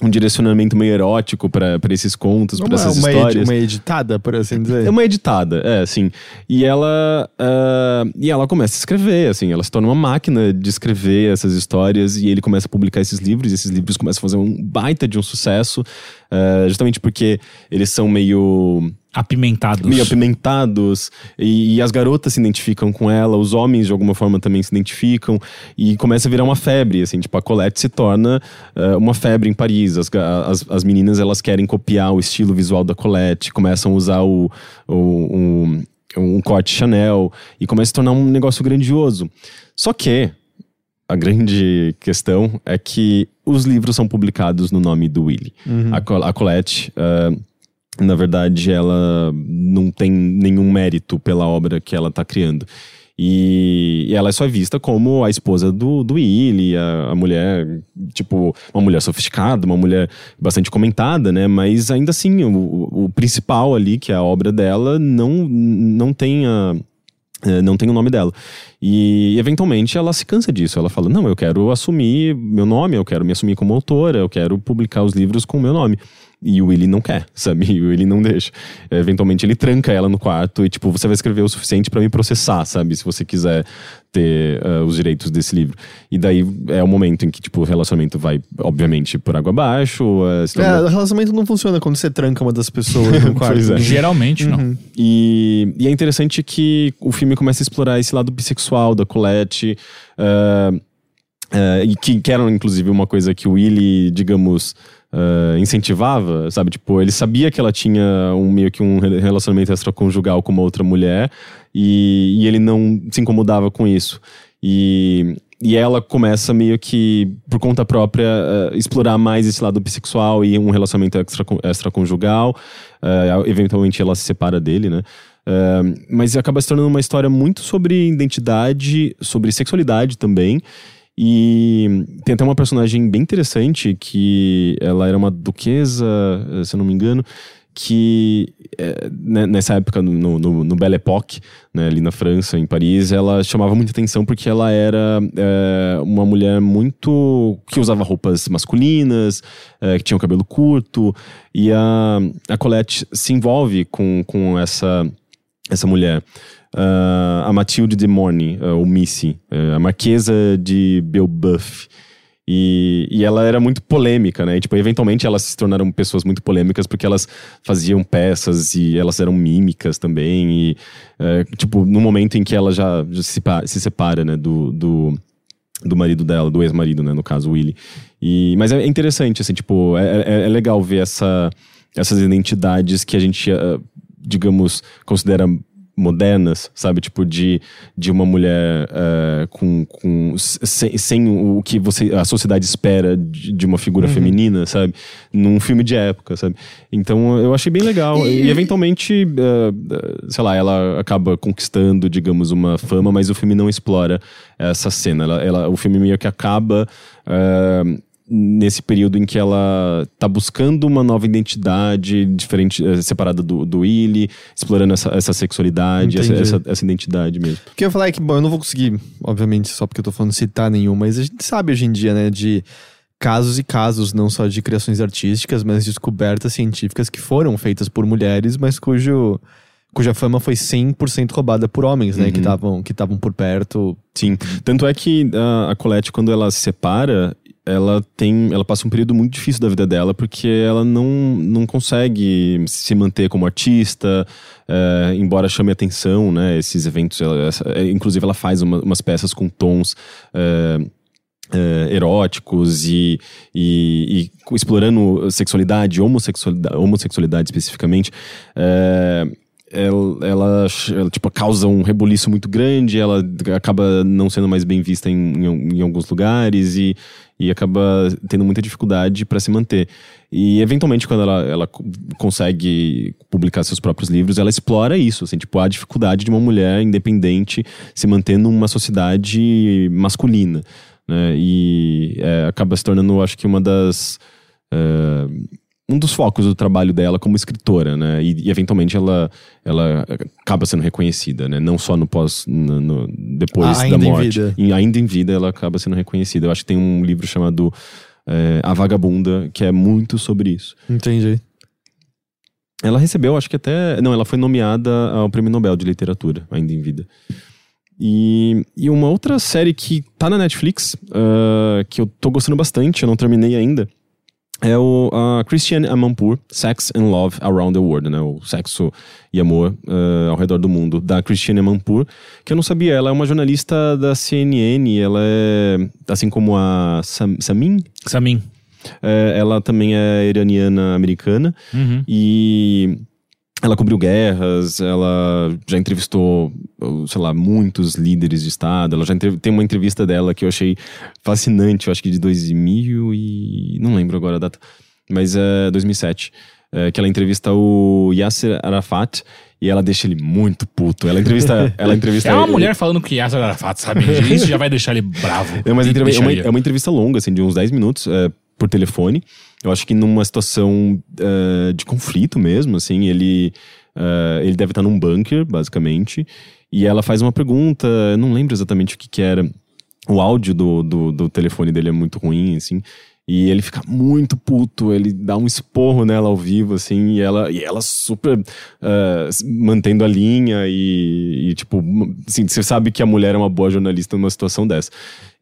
Um direcionamento meio erótico pra esses contos, pra Uma, essas uma, edi- histórias. uma editada, por assim dizer. É uma editada, é, assim. E ela, ah, e ela começa a escrever, assim. Ela se torna uma máquina de escrever essas histórias e ele começa a publicar esses livros. E esses livros começam a fazer um baita de um sucesso, ah, justamente porque eles são meio Apimentados. meio apimentados e, e as garotas se identificam com ela, os homens de alguma forma também se identificam e começa a virar uma febre, assim, tipo a Colette se torna eh, uma febre em Paris, as, as, as meninas elas querem copiar o estilo visual da Colette, começam a usar o, o, um, um corte Chanel e começa a se tornar um negócio grandioso. Só que a grande questão é que os livros são publicados no nome do Willy. A, Col- a Colette, ah, na verdade, ela não tem nenhum mérito pela obra que ela tá criando. E, ela é só vista como a esposa do, do Willy, a, a mulher, tipo, uma mulher sofisticada, uma mulher bastante comentada, né? Mas ainda assim, o, o- o principal ali, que é a obra dela, não, não tem a, é, não tem o nome dela. E eventualmente ela se cansa disso. Ela fala: Não, eu quero assumir meu nome, eu quero me assumir como autora, eu quero publicar os livros com o meu nome. E o Willy não quer, sabe? E o Willy não deixa. Eventualmente ele tranca ela no quarto e, tipo, você vai escrever o suficiente pra me processar, sabe? Se você quiser ter ah, os direitos desse livro. E daí é o momento em que, tipo, o relacionamento vai, obviamente, por água abaixo. se É, o relacionamento não funciona quando você tranca uma das pessoas no quarto. É. Geralmente, não. E, e é interessante que o filme começa a explorar esse lado bissexual da Colette. ah, e que, que era, inclusive, uma coisa que o Willy, digamos, ah, incentivava, sabe? Tipo, ele sabia que ela tinha um meio que um re- relacionamento extraconjugal com uma outra mulher e, e ele não se incomodava com isso. E, e ela começa meio que, por conta própria, ah, explorar mais esse lado bissexual e um relacionamento extra, extraconjugal. Ah, eventualmente ela se separa dele, né? Ah, mas acaba se tornando uma história muito sobre identidade, sobre sexualidade também. E tem até uma personagem bem interessante que ela era uma duquesa, eh, se eu não me engano, que eh, né, nessa época no, no, no Belle Époque, né, ali na França, em Paris, ela chamava muita atenção porque ela era eh, uma mulher muito. que usava roupas masculinas, eh, que tinha o cabelo curto, e a, a Colette se envolve com, com essa, essa mulher. Ah, a Mathilde de Morny, ah, ou Missy, eh, a Marquesa de Belbuff. E, e ela era muito polêmica, né? E, tipo, eventualmente elas se tornaram pessoas muito polêmicas porque elas faziam peças e elas eram mímicas também. E, eh, tipo, no momento em que ela já, já se, se separa, né, do, do, do marido dela, do ex-marido, né, no caso, Willy. E, mas é interessante, assim, tipo, é, é, é legal ver essa, essas identidades que a gente, ah, digamos, considera modernas, sabe? Tipo, de, de uma mulher eh, com, com sem, sem o que você, a sociedade espera de, de uma figura feminina, sabe? Num filme de época, sabe? Então eu achei bem legal. E, E- eventualmente, eh, sei lá, ela acaba conquistando, digamos, uma fama, mas o filme não explora essa cena. Ela, ela- o filme meio que acaba. eh, nesse período em que ela tá buscando uma nova identidade diferente, eh, separada do, do Willy, explorando essa, essa sexualidade, essa, essa, essa identidade mesmo. O que eu ia falar é que, bom, eu não vou conseguir, obviamente, só porque eu tô falando citar nenhum, mas a gente sabe hoje em dia, né, de casos e casos, não só de criações artísticas, mas de descobertas científicas que foram feitas por mulheres, mas cujo, cuja fama foi 100% roubada por homens, né, que Uhum. estavam que estavam por perto. Sim. Tanto é que ah, a Colette, quando ela se separa, ela tem. Ela passa um período muito difícil da vida dela, porque ela não, não consegue se manter como artista, eh, embora chame atenção, né? Esses eventos. ela- eh, inclusive, ela faz uma- umas peças com tons. eh, eh, eróticos e, e, e explorando sexualidade, homossexualidade, homossexualidade especificamente, eh, ela, ela, ela, tipo, causa um rebuliço muito grande, ela acaba não sendo mais bem vista em, em, em alguns lugares e, e acaba tendo muita dificuldade para se manter. E eventualmente, quando ela, ela co- consegue publicar seus próprios livros, ela explora isso, assim, tipo, a dificuldade de uma mulher independente se manter numa sociedade masculina. Né? E é, acaba se tornando, acho que, uma das. é, um dos focos do trabalho dela como escritora, né? E, e, eventualmente ela, ela acaba sendo reconhecida, né? Não só no pós, no, no- depois Ah, ainda da em morte. vida. E ainda em vida ela acaba sendo reconhecida. Eu acho que tem um livro chamado é, A Vagabunda, que é muito sobre isso. Entendi. Ela recebeu, acho que até. Não, ela foi nomeada ao Prêmio Nobel de Literatura, ainda em vida. E, e uma outra série que tá na Netflix, uh, que eu tô gostando bastante, eu não terminei ainda, é o uh, Christiane Amanpour, Sex and Love Around the World, né? O sexo e amor uh, ao redor do mundo, da Christiane Amanpour, que eu não sabia, ela é uma jornalista da CNN, ela é, assim como a Sam, Samin, Samin. é, ela também é iraniana americana Uhum. e ela cobriu guerras, ela já entrevistou, sei lá, muitos líderes de Estado. Ela já entrev- tem uma entrevista dela que eu achei fascinante, eu acho que de 2000 e... não lembro agora a data, mas é 2007, é, que ela entrevista o Yasser Arafat e ela deixa ele muito puto. Ela entrevista... ela entrevista É uma ele- mulher falando que Yasser Arafat, sabe? Isso já vai deixar ele bravo. é, mas entrev- é, uma, é uma entrevista longa, assim, de uns 10 minutos é, por telefone. Eu acho que numa situação é, de conflito mesmo, assim, ele, é, ele deve estar num bunker, basicamente. E ela faz uma pergunta, eu não lembro exatamente o que, que era. O áudio do, do, do telefone dele é muito ruim, assim. E ele fica muito puto, ele dá um esporro nela ao vivo, assim, e ela, e ela super s- mantendo a linha e, e, tipo, assim, você sabe que a mulher é uma boa jornalista numa situação dessa.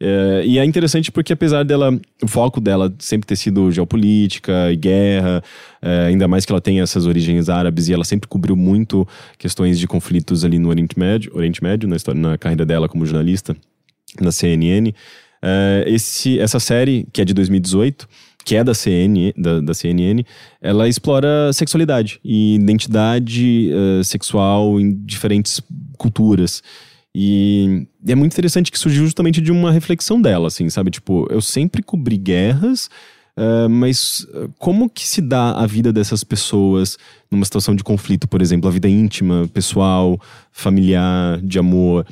Eh, e é interessante porque apesar dela, o foco dela sempre ter sido geopolítica e guerra, eh, ainda mais que ela tem essas origens árabes e ela sempre cobriu muito questões de conflitos ali no Oriente Médio, Oriente Médio na, história, na carreira dela como jornalista na CNN. É, esse, essa série, que é de 2018, que é da, da, da CNN, ela explora sexualidade e identidade eh, sexual em diferentes culturas. E é muito interessante que surgiu justamente de uma reflexão dela, assim, sabe? Tipo, eu sempre cobri guerras, eh, mas como que se dá a vida dessas pessoas numa situação de conflito, por exemplo, a vida íntima, pessoal, familiar, de amor?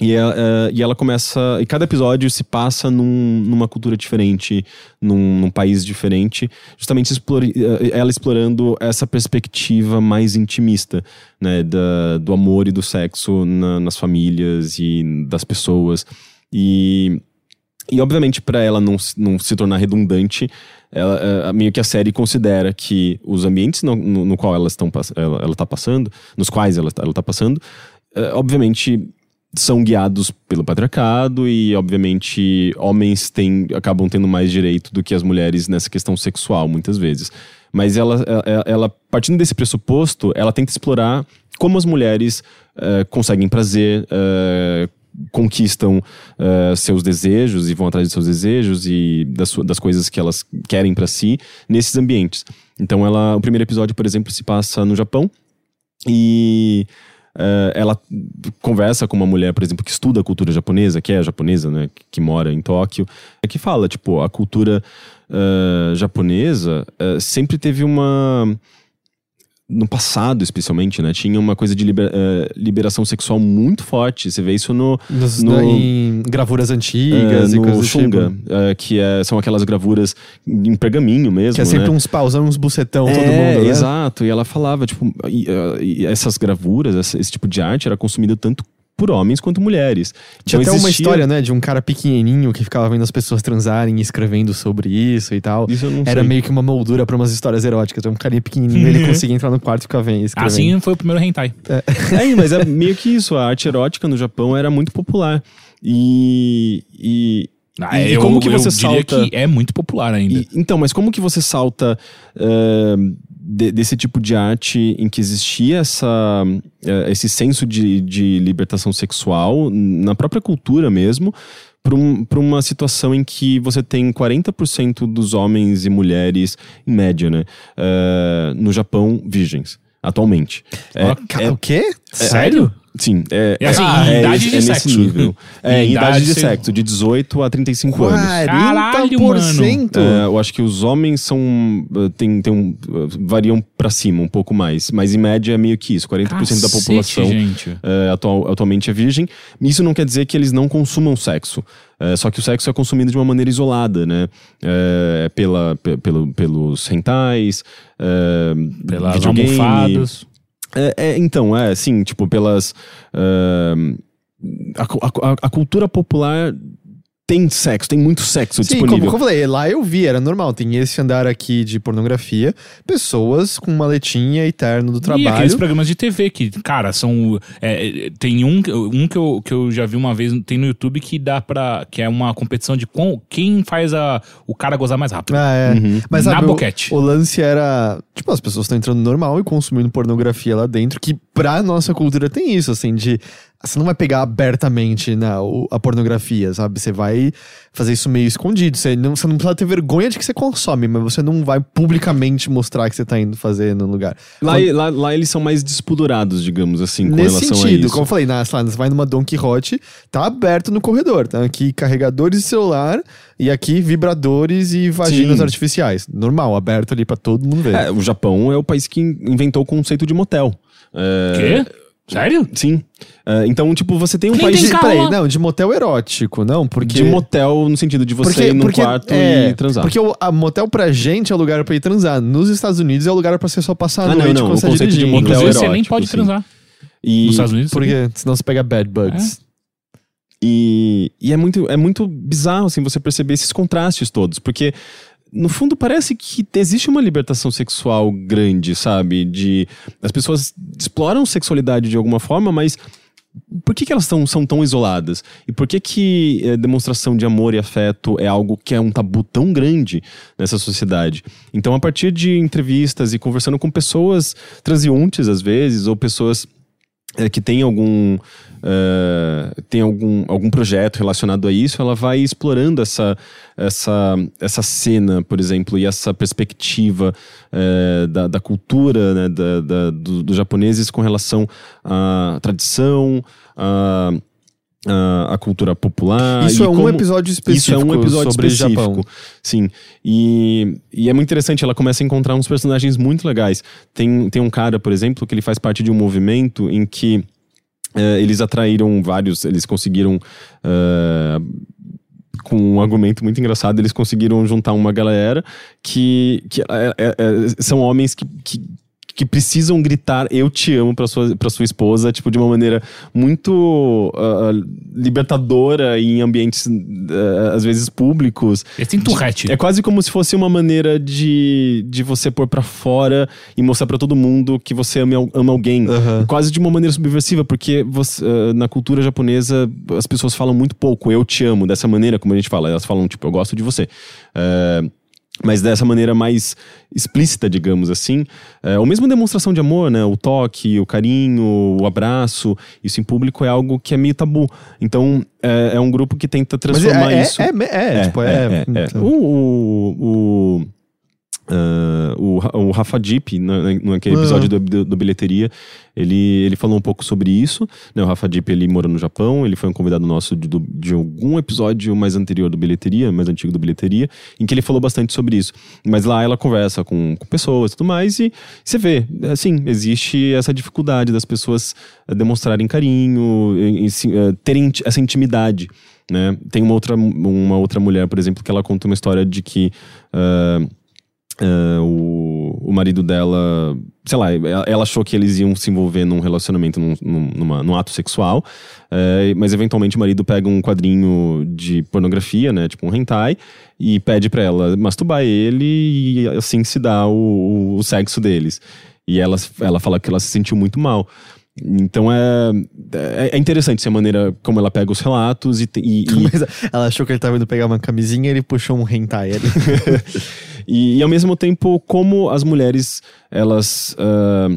E ela, eh, e ela começa. E cada episódio se passa num- numa cultura diferente, num, num país diferente, justamente explore- eh, ela explorando essa perspectiva mais intimista, né? Da, do amor e do sexo na- nas famílias e das pessoas. E. E obviamente, para ela não, se- não se tornar redundante, ela, meio que a série considera que os ambientes no, no, no qual estão, pass- ela, ela tá passando, nos quais ela, ela tá passando, obviamente são guiados pelo patriarcado e, obviamente, homens têm, acabam tendo mais direito do que as mulheres nessa questão sexual, muitas vezes. Mas ela, ela, ela, partindo desse pressuposto, ela tenta explorar como as mulheres eh, conseguem prazer, eh, conquistam eh, seus desejos e vão atrás de seus desejos e das, das coisas que elas querem para si nesses ambientes. Então, ela, o primeiro episódio, por exemplo, se passa no Japão e eh, ela conversa com uma mulher, por exemplo, que estuda a cultura japonesa, que é japonesa, né, que, que mora em Tóquio, é que fala, tipo, a cultura eh, japonesa eh, sempre teve uma no passado, especialmente, né? Tinha uma coisa de liber- eh, liberação sexual muito forte. Você vê isso no, Nos- No- Em gravuras antigas eh, e no coisas do Shunga, tipo. eh, que é- são aquelas gravuras em pergaminho mesmo, Que é sempre né? uns pausão, uns bucetão, todo É, mundo, né? Exato, e ela falava, tipo, e, uh, e essas gravuras, esse, esse tipo de arte era consumido tanto por homens quanto mulheres. Tinha Então até uma existia- história, né, de um cara pequenininho que ficava vendo as pessoas transarem e escrevendo sobre isso e tal. Isso eu não Era sei. meio que uma moldura pra umas histórias eróticas. Então, um carinha pequenininho, ele conseguia entrar no quarto e ficar vendo, escrevendo. Assim foi o primeiro hentai. É, mas é meio que isso, a arte erótica no Japão era muito popular. E. e Ah, e eu, como que eu você diria salta. que é muito popular ainda. E- então, mas como que você salta eh, de- desse tipo de arte em que existia essa, eh, esse senso de, de libertação sexual na própria cultura mesmo, para um, uma situação em que você tem 40% dos homens e mulheres, em média, né, eh, no Japão, virgens, atualmente. É, Ca- O quê? Sério? Sim, é, É assim, em idade de é sexo. nesse nível. É, Em em idade de idade de- sexo, de 18 a 35 anos. 40%? É, eu acho que os homens são. eh, Tem, tem um, eh, variam pra cima um pouco mais. Mas em média é meio que isso. 40% da Cacete, população gente. eh, atual- atualmente é virgem. Isso não quer dizer que eles não consumam sexo. Eh, só que o sexo é consumido de uma maneira isolada, né? Eh, pela, pe- pelo, pelos rentais, eh, Pelas videogame. almofadas. É, é, então, é, sim, tipo, pelas. ahn, a, a- a cultura popular tem sexo, tem muito sexo Sim, disponível. como eu falei, lá eu vi, era normal. Tem esse andar aqui de pornografia, pessoas com maletinha e terno do E trabalho. aqueles programas de TV que, cara, são. é, tem um, um que, eu, que eu já vi uma vez, tem no YouTube que dá pra. que é uma competição de com, quem faz a, o cara gozar mais rápido. Ah, é. Uhum. Mas Na sabe, o, boquete. o lance era. Tipo, as pessoas estão entrando normal e consumindo pornografia lá dentro, que pra nossa cultura tem isso, assim, de. Você não vai pegar abertamente na, o- a pornografia, sabe? Você vai fazer isso meio escondido. Você não, você não precisa ter vergonha de que você consome, mas você não vai publicamente mostrar que você tá indo fazer no lugar. Lá, lá, lá eles são mais despudurados, digamos assim, com Nesse relação a sentido, isso. como eu falei, na, lá, você vai numa Don Quixote, tá aberto no corredor. Tá aqui carregadores de celular e aqui vibradores e vaginas Sim. artificiais. Normal, aberto ali pra todo mundo ver. É, o Japão é o país que inventou o conceito de motel. É, Quê? Sério? Sim. É, então, tipo, você tem um Quem país tem de? Peraí, não, de motel erótico, não, porque... de motel no sentido de você ir num quarto é, e transar. Porque o a motel pra gente é o lugar pra ir transar. Nos Estados Unidos é o lugar pra você só passar a Ah, não, noite não, quando o você de motel Inclusive, você nem erótico, pode sim. transar. E, Nos Estados Unidos? Porque senão você pega bad bugs. e, e é, muito, é muito bizarro, assim, você perceber esses contrastes todos. Porque, no fundo, parece que existe uma libertação sexual grande, sabe? De As pessoas exploram sexualidade de alguma forma, mas por que, que elas tão, são tão isoladas? E por que, que eh, demonstração de amor e afeto é algo que é um tabu tão grande nessa sociedade? Então, a partir de entrevistas e conversando com pessoas transeuntes, às vezes, ou pessoas eh, que têm algum, eh, tem algum, algum projeto relacionado a isso, ela vai explorando essa, essa, essa cena, por exemplo, e essa perspectiva eh, da, da cultura né, da, da- do- dos japoneses com relação à tradição, à, à cultura popular. Isso é um episódio específico isso é um episódio sobre específico. Japão. Sim. E, e é muito interessante, ela começa a encontrar uns personagens muito legais. Tem, tem um cara, por exemplo, que ele faz parte de um movimento em que eh, eles atraíram vários, eles conseguiram. eh, com um argumento muito engraçado, eles conseguiram juntar uma galera que, que é- é- são homens que, que, que precisam gritar eu te amo pra sua, pra sua esposa, tipo, de uma maneira muito ah, libertadora em ambientes, ah, às vezes, públicos. Têm turrete. É quase como se fosse uma maneira de, de você pôr pra fora e mostrar pra todo mundo que você ama, ama alguém. Aham. Quase de uma maneira subversiva, porque você, ah, na cultura japonesa as pessoas falam muito pouco, eu te amo, dessa maneira como a gente fala. Elas falam, tipo, eu gosto de você. Ah, mas dessa maneira mais explícita, digamos assim. É, ou mesmo demonstração de amor, né? O toque, o carinho, o abraço. Isso em público é algo que é meio tabu. Então, é, é um grupo que tenta Mas transformar é, é, isso. é, é, tipo, é. é, é. então. O, o, o, ah, o, o Rafa Dipp, na- na- naquele Ah. episódio do, do, do Bilheteria, ele, ele falou um pouco sobre isso. Né? O Rafa Dipp, ele morou no Japão, ele foi um convidado nosso de, de algum episódio mais anterior do Bilheteria, mais antigo do Bilheteria, em que ele falou bastante sobre isso. Mas lá ela conversa com, com pessoas e tudo mais, e você vê, assim, existe essa dificuldade das pessoas eh, demonstrarem carinho, e- e se- eh, terem essa intimidade. Né? Tem uma outra, uma outra mulher, por exemplo, que ela conta uma história de que ah, ah, o, o marido dela, sei lá, ela, achou que eles iam se envolver num relacionamento, num, num, numa- num ato sexual, eh, mas eventualmente o marido pega um quadrinho de pornografia, né, tipo um hentai, e pede pra ela masturbar ele e assim se dá o, o sexo deles. E ela, ela fala que ela se sentiu muito mal. Então é, é, é interessante a maneira como ela pega os relatos e, e, e- ela achou que ele tava indo pegar uma camisinha e ele puxou um hentai ali. E, e ao mesmo tempo, como as mulheres, elas. ah,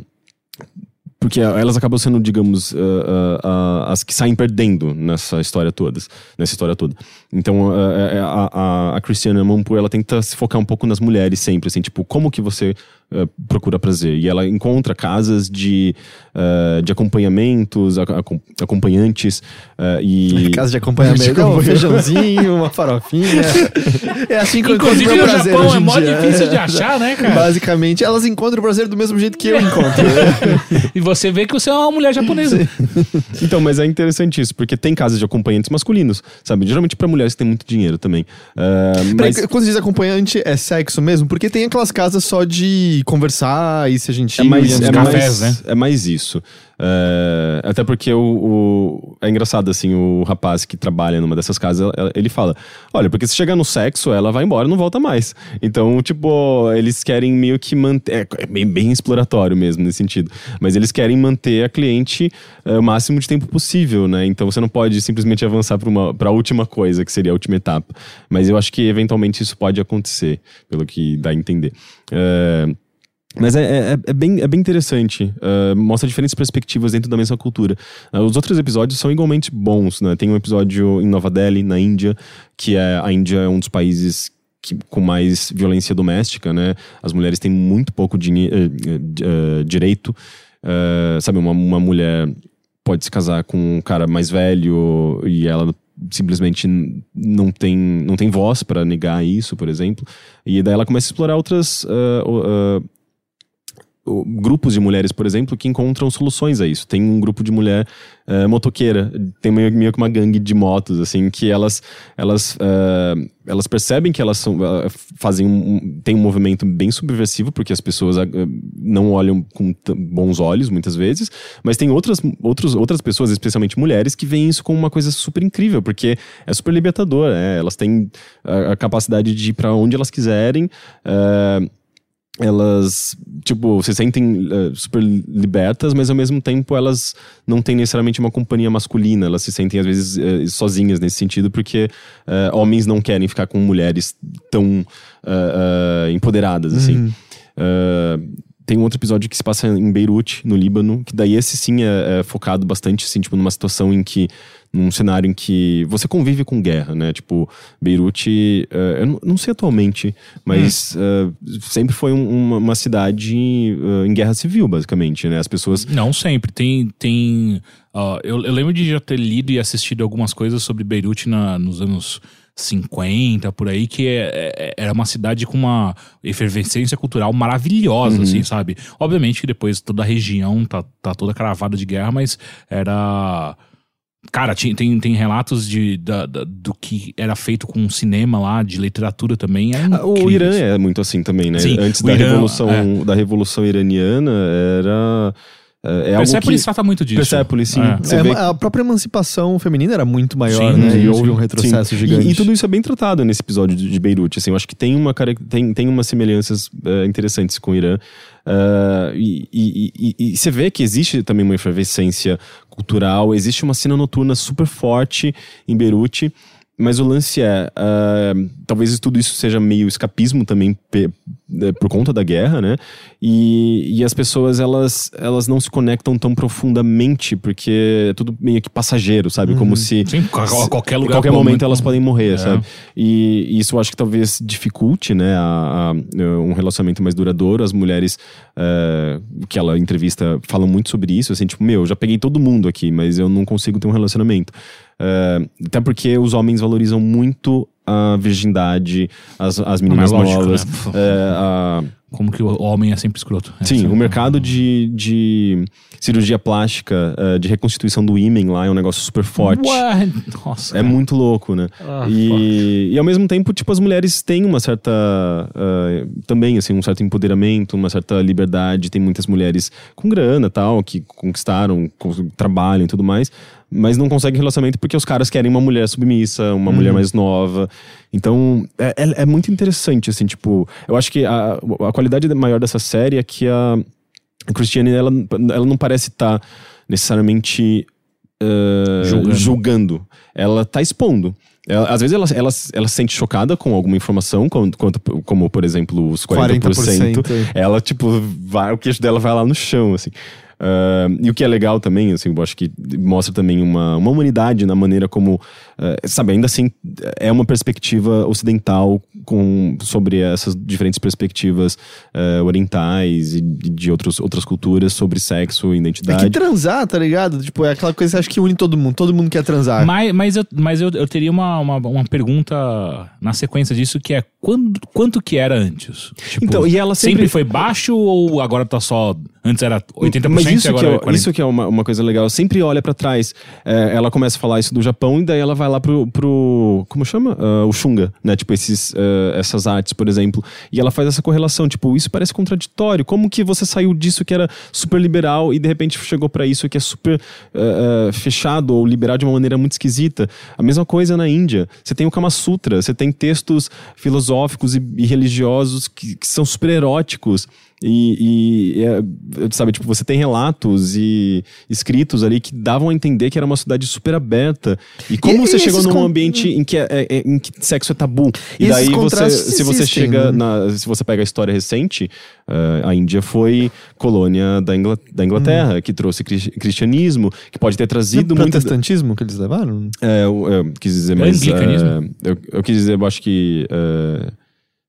porque elas acabam sendo, digamos, ah, ah, as que saem perdendo nessa história todas, nessa história toda. Então, a, a, a Christiana Mampu, ela tenta se focar um pouco nas mulheres sempre, assim, tipo, como que você ah, procura prazer? E ela encontra casas de, ah, de acompanhamentos, ac- acom- acompanhantes, ah, e... Casa de acompanhamento. De Não, um acompanhamento. feijãozinho, uma farofinha. É assim que eu encontro Inclusive, no prazer Japão hoje é mó difícil de achar, né, cara? Basicamente, elas encontram o prazer do mesmo jeito que eu encontro. E você vê que você é uma mulher japonesa. Então, mas é interessante isso, porque tem casas de acompanhantes masculinos, sabe? Geralmente pra mulheres que têm muito dinheiro também. Ah, Peraí, mas Quando diz acompanhante, é sexo mesmo? Porque tem aquelas casas só de conversar e ser é gentil. mais, e é, cafés, mais, né? é mais isso. É, até porque o, o- É engraçado, assim, o rapaz que trabalha numa dessas casas, ele fala: Olha, porque se chegar no sexo, ela vai embora e não volta mais. Então, tipo, eles querem meio que manter. É, é bem, bem exploratório mesmo nesse sentido. Mas eles querem manter a cliente é, o máximo de tempo possível, né? Então você não pode simplesmente avançar para a última coisa, que seria a última etapa. Mas eu acho que eventualmente isso pode acontecer, pelo que dá a entender. É, mas é, é, é bem, é bem interessante. Uh, mostra diferentes perspectivas dentro da mesma cultura. Uh, os outros episódios são igualmente bons, né? Tem um episódio em Nova Delhi, na Índia, que é a Índia é um dos países que, com mais violência doméstica, né? As mulheres têm muito pouco dini- eh, eh, direito. Uh, sabe, uma, uma mulher pode se casar com um cara mais velho e ela simplesmente não tem, não tem voz para negar isso, por exemplo. E daí ela começa a explorar outras ah, o- grupos de mulheres, por exemplo, que encontram soluções a isso. Tem um grupo de mulher eh, motoqueira, tem meio, meio que uma gangue de motos, assim, que elas elas eh, elas percebem que elas são eh, fazem um, tem um movimento bem subversivo porque as pessoas não olham com bons olhos muitas vezes, mas tem outras outros, outras pessoas, especialmente mulheres, que veem isso como uma coisa super incrível porque é super libertador, né? Elas têm a, a capacidade de ir para onde elas quiserem. Elas, tipo, se sentem eh, super libertas, mas ao mesmo tempo elas não têm necessariamente uma companhia masculina, elas se sentem às vezes eh, sozinhas nesse sentido, porque eh, homens não querem ficar com mulheres tão empoderadas, assim. Eh, tem um outro episódio que se passa em Beirute, no Líbano, que daí esse sim é, é focado bastante, assim, tipo, numa situação em que num cenário em que você convive com guerra, né? Tipo, Beirute, eh, eu não- não sei atualmente, mas eh, sempre foi um- uma, uma cidade eh, em guerra civil, basicamente, né? As pessoas. Não sempre. Tem. tem eu, eu lembro de já ter lido e assistido algumas coisas sobre Beirute na- nos anos 50, por aí, que é- é- era uma cidade com uma efervescência cultural maravilhosa, assim, sabe? Obviamente que depois toda a região tá, tá toda cravada de guerra, mas era. Cara, tinha- tem, tem relatos de, da- da- do que era feito com cinema lá, de literatura também. É Ah, O Irã é muito assim também, né? Sim, Antes da Irã, revolução da revolução iraniana era é, é algo Persepolis que trata muito disso. Persepolis, sim. É. É, vê a própria emancipação feminina era muito maior, Sim, né? sim, e houve um retrocesso Sim. gigante. E, e tudo isso é bem tratado nesse episódio de, de Beirute. Assim, eu acho que tem, uma, cara- tem, tem umas semelhanças eh, interessantes com o Irã. E- e- e- e você vê que existe também uma efervescência cultural, existe uma cena noturna super forte em Beirute. Mas o lance é, ah, talvez tudo isso seja meio escapismo também eh, por conta da guerra, né? E, e as pessoas, elas, elas não se conectam tão profundamente, porque é tudo meio que passageiro, sabe? Como se... Sim, qual- qualquer lugar. Em qualquer momento muito- elas podem morrer, É. sabe? E, e isso eu acho que talvez dificulte, né, a, a- um relacionamento mais duradouro. As mulheres eh, que ela entrevista falam muito sobre isso, assim, tipo, meu, já peguei todo mundo aqui, mas eu não consigo ter um relacionamento. Eh, até porque os homens valorizam muito a virgindade, as, as meninas mas lógico, novas. né? a- Como que o homem é sempre escroto. É, Sim, o mercado de, de cirurgia plástica, de reconstituição do ímen lá é um negócio super forte. Nossa. É cara. muito louco, né? Ah, e, e ao mesmo tempo, tipo, as mulheres têm uma certa. ah, também, assim, um certo empoderamento, uma certa liberdade. Tem muitas mulheres com grana tal, que conquistaram, com- trabalham e tudo mais, mas não conseguem relacionamento porque os caras querem uma mulher submissa, uma mulher mais nova. Então, é, é- é muito interessante, assim, tipo. Eu acho que a, a qualidade maior dessa série é que a. Christiane, ela, ela não parece estar necessariamente uh, Julgando. julgando. Ela tá expondo. Ela- às vezes ela, ela, ela se sente chocada com alguma informação, como, quanto- como por exemplo os 40%. 40%. Ela, tipo, vai, o queixo dela vai lá no chão, assim. Ah, e o que é legal também, assim, eu acho que mostra também uma, uma humanidade na maneira como, eh, sabe, ainda assim é uma perspectiva ocidental com, sobre essas diferentes perspectivas eh, orientais e de, de outros, outras culturas sobre sexo e É identidade. que transar, tá ligado? Tipo, é aquela coisa que você acha que une todo mundo. Todo mundo quer transar. Mas, mas, eu, mas eu, eu teria uma, uma, uma pergunta na sequência disso, que é quando, quanto que era antes? Tipo, Então, e ela sempre... sempre- foi baixo ou agora tá só Antes era 80% Mas isso e agora que é é, 40%. isso que é uma, uma coisa legal. Sempre olha pra trás. É, ela começa a falar isso do Japão e daí ela vai lá pro. pro como chama? Ah, o Shunga, né? Tipo, esses, ah, essas artes, por exemplo. E ela faz essa correlação. Tipo, isso parece contraditório. Como que você saiu disso que era super liberal e de repente chegou pra isso que é super ah, fechado ou liberal de uma maneira muito esquisita? A mesma coisa na Índia. Você tem o Kama Sutra, você tem textos filosóficos e, e religiosos que, que são super eróticos. E, e, é, sabe, tipo, você tem relatos e escritos ali que davam a entender que era uma cidade super aberta. E como E- você e chegou num con- ambiente em que, é- é- em que sexo é tabu. E, E daí você, se você existem, chega né? na, se você pega a história recente, eh, a Índia foi colônia da, Ingla- da Inglaterra, que trouxe cri- cristianismo, que pode ter trazido o muito protestantismo que eles levaram? é, eu, eu quis dizer, mas. Anglicanismo? é, eu, eu quis dizer, eu acho que. é,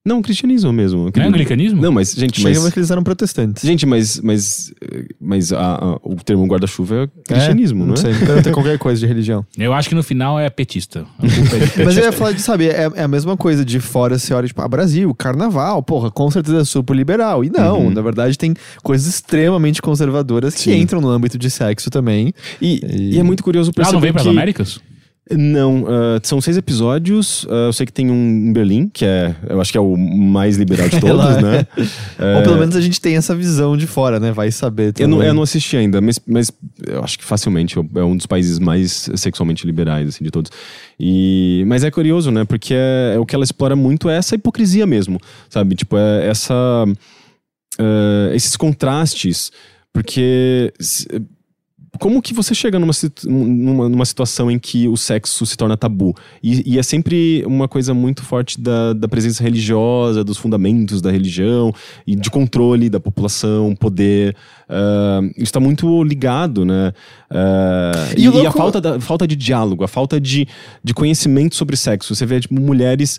não, cristianismo mesmo. Não é anglicanismo? Não, mas, gente, Chega mas. que eles eram protestantes. Gente, mas. Mas, mas a- a- o termo guarda-chuva é cristianismo, é, não é? sei. Pergunta qualquer coisa de religião. Eu acho que no final é petista. É petista. Mas eu ia falar de, sabe, é, é a mesma coisa de fora você olha, tipo, ah, Brasil, carnaval, porra, com certeza é super liberal. E não, Uhum. na verdade tem coisas extremamente conservadoras que Sim. entram no âmbito de sexo também. E, E- e é muito curioso Ah, perceber não veio para as que... Américas? Não, ah, são seis episódios. ah, eu sei que tem um em Berlim, que é, eu acho que é o mais liberal de todos, Lá. né? Ou pelo menos a gente tem essa visão de fora, né? Vai saber. Eu não, eu não assisti ainda, mas, mas eu acho que facilmente é um dos países mais sexualmente liberais, assim, de todos. E, mas é curioso, né? Porque é, é o que ela explora muito é essa hipocrisia mesmo, sabe? Tipo, é essa... eh, esses contrastes, porque... se- Como que você chega numa, numa, numa situação em que o sexo se torna tabu? E, e é sempre uma coisa muito forte da, da presença religiosa, dos fundamentos da religião e de controle da população, poder. ah, isso está muito ligado, né? Ah, E e o e a louco- falta, da, falta de diálogo, a falta de, de conhecimento sobre sexo. Você vê, tipo, mulheres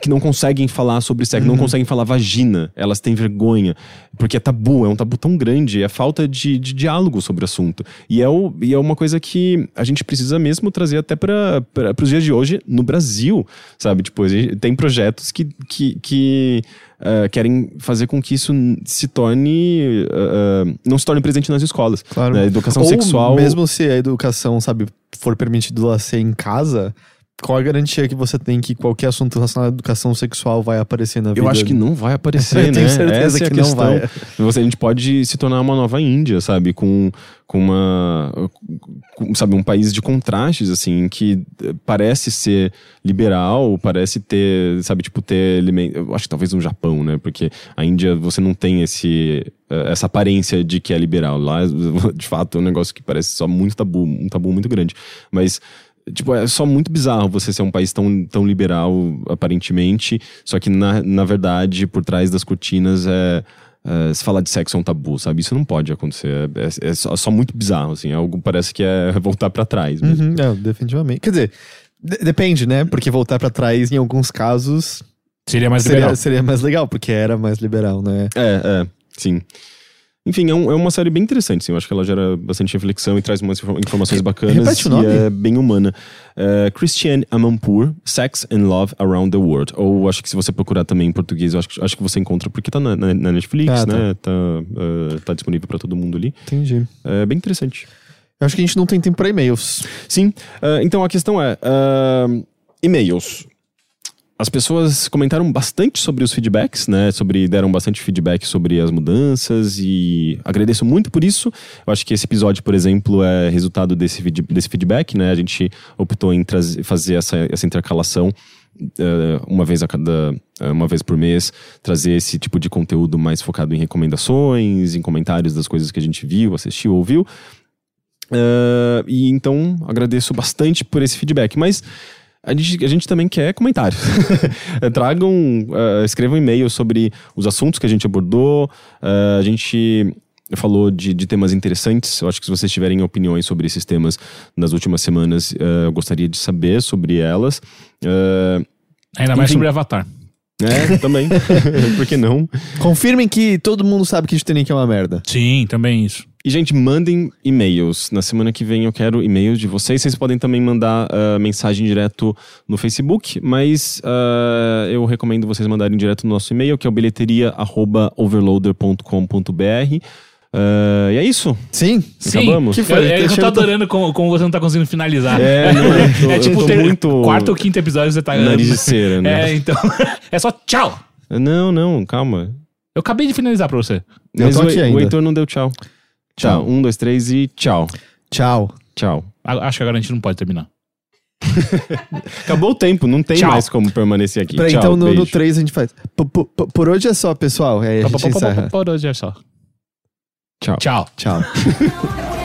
que não conseguem falar sobre sexo, não conseguem falar vagina, elas têm vergonha, porque é tabu, é um tabu tão grande, é falta de, de diálogo sobre o assunto. E é, o, e é uma coisa que a gente precisa mesmo trazer até para os dias de hoje no Brasil, sabe? Tipo, tem projetos que, que, que eh, querem fazer com que isso se torne. eh, eh, não se torne presente nas escolas. Claro. né? Educação Ou sexual. mesmo se a educação, sabe, for permitido ela ser em casa, qual a garantia que você tem que qualquer assunto relacionado à educação sexual vai aparecer na vida? Eu acho que não vai aparecer, Eu né? tenho certeza Essa é que não questão. vai. Você, a gente pode se tornar uma nova Índia, sabe? Com, com uma. com, sabe, um país de contrastes, assim, que parece ser liberal, parece ter, sabe, tipo, ter. Eu acho que talvez no Japão, né? Porque a Índia você não tem esse. eh, Essa aparência de que é liberal. Lá, de fato, é um negócio que parece só muito tabu, um tabu muito grande. Mas Tipo, é só muito bizarro você ser um país tão, tão liberal, aparentemente, só que na, na verdade, por trás das cortinas, é, é, se falar de sexo é um tabu, sabe? Isso não pode acontecer. É, é só, só muito bizarro, assim. Algo parece que é voltar pra trás mesmo. Uhum, é, definitivamente. Quer dizer, de- depende, né? Porque voltar pra trás, em alguns casos, Seria mais liberal. seria, seria mais legal, porque era mais liberal, né? É, é, sim. Enfim, é, um- é uma série bem interessante, sim. Eu acho que ela gera bastante reflexão e traz umas infor- informações bacanas. repete o nome? E é bem humana. É, Christiane Amanpour, Sex and Love Around the World. Ou acho que se você procurar também em português, eu acho, que- acho que você encontra, porque tá na, na- na Netflix, Ah, tá. né? Tá, eh, tá disponível pra todo mundo ali. Entendi. É bem interessante. Eu acho que a gente não tem tempo pra e-mails. Sim. ah, então a questão é: ah, e-mails. As pessoas comentaram bastante sobre os feedbacks, né? Sobre deram bastante feedback sobre as mudanças e agradeço muito por isso. Eu acho que esse episódio, por exemplo, é resultado desse, desse feedback, né? A gente optou em fazer essa, essa intercalação eh, uma vez a cada eh, uma vez por mês trazer esse tipo de conteúdo mais focado em recomendações, em comentários das coisas que a gente viu, assistiu, ouviu. Eh, e então agradeço bastante por esse feedback, mas a gente, a gente também quer comentários. Tragam, eh, escrevam e-mail sobre os assuntos que a gente abordou. Eh, a gente falou de, de temas interessantes. Eu acho que se vocês tiverem opiniões sobre esses temas nas últimas semanas, eh, eu gostaria de saber sobre elas. Eh, Ainda mais Enfim. sobre Avatar. é, também. Por que não? Confirmem que todo mundo sabe que Titanic é uma merda. Sim, também isso. E, gente, mandem e-mails. Na semana que vem eu quero e-mails de vocês. Vocês podem também mandar ah, mensagem direto no Facebook, mas ah, eu recomendo vocês mandarem direto no nosso e-mail, que é o bilheteria.overloader.com.br. Ah, e é isso. Sim. Sim, Acabamos? Que eu, foi? eu, eu tô Teixeira tá- adorando como, como você não tá conseguindo finalizar. É, não, eu tô- É eu tipo tô ter- muito- quarto ou quinto episódio você tá... Nariz de cera, né? É, então... é só tchau. Não, não, calma. Eu acabei de finalizar pra você. Eu Mas tô o, aqui o ainda. Heitor não deu tchau. Tchau. Um, dois, três e tchau. Tchau. Tchau. A- Acho que agora a gente não pode terminar. Acabou o tempo, não tem Tchau. mais como permanecer aqui. Peraí, tchau, então no, no beijo. 3 a gente faz. P- p- p- Por hoje é só, pessoal. Aí a gente encerra. Por hoje é só. Tchau. Tchau. Tchau.